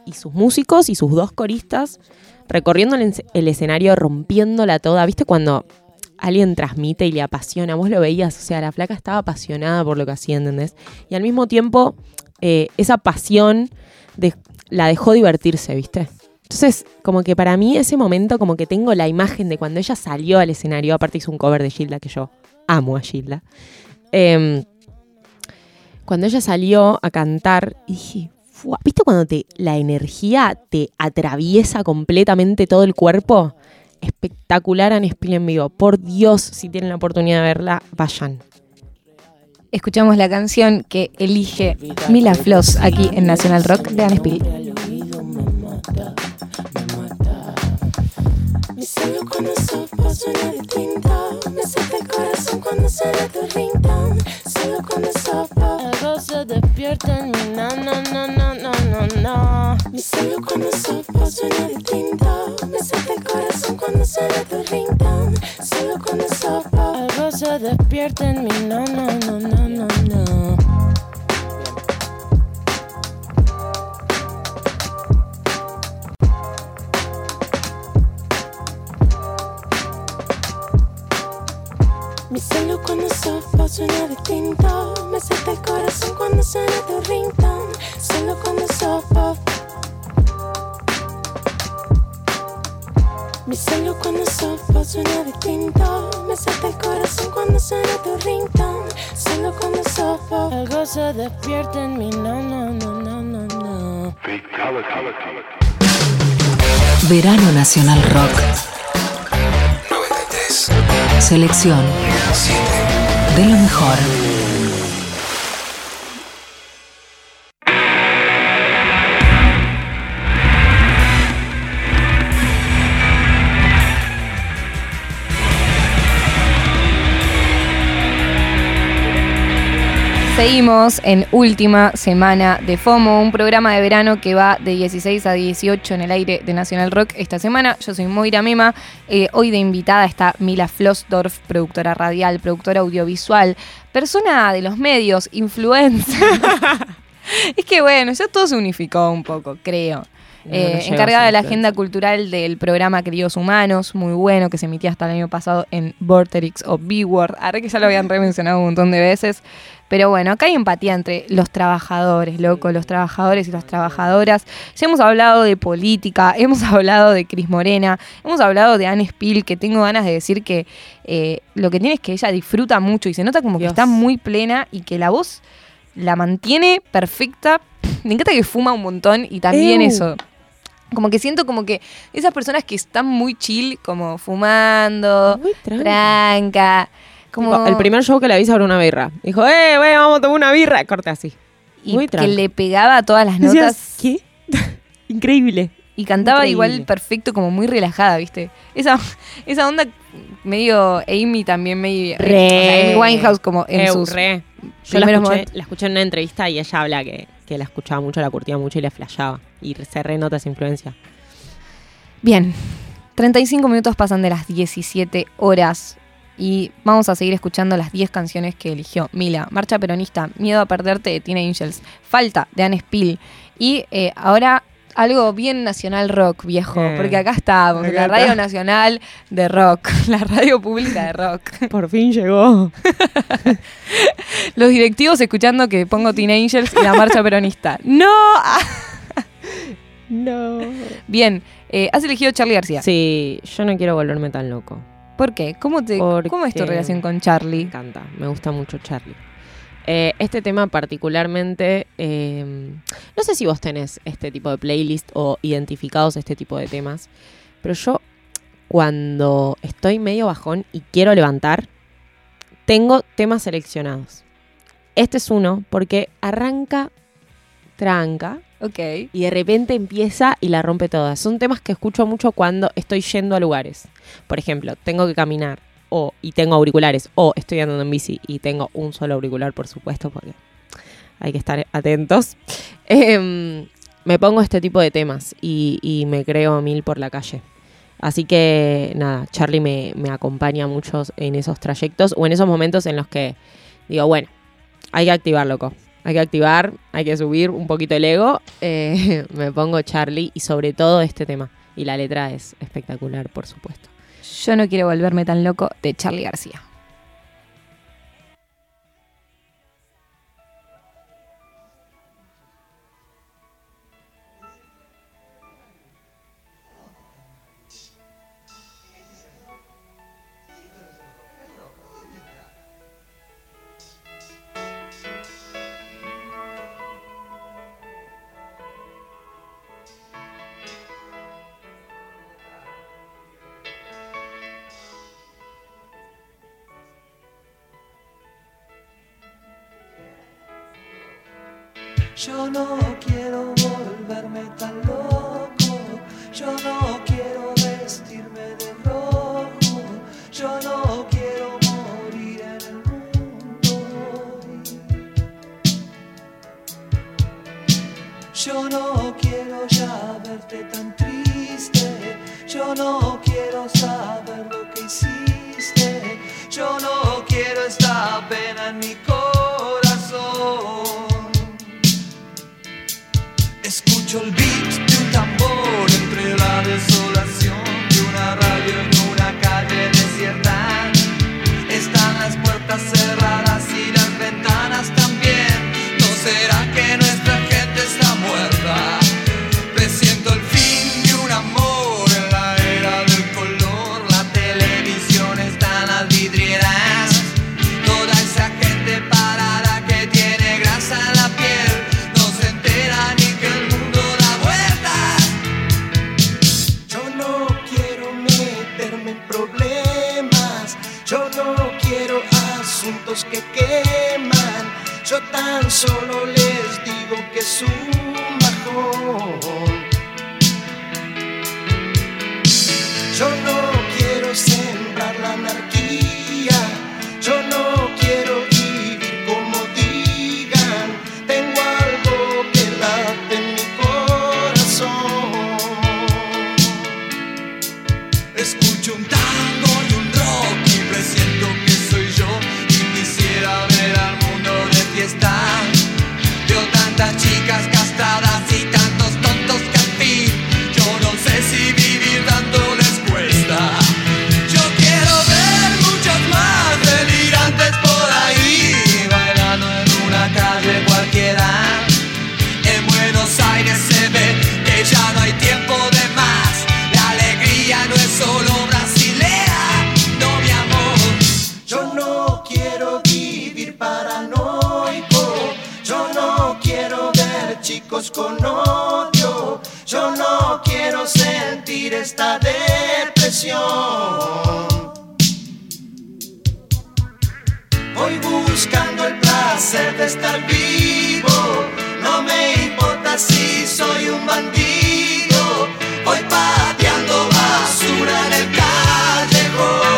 [SPEAKER 6] y sus músicos y sus dos coristas recorriendo el, en- el escenario, rompiéndola toda. ¿Viste cuando alguien transmite y le apasiona? Vos lo veías, o sea, la flaca estaba apasionada por lo que hacía, ¿entendés? Y al mismo tiempo, eh, esa pasión la dejó divertirse, ¿viste? Entonces, como que para mí ese momento, como que tengo la imagen de cuando ella salió al escenario, aparte hizo un cover de Gilda, que yo amo a Gilda. Em, cuando ella salió a cantar, ¿viste cuando te, la energía te atraviesa completamente todo el cuerpo? Espectacular Anne Spill en vivo. Por Dios, si tienen la oportunidad de verla, vayan.
[SPEAKER 1] escuchamos la canción que elige Mila Floss aquí en National Rock de Anne Spill.
[SPEAKER 7] Mi celo cuando sopa suena distinto Me salta el corazón cuando suena tu ringtone Solo cuando se despierta en mí No, no, no, no, no, no, no Mi celo cuando sopa suena distinto Me salta el corazón cuando suena tu ringtone Solo cuando sopa Algo se despierta en mí. No, no, no, no, no, no se despierta en mí No, no, no, no, no, no
[SPEAKER 2] Verano Nacional Rock. 93. Selección. De lo mejor.
[SPEAKER 1] Seguimos en última semana de FOMO, un programa de verano que va de 16 a 18 en el aire de Nacional Rock esta semana. Yo soy Moira Mema. Eh, hoy de invitada está Mila Flossdorf, productora radial, productora audiovisual, persona de los medios, influencer. es que bueno, ya todo se unificó un poco, creo. Eh,
[SPEAKER 6] no
[SPEAKER 1] encargada de la agenda cultural del programa Queridos Humanos, muy bueno, que se emitía hasta el año pasado en Vorterix o B-Word. Ahora que ya lo habían remencionado un montón de veces. Pero bueno, acá hay empatía entre los trabajadores, loco, los trabajadores y las trabajadoras. Ya hemos hablado de política, hemos hablado de Cris Morena, hemos hablado de Anne Spill, que tengo ganas de decir que eh, lo que tiene es que ella disfruta mucho y se nota como que está muy plena y que la voz la mantiene perfecta. Me encanta que fuma un montón y también
[SPEAKER 6] Ew.
[SPEAKER 1] eso. Como que siento como que esas personas que están muy chill, como fumando,
[SPEAKER 6] Muy
[SPEAKER 1] tranca, como
[SPEAKER 6] el primer show que le avisa sobre una birra. Dijo, eh, güey, vamos a tomar una birra. Corte así.
[SPEAKER 1] y
[SPEAKER 6] muy
[SPEAKER 1] que le pegaba todas las notas
[SPEAKER 6] ¿Qué? Increíble.
[SPEAKER 1] y cantaba
[SPEAKER 6] Increíble.
[SPEAKER 1] igual perfecto, como muy relajada, ¿viste? Esa, esa onda medio Amy también, medio o sea, Amy Winehouse como en
[SPEAKER 6] Eu,
[SPEAKER 1] sus
[SPEAKER 6] re. Yo la escuché, la escuché en una entrevista y ella habla que, que la escuchaba mucho, la curtía mucho y la flashaba. Y se renota esa influencia.
[SPEAKER 1] Bien, 35 minutos pasan de las 17 horas y vamos a seguir escuchando las 10 canciones que eligió Mila. Marcha Peronista, Miedo a Perderte de Teen Angels, Falta de Anne Spill y eh, ahora algo bien nacional rock, viejo,
[SPEAKER 6] Eh,
[SPEAKER 1] porque acá estamos,
[SPEAKER 6] acá
[SPEAKER 1] la
[SPEAKER 6] está.
[SPEAKER 1] radio nacional de rock, la radio pública de rock.
[SPEAKER 6] Por fin llegó.
[SPEAKER 1] Los directivos escuchando que pongo Teen Angels y la Marcha Peronista. ¡No!
[SPEAKER 6] No.
[SPEAKER 1] Bien, eh, has elegido Charlie García.
[SPEAKER 6] Sí, yo no quiero volverme tan loco.
[SPEAKER 1] ¿Por qué? ¿Cómo, te,
[SPEAKER 6] Porque-
[SPEAKER 1] ¿Cómo es tu relación con
[SPEAKER 6] Me
[SPEAKER 1] Charlie?
[SPEAKER 6] encanta, me gusta mucho Charlie. Eh, este tema particularmente, eh, no sé si vos tenés este tipo de playlist o identificados este tipo de temas, pero yo cuando estoy medio bajón y quiero levantar, tengo temas seleccionados. Este es uno porque arranca, tranca,
[SPEAKER 1] Ok.
[SPEAKER 6] y de repente empieza y la rompe toda. Son temas que escucho mucho cuando estoy yendo a lugares. Por ejemplo, tengo que caminar o y tengo auriculares o estoy andando en bici y tengo un solo auricular, por supuesto, porque hay que estar atentos. Em, me pongo este tipo de temas y, y me creo a mil por la calle. Así que nada, Charlie me, me acompaña mucho en esos trayectos o en esos momentos en los que digo, bueno, hay que activar, loco. Hay que activar, hay que subir un poquito el ego. Eh, me pongo Charlie y sobre todo este tema. Y la letra es espectacular, por supuesto.
[SPEAKER 1] Yo no quiero volverme tan loco de Charlie García.
[SPEAKER 8] voy buscando el placer de estar vivo. No me importa si soy un bandido, voy pateando basura en el callejón.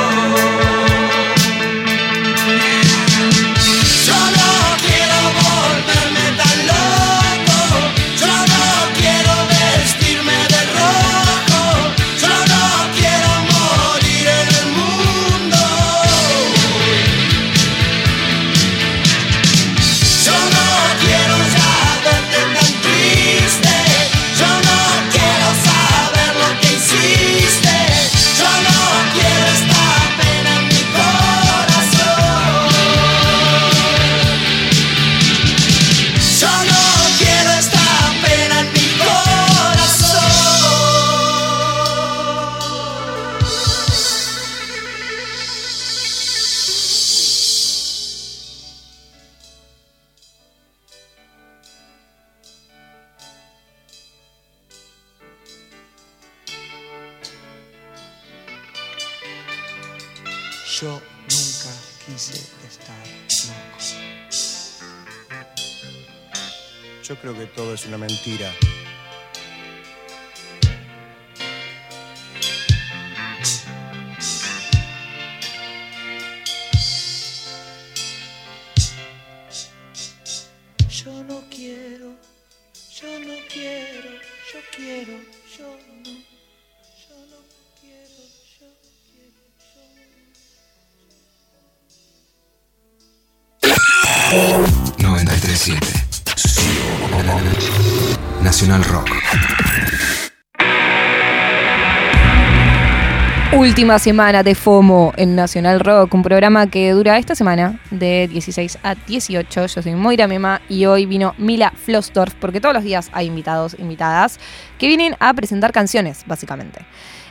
[SPEAKER 1] última semana de FOMO en Nacional Rock, un programa que dura esta semana de 16 a 18. Yo soy Moira Mema y hoy vino Mila Flosdorf, porque todos los días hay invitados, invitadas, que vienen a presentar canciones, básicamente.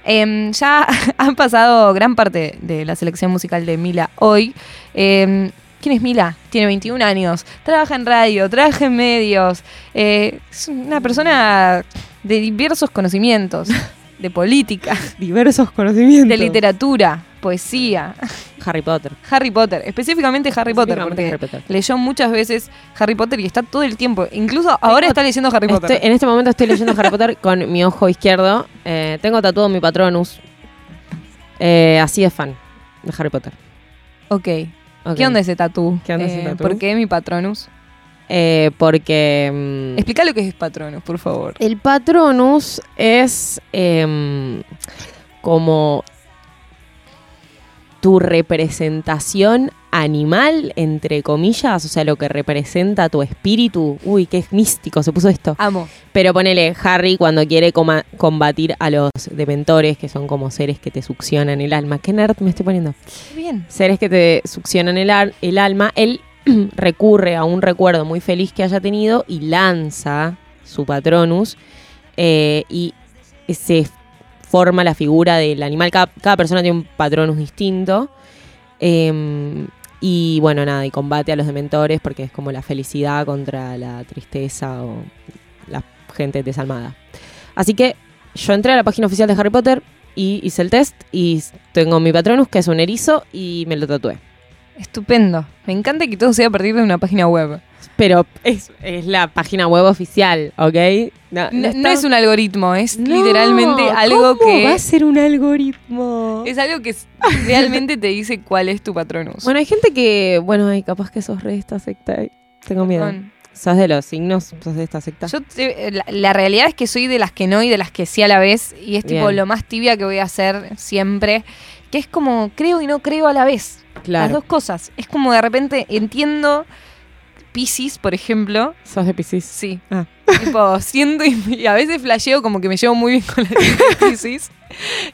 [SPEAKER 1] Em, ya han pasado gran parte de la selección musical de Mila hoy. Em, ¿Quién es Mila? Tiene 21 años, trabaja en radio, trabaja en medios, eh, es una persona de diversos conocimientos. de política,
[SPEAKER 6] diversos conocimientos.
[SPEAKER 1] de literatura, poesía.
[SPEAKER 6] Harry Potter.
[SPEAKER 1] Harry Potter, específicamente Harry Potter, porque
[SPEAKER 6] Harry
[SPEAKER 1] leyó muchas veces Harry Potter y está todo el tiempo. Incluso ahora está leyendo Harry Potter.
[SPEAKER 6] En este momento estoy leyendo Harry Potter con mi ojo izquierdo. Eh, tengo tatuado mi patronus. Eh, así es fan de Harry Potter.
[SPEAKER 1] Ok.
[SPEAKER 6] okay.
[SPEAKER 1] ¿Qué onda ese tatú?
[SPEAKER 6] ¿Qué onda ese
[SPEAKER 1] eh,
[SPEAKER 6] tatú?
[SPEAKER 1] ¿Por qué mi patronus?
[SPEAKER 6] Eh, porque. mm,
[SPEAKER 1] Explica lo que es patronus, por favor.
[SPEAKER 6] El Patronus es em, como tu representación animal, entre comillas, o sea, lo que representa tu espíritu. Uy, qué místico se puso esto.
[SPEAKER 1] Amo.
[SPEAKER 6] Pero ponele Harry cuando quiere coma- combatir a los dementores, que son como seres que te succionan el alma. ¿Qué nerd me estoy poniendo?
[SPEAKER 1] Bien.
[SPEAKER 6] seres que te succionan el, el alma, él recurre a un recuerdo muy feliz que haya tenido y lanza su patronus eh, y se forma la figura del animal. Cada, persona tiene un patronus distinto. eh, y bueno, nada, y combate a los dementores porque es como la felicidad contra la tristeza o la gente desalmada. Así que yo entré a la página oficial de Harry Potter y hice el test y tengo mi patronus, que es un erizo, y me lo tatué.
[SPEAKER 1] Estupendo. Me encanta que todo sea a partir de una página web.
[SPEAKER 6] Pero es, es la página web oficial, ¿ok?
[SPEAKER 1] No,
[SPEAKER 6] está-
[SPEAKER 1] no es un algoritmo, es literalmente algo
[SPEAKER 6] ¿cómo
[SPEAKER 1] que
[SPEAKER 6] va a ser un algoritmo?
[SPEAKER 1] es algo que realmente te dice cuál es tu patronus.
[SPEAKER 6] Bueno, hay gente que, bueno, ay, capaz que sos re esta secta. ay, Tengo miedo.
[SPEAKER 1] Perdón.
[SPEAKER 6] ¿Sos de los signos? ¿Sos de esta secta?
[SPEAKER 1] Yo te- la, la realidad es que soy de las que no y de las que sí a la vez y es tipo
[SPEAKER 6] Bien.
[SPEAKER 1] lo más tibia que voy a hacer siempre, que es como creo y no creo a la vez. Las dos cosas. Es como de repente entiendo Pisces, por ejemplo.
[SPEAKER 6] ¿Sos de Pisces?
[SPEAKER 1] Sí.
[SPEAKER 6] Ah.
[SPEAKER 1] Tipo, siento y, y a veces flasheo como que me llevo muy bien con la Pisces.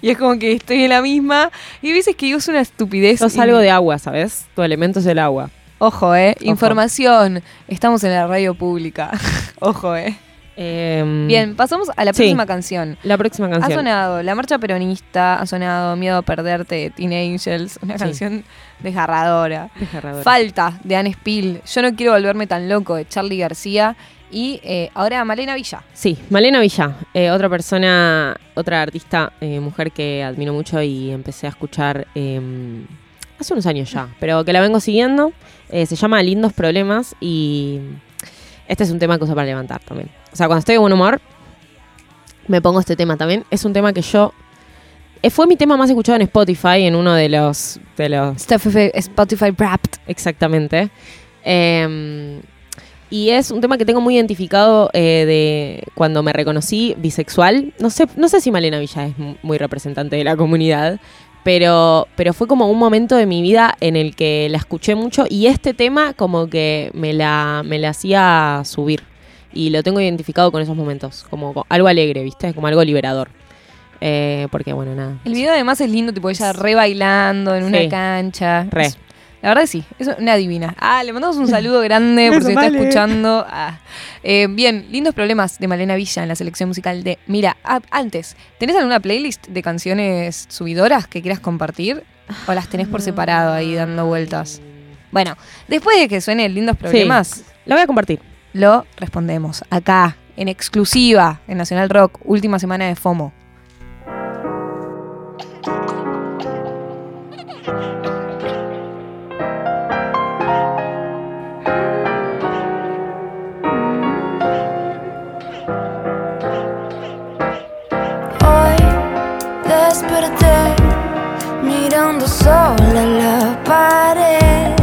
[SPEAKER 1] Y es como que estoy en la misma. Y hay veces que digo es una estupidez.
[SPEAKER 6] Sos
[SPEAKER 1] y-
[SPEAKER 6] algo de agua, ¿sabes? Tu elemento es el agua.
[SPEAKER 1] Ojo, eh.
[SPEAKER 6] Ojo.
[SPEAKER 1] Información. Estamos en la radio pública. Ojo, eh.
[SPEAKER 6] Em,
[SPEAKER 1] Bien, pasamos a la
[SPEAKER 6] Sí.
[SPEAKER 1] próxima canción.
[SPEAKER 6] La próxima
[SPEAKER 1] Ha
[SPEAKER 6] canción.
[SPEAKER 1] sonado La Marcha Peronista, ha sonado Miedo a Perderte de Teen Angels, una
[SPEAKER 6] Sí.
[SPEAKER 1] canción desgarradora.
[SPEAKER 6] Desgarradora.
[SPEAKER 1] Falta de Anne Spill, Yo no quiero volverme tan loco de Charlie García y eh, ahora Malena Villa.
[SPEAKER 6] Sí, Malena Villa, eh, otra persona, otra artista, eh, mujer que admiro mucho y empecé a escuchar eh, hace unos años ya, pero que la vengo siguiendo. Eh, se llama Lindos Problemas y este es un tema que uso para levantar también. O sea, cuando estoy de buen humor, me pongo este tema también. Es un tema que yo... eh, fue mi tema más escuchado en Spotify, en uno de los... De los
[SPEAKER 1] Spotify, Spotify Wrapped.
[SPEAKER 6] Exactamente. Eh, y es un tema que tengo muy identificado eh, de cuando me reconocí bisexual. No sé, no sé si Malena Villa es mu- muy representante de la comunidad, pero, pero fue como un momento de mi vida en el que la escuché mucho y este tema como que me la, me la hacía subir. Y lo tengo identificado con esos momentos, como co- algo alegre, ¿viste? Como algo liberador. Eh, porque, bueno, nada.
[SPEAKER 1] El video además es lindo, tipo ella re bailando en una cancha.
[SPEAKER 6] Re.
[SPEAKER 1] Es- La verdad sí, es una divina. Ah, le mandamos un saludo grande por si está escuchando. Ah. Eh, bien, lindos problemas de Malena Villa en la selección musical de Mira. ah, antes, ¿tenés alguna playlist de canciones subidoras que quieras compartir? ¿O las tenés por separado ahí dando vueltas? Bueno, después de que suene Lindos Problemas,
[SPEAKER 6] La voy a compartir.
[SPEAKER 1] lo respondemos acá, en exclusiva, en Nacional Rock, última semana de FOMO.
[SPEAKER 5] mirando sola la pared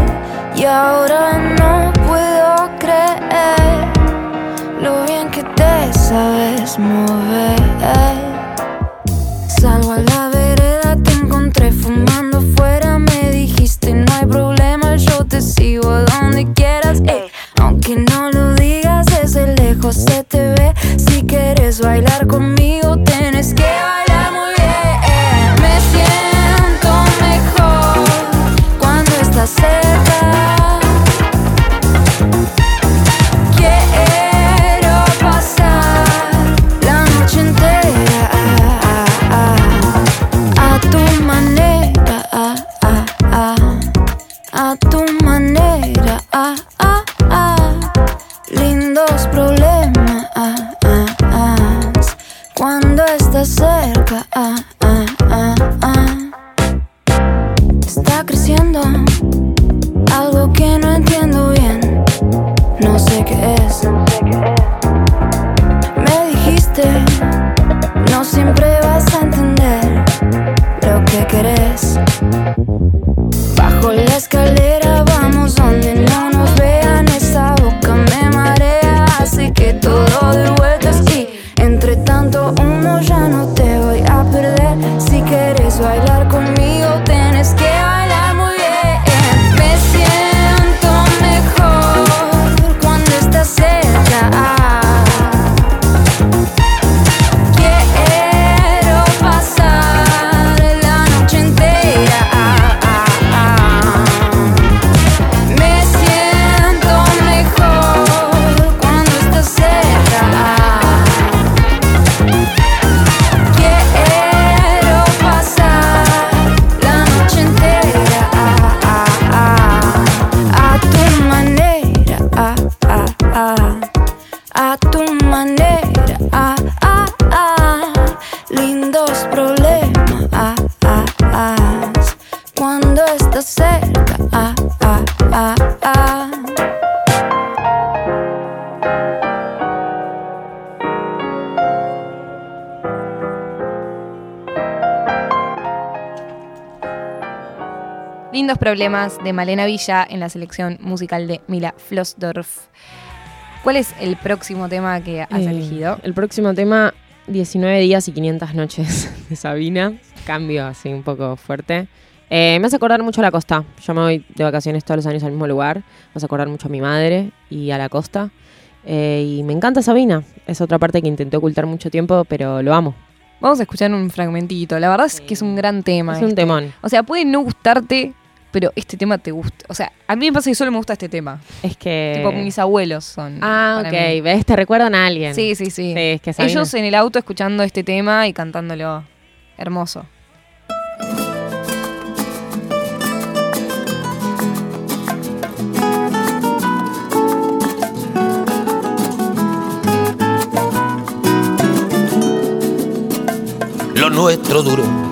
[SPEAKER 5] y ahora no puedo creer lo bien que te sabes mover. Salgo a la vereda, te encontré fumando fuera, me dijiste no hay problema, yo te sigo a donde quieras. Ey. Aunque no lo digas, desde lejos se te ve. Si quieres bailar conmigo, tienes que bailar. Quiero pasar la noche entera a tu manera, a tu manera. Lindos problemas cuando estás.
[SPEAKER 1] Problemas de Malena Villa en la selección musical de Mila Flossdorf. ¿Cuál es el próximo tema que has
[SPEAKER 6] Eh,
[SPEAKER 1] elegido?
[SPEAKER 6] El próximo tema, 19 días y 500 noches de Sabina. Cambio así un poco fuerte. Eh, me hace acordar mucho a la costa. Yo me voy de vacaciones todos los años al mismo lugar. Me hace acordar mucho a mi madre y a la costa. Eh, y me encanta Sabina. Es otra parte que intenté ocultar mucho tiempo, pero lo amo.
[SPEAKER 1] Vamos a escuchar un fragmentito. La verdad es que es un gran tema.
[SPEAKER 6] Es un temón.
[SPEAKER 1] O sea, puede no gustarte, pero este tema te gusta. O sea, a mí me pasa que solo me gusta este tema.
[SPEAKER 6] Es que.
[SPEAKER 1] Tipo, mis abuelos son.
[SPEAKER 6] Ah, ok.
[SPEAKER 1] mí.
[SPEAKER 6] ¿Ves? Te recuerdan a alguien.
[SPEAKER 1] Sí, sí, sí.
[SPEAKER 6] Sí, es que Sabina-
[SPEAKER 1] Ellos en el auto escuchando este tema y cantándolo. Hermoso.
[SPEAKER 9] lo nuestro duró.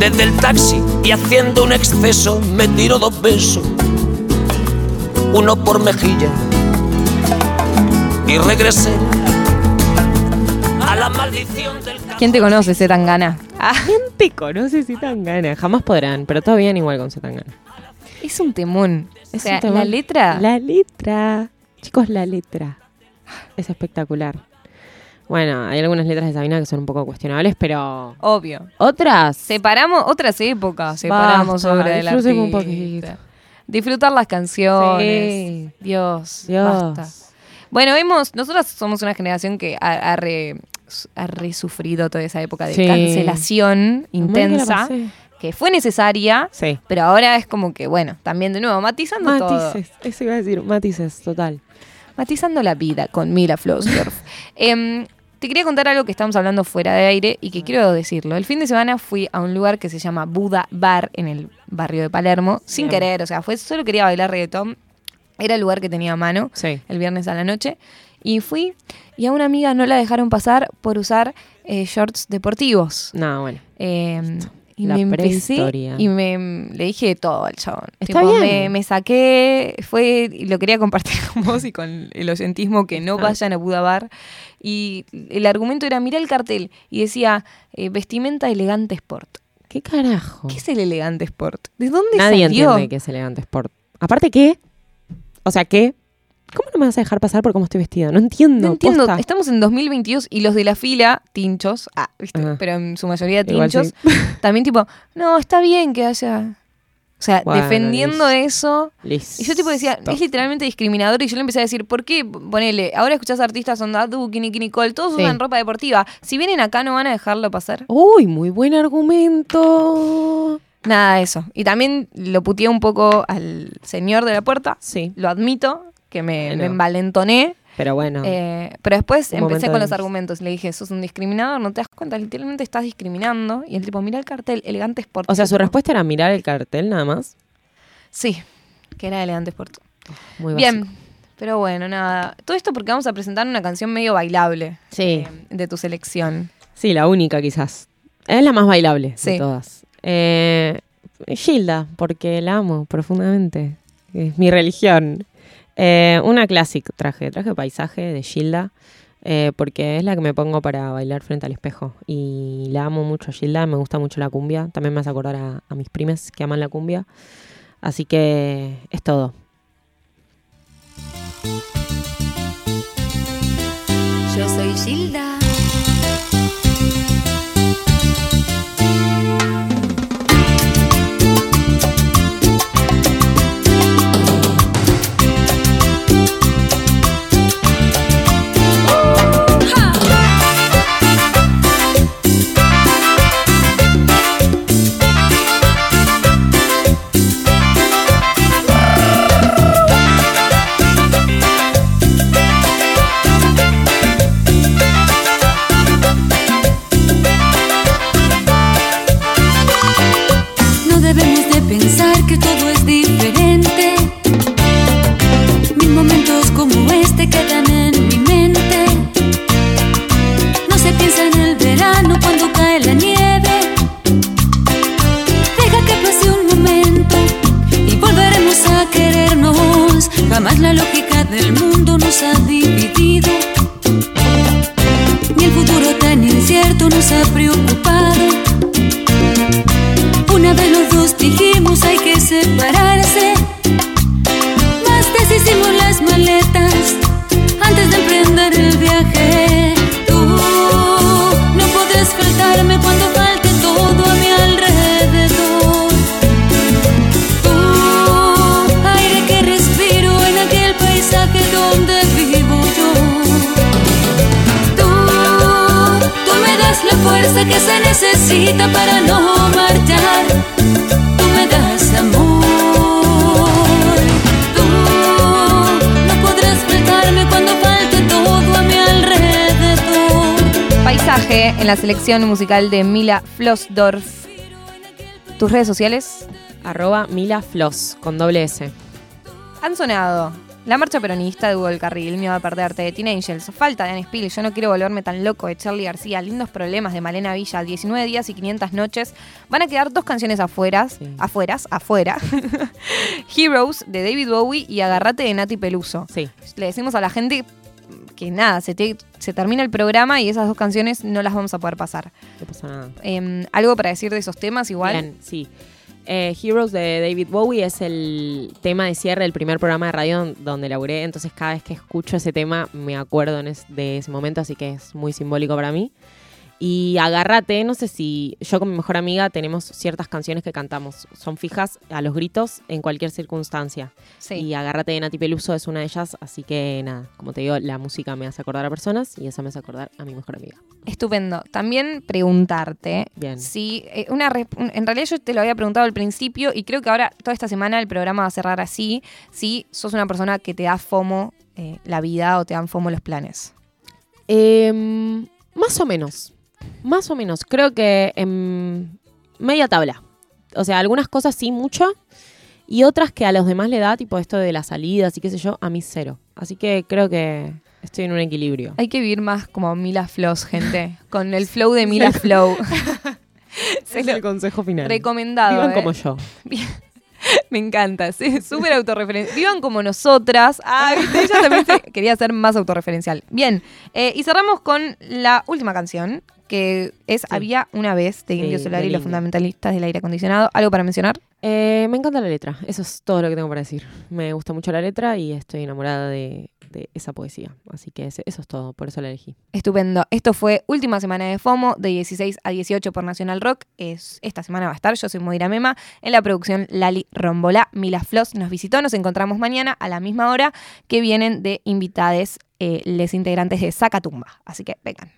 [SPEAKER 9] Desde el taxi y haciendo un exceso me tiró dos besos, uno por mejilla. Y regresé a la maldición del
[SPEAKER 1] ¿Quién te conoce, Zetangana? Ah,
[SPEAKER 6] ¿Quién te conoce si tan gana? Jamás podrán, pero todo bien igual con Zetangana.
[SPEAKER 1] es un temón. O
[SPEAKER 6] Es
[SPEAKER 1] sea,
[SPEAKER 6] un temón.
[SPEAKER 1] la letra.
[SPEAKER 6] La letra. Chicos, la letra. Es espectacular. Bueno, hay algunas letras de Sabina que son un poco cuestionables, pero
[SPEAKER 1] Obvio.
[SPEAKER 6] otras.
[SPEAKER 1] Separamos otras épocas, separamos
[SPEAKER 6] Basta,
[SPEAKER 1] obra del
[SPEAKER 6] disfruten un
[SPEAKER 1] artista.
[SPEAKER 6] poquito.
[SPEAKER 1] Disfrutar las canciones.
[SPEAKER 6] Sí.
[SPEAKER 1] Dios,
[SPEAKER 6] Dios.
[SPEAKER 1] basta. Bueno, hemos, nosotros somos una generación que ha, ha re- ha resufrido toda esa época de
[SPEAKER 6] Sí.
[SPEAKER 1] cancelación intensa, que fue necesaria,
[SPEAKER 6] Sí.
[SPEAKER 1] pero ahora es como que, bueno, también de nuevo, matizando todo.
[SPEAKER 6] Matices, eso iba a decir, matices, total.
[SPEAKER 1] Matizando la vida con Mila Flossdorf. Em, te quería contar algo que estamos hablando fuera de aire y que quiero decirlo. El fin de semana fui a un lugar que se llama Buda Bar en el barrio de Palermo, sin
[SPEAKER 6] Bien.
[SPEAKER 1] querer, o sea, fue solo quería bailar reggaetón. Era el lugar que tenía a mano
[SPEAKER 6] Sí.
[SPEAKER 1] el viernes a la noche. Y fui y a una amiga no la dejaron pasar por usar eh, shorts deportivos.
[SPEAKER 6] No, bueno.
[SPEAKER 1] Eh, y
[SPEAKER 6] La
[SPEAKER 1] me empecé
[SPEAKER 6] prehistoria.
[SPEAKER 1] y me le dije de todo al chabón.
[SPEAKER 6] Está
[SPEAKER 1] Tipo,
[SPEAKER 6] bien.
[SPEAKER 1] Me, me saqué, fue, y lo quería compartir con vos y con el oyentismo que no vayan a Buda Bar. Y el argumento era, mira el cartel, y decía, eh, vestimenta elegante sport.
[SPEAKER 6] ¿Qué carajo?
[SPEAKER 1] ¿Qué es el elegante sport? ¿De dónde
[SPEAKER 6] Nadie
[SPEAKER 1] salió?
[SPEAKER 6] entiende que es elegante sport. Aparte, ¿qué? O sea, ¿qué? ¿Cómo no me vas a dejar pasar por cómo estoy vestida? No entiendo.
[SPEAKER 1] No entiendo,
[SPEAKER 6] posta.
[SPEAKER 1] estamos en 2022 y los de la fila, tinchos, ah, ¿viste?
[SPEAKER 6] Ajá.
[SPEAKER 1] pero en su mayoría tinchos, también tipo, no, está bien que haya... O sea,
[SPEAKER 6] Bueno,
[SPEAKER 1] defendiendo
[SPEAKER 6] listo.
[SPEAKER 1] eso.
[SPEAKER 6] Listo.
[SPEAKER 1] Y yo tipo decía, es literalmente discriminador y yo le empecé a decir, ¿por qué? Ponele, ahora escuchás artistas onda Duki, Nicki Nicole, todos
[SPEAKER 6] Sí.
[SPEAKER 1] usan ropa deportiva. Si vienen acá no van a dejarlo pasar.
[SPEAKER 6] Uy, muy buen argumento.
[SPEAKER 1] Nada de eso. Y también lo puteé un poco al señor de la puerta.
[SPEAKER 6] Sí,
[SPEAKER 1] Lo admito, que me,
[SPEAKER 6] Bueno.
[SPEAKER 1] me envalentoné.
[SPEAKER 6] pero bueno.
[SPEAKER 1] Eh, pero después empecé con
[SPEAKER 6] de
[SPEAKER 1] los argumentos. Le dije, sos un discriminador, no te das cuenta, literalmente estás discriminando. Y el tipo, mira el cartel, elegante sport.
[SPEAKER 6] o sea, su respuesta era mirar el cartel nada más.
[SPEAKER 1] Sí, que era elegante sport.
[SPEAKER 6] Muy
[SPEAKER 1] Bien,
[SPEAKER 6] básico.
[SPEAKER 1] pero bueno, nada. Todo esto porque vamos a presentar una canción medio bailable
[SPEAKER 6] Sí.
[SPEAKER 1] eh, de tu selección.
[SPEAKER 6] Sí, la única quizás. Es la más bailable
[SPEAKER 1] Sí.
[SPEAKER 6] de todas. Eh, Gilda, porque la amo profundamente. Es mi religión. Eh, una clásica traje, traje paisaje de Gilda, eh, porque es la que me pongo para bailar frente al espejo. Y la amo mucho a Gilda, me gusta mucho la cumbia. También me hace acordar a, a mis primes que aman la cumbia. Así que es todo.
[SPEAKER 10] Yo soy Gilda. La lógica del mundo nos ha dividido. Ni el futuro tan incierto nos ha preocupado. Que se necesita para no marchar. Tú me das amor. Tú no podrás faltarme cuando falte todo a mi alrededor.
[SPEAKER 1] Paisaje en la selección musical de Mila Flossdorf. ¿Tus redes sociales?
[SPEAKER 6] Arroba Mila Floss, con doble S.
[SPEAKER 1] Han sonado La Marcha Peronista de Hugo del Carril, Miedo a Perderte de Teen Angels, Falta de Anne Spill, Yo no quiero volverme tan loco de Charlie García, Lindos Problemas de Malena Villa, 19 días y 500 noches. Van a quedar dos canciones afuera,
[SPEAKER 6] Sí.
[SPEAKER 1] afueras, afuera. Heroes de David Bowie y Agarrate de Nati Peluso.
[SPEAKER 6] Sí.
[SPEAKER 1] Le decimos a la gente que nada, se, te- se termina el programa y esas dos canciones no las vamos a poder pasar.
[SPEAKER 6] No pasa nada.
[SPEAKER 1] Em, ¿Algo para decir de esos temas igual?
[SPEAKER 6] Bien, sí. Eh, Heroes de David Bowie es el tema de cierre del primer programa de radio don- donde laburé, entonces cada vez que escucho ese tema me acuerdo de ese momento, así que es muy simbólico para mí. Y Agárrate, no sé si yo con mi mejor amiga tenemos ciertas canciones que cantamos, son fijas a los gritos en cualquier circunstancia.
[SPEAKER 1] Sí.
[SPEAKER 6] Y Agárrate de Nati Peluso es una de ellas, así que nada, como te digo, la música me hace acordar a personas y esa me hace acordar a mi mejor amiga.
[SPEAKER 1] Estupendo. También preguntarte
[SPEAKER 6] Bien.
[SPEAKER 1] si eh, una en realidad yo te lo había preguntado al principio y creo que ahora toda esta semana el programa va a cerrar así. Si sos una persona que te da fomo eh, la vida o te dan fomo los planes.
[SPEAKER 6] Em, más o menos. Más o menos. Creo que en media tabla. O sea, algunas cosas sí, mucho. Y otras que a los demás le da, tipo esto de las salidas y qué sé yo, a mí cero. Así que creo que estoy en un equilibrio.
[SPEAKER 1] Hay que vivir más como Mila Flows, gente. Con el flow de Mila Flow.
[SPEAKER 6] Es el consejo final.
[SPEAKER 1] Recomendado.
[SPEAKER 6] Vivan
[SPEAKER 1] ¿eh?
[SPEAKER 6] como yo.
[SPEAKER 1] Me encanta, sí, súper autorreferencial. Vivan como nosotras. Ah, viste, ella también se- quería ser más autorreferencial. Bien, eh, y cerramos con la última canción, que es Había una vez de
[SPEAKER 6] Sí,
[SPEAKER 1] Indio
[SPEAKER 6] de
[SPEAKER 1] Solar y los fundamentalistas del aire acondicionado. ¿Algo para mencionar?
[SPEAKER 6] Eh, me encanta la letra, eso es todo lo que tengo para decir. Me gusta mucho la letra y estoy enamorada de, de esa poesía. Así que eso es todo, por eso la elegí.
[SPEAKER 1] Estupendo. Esto fue última semana de FOMO, de 16 a 18 por Nacional Rock. Es, esta semana va a estar. Yo soy Moira Mema. En la producción Lali Rombolá. Mila Floss nos visitó. Nos encontramos mañana a la misma hora que vienen de invitades eh, les integrantes de Zacatumba. Así que vengan.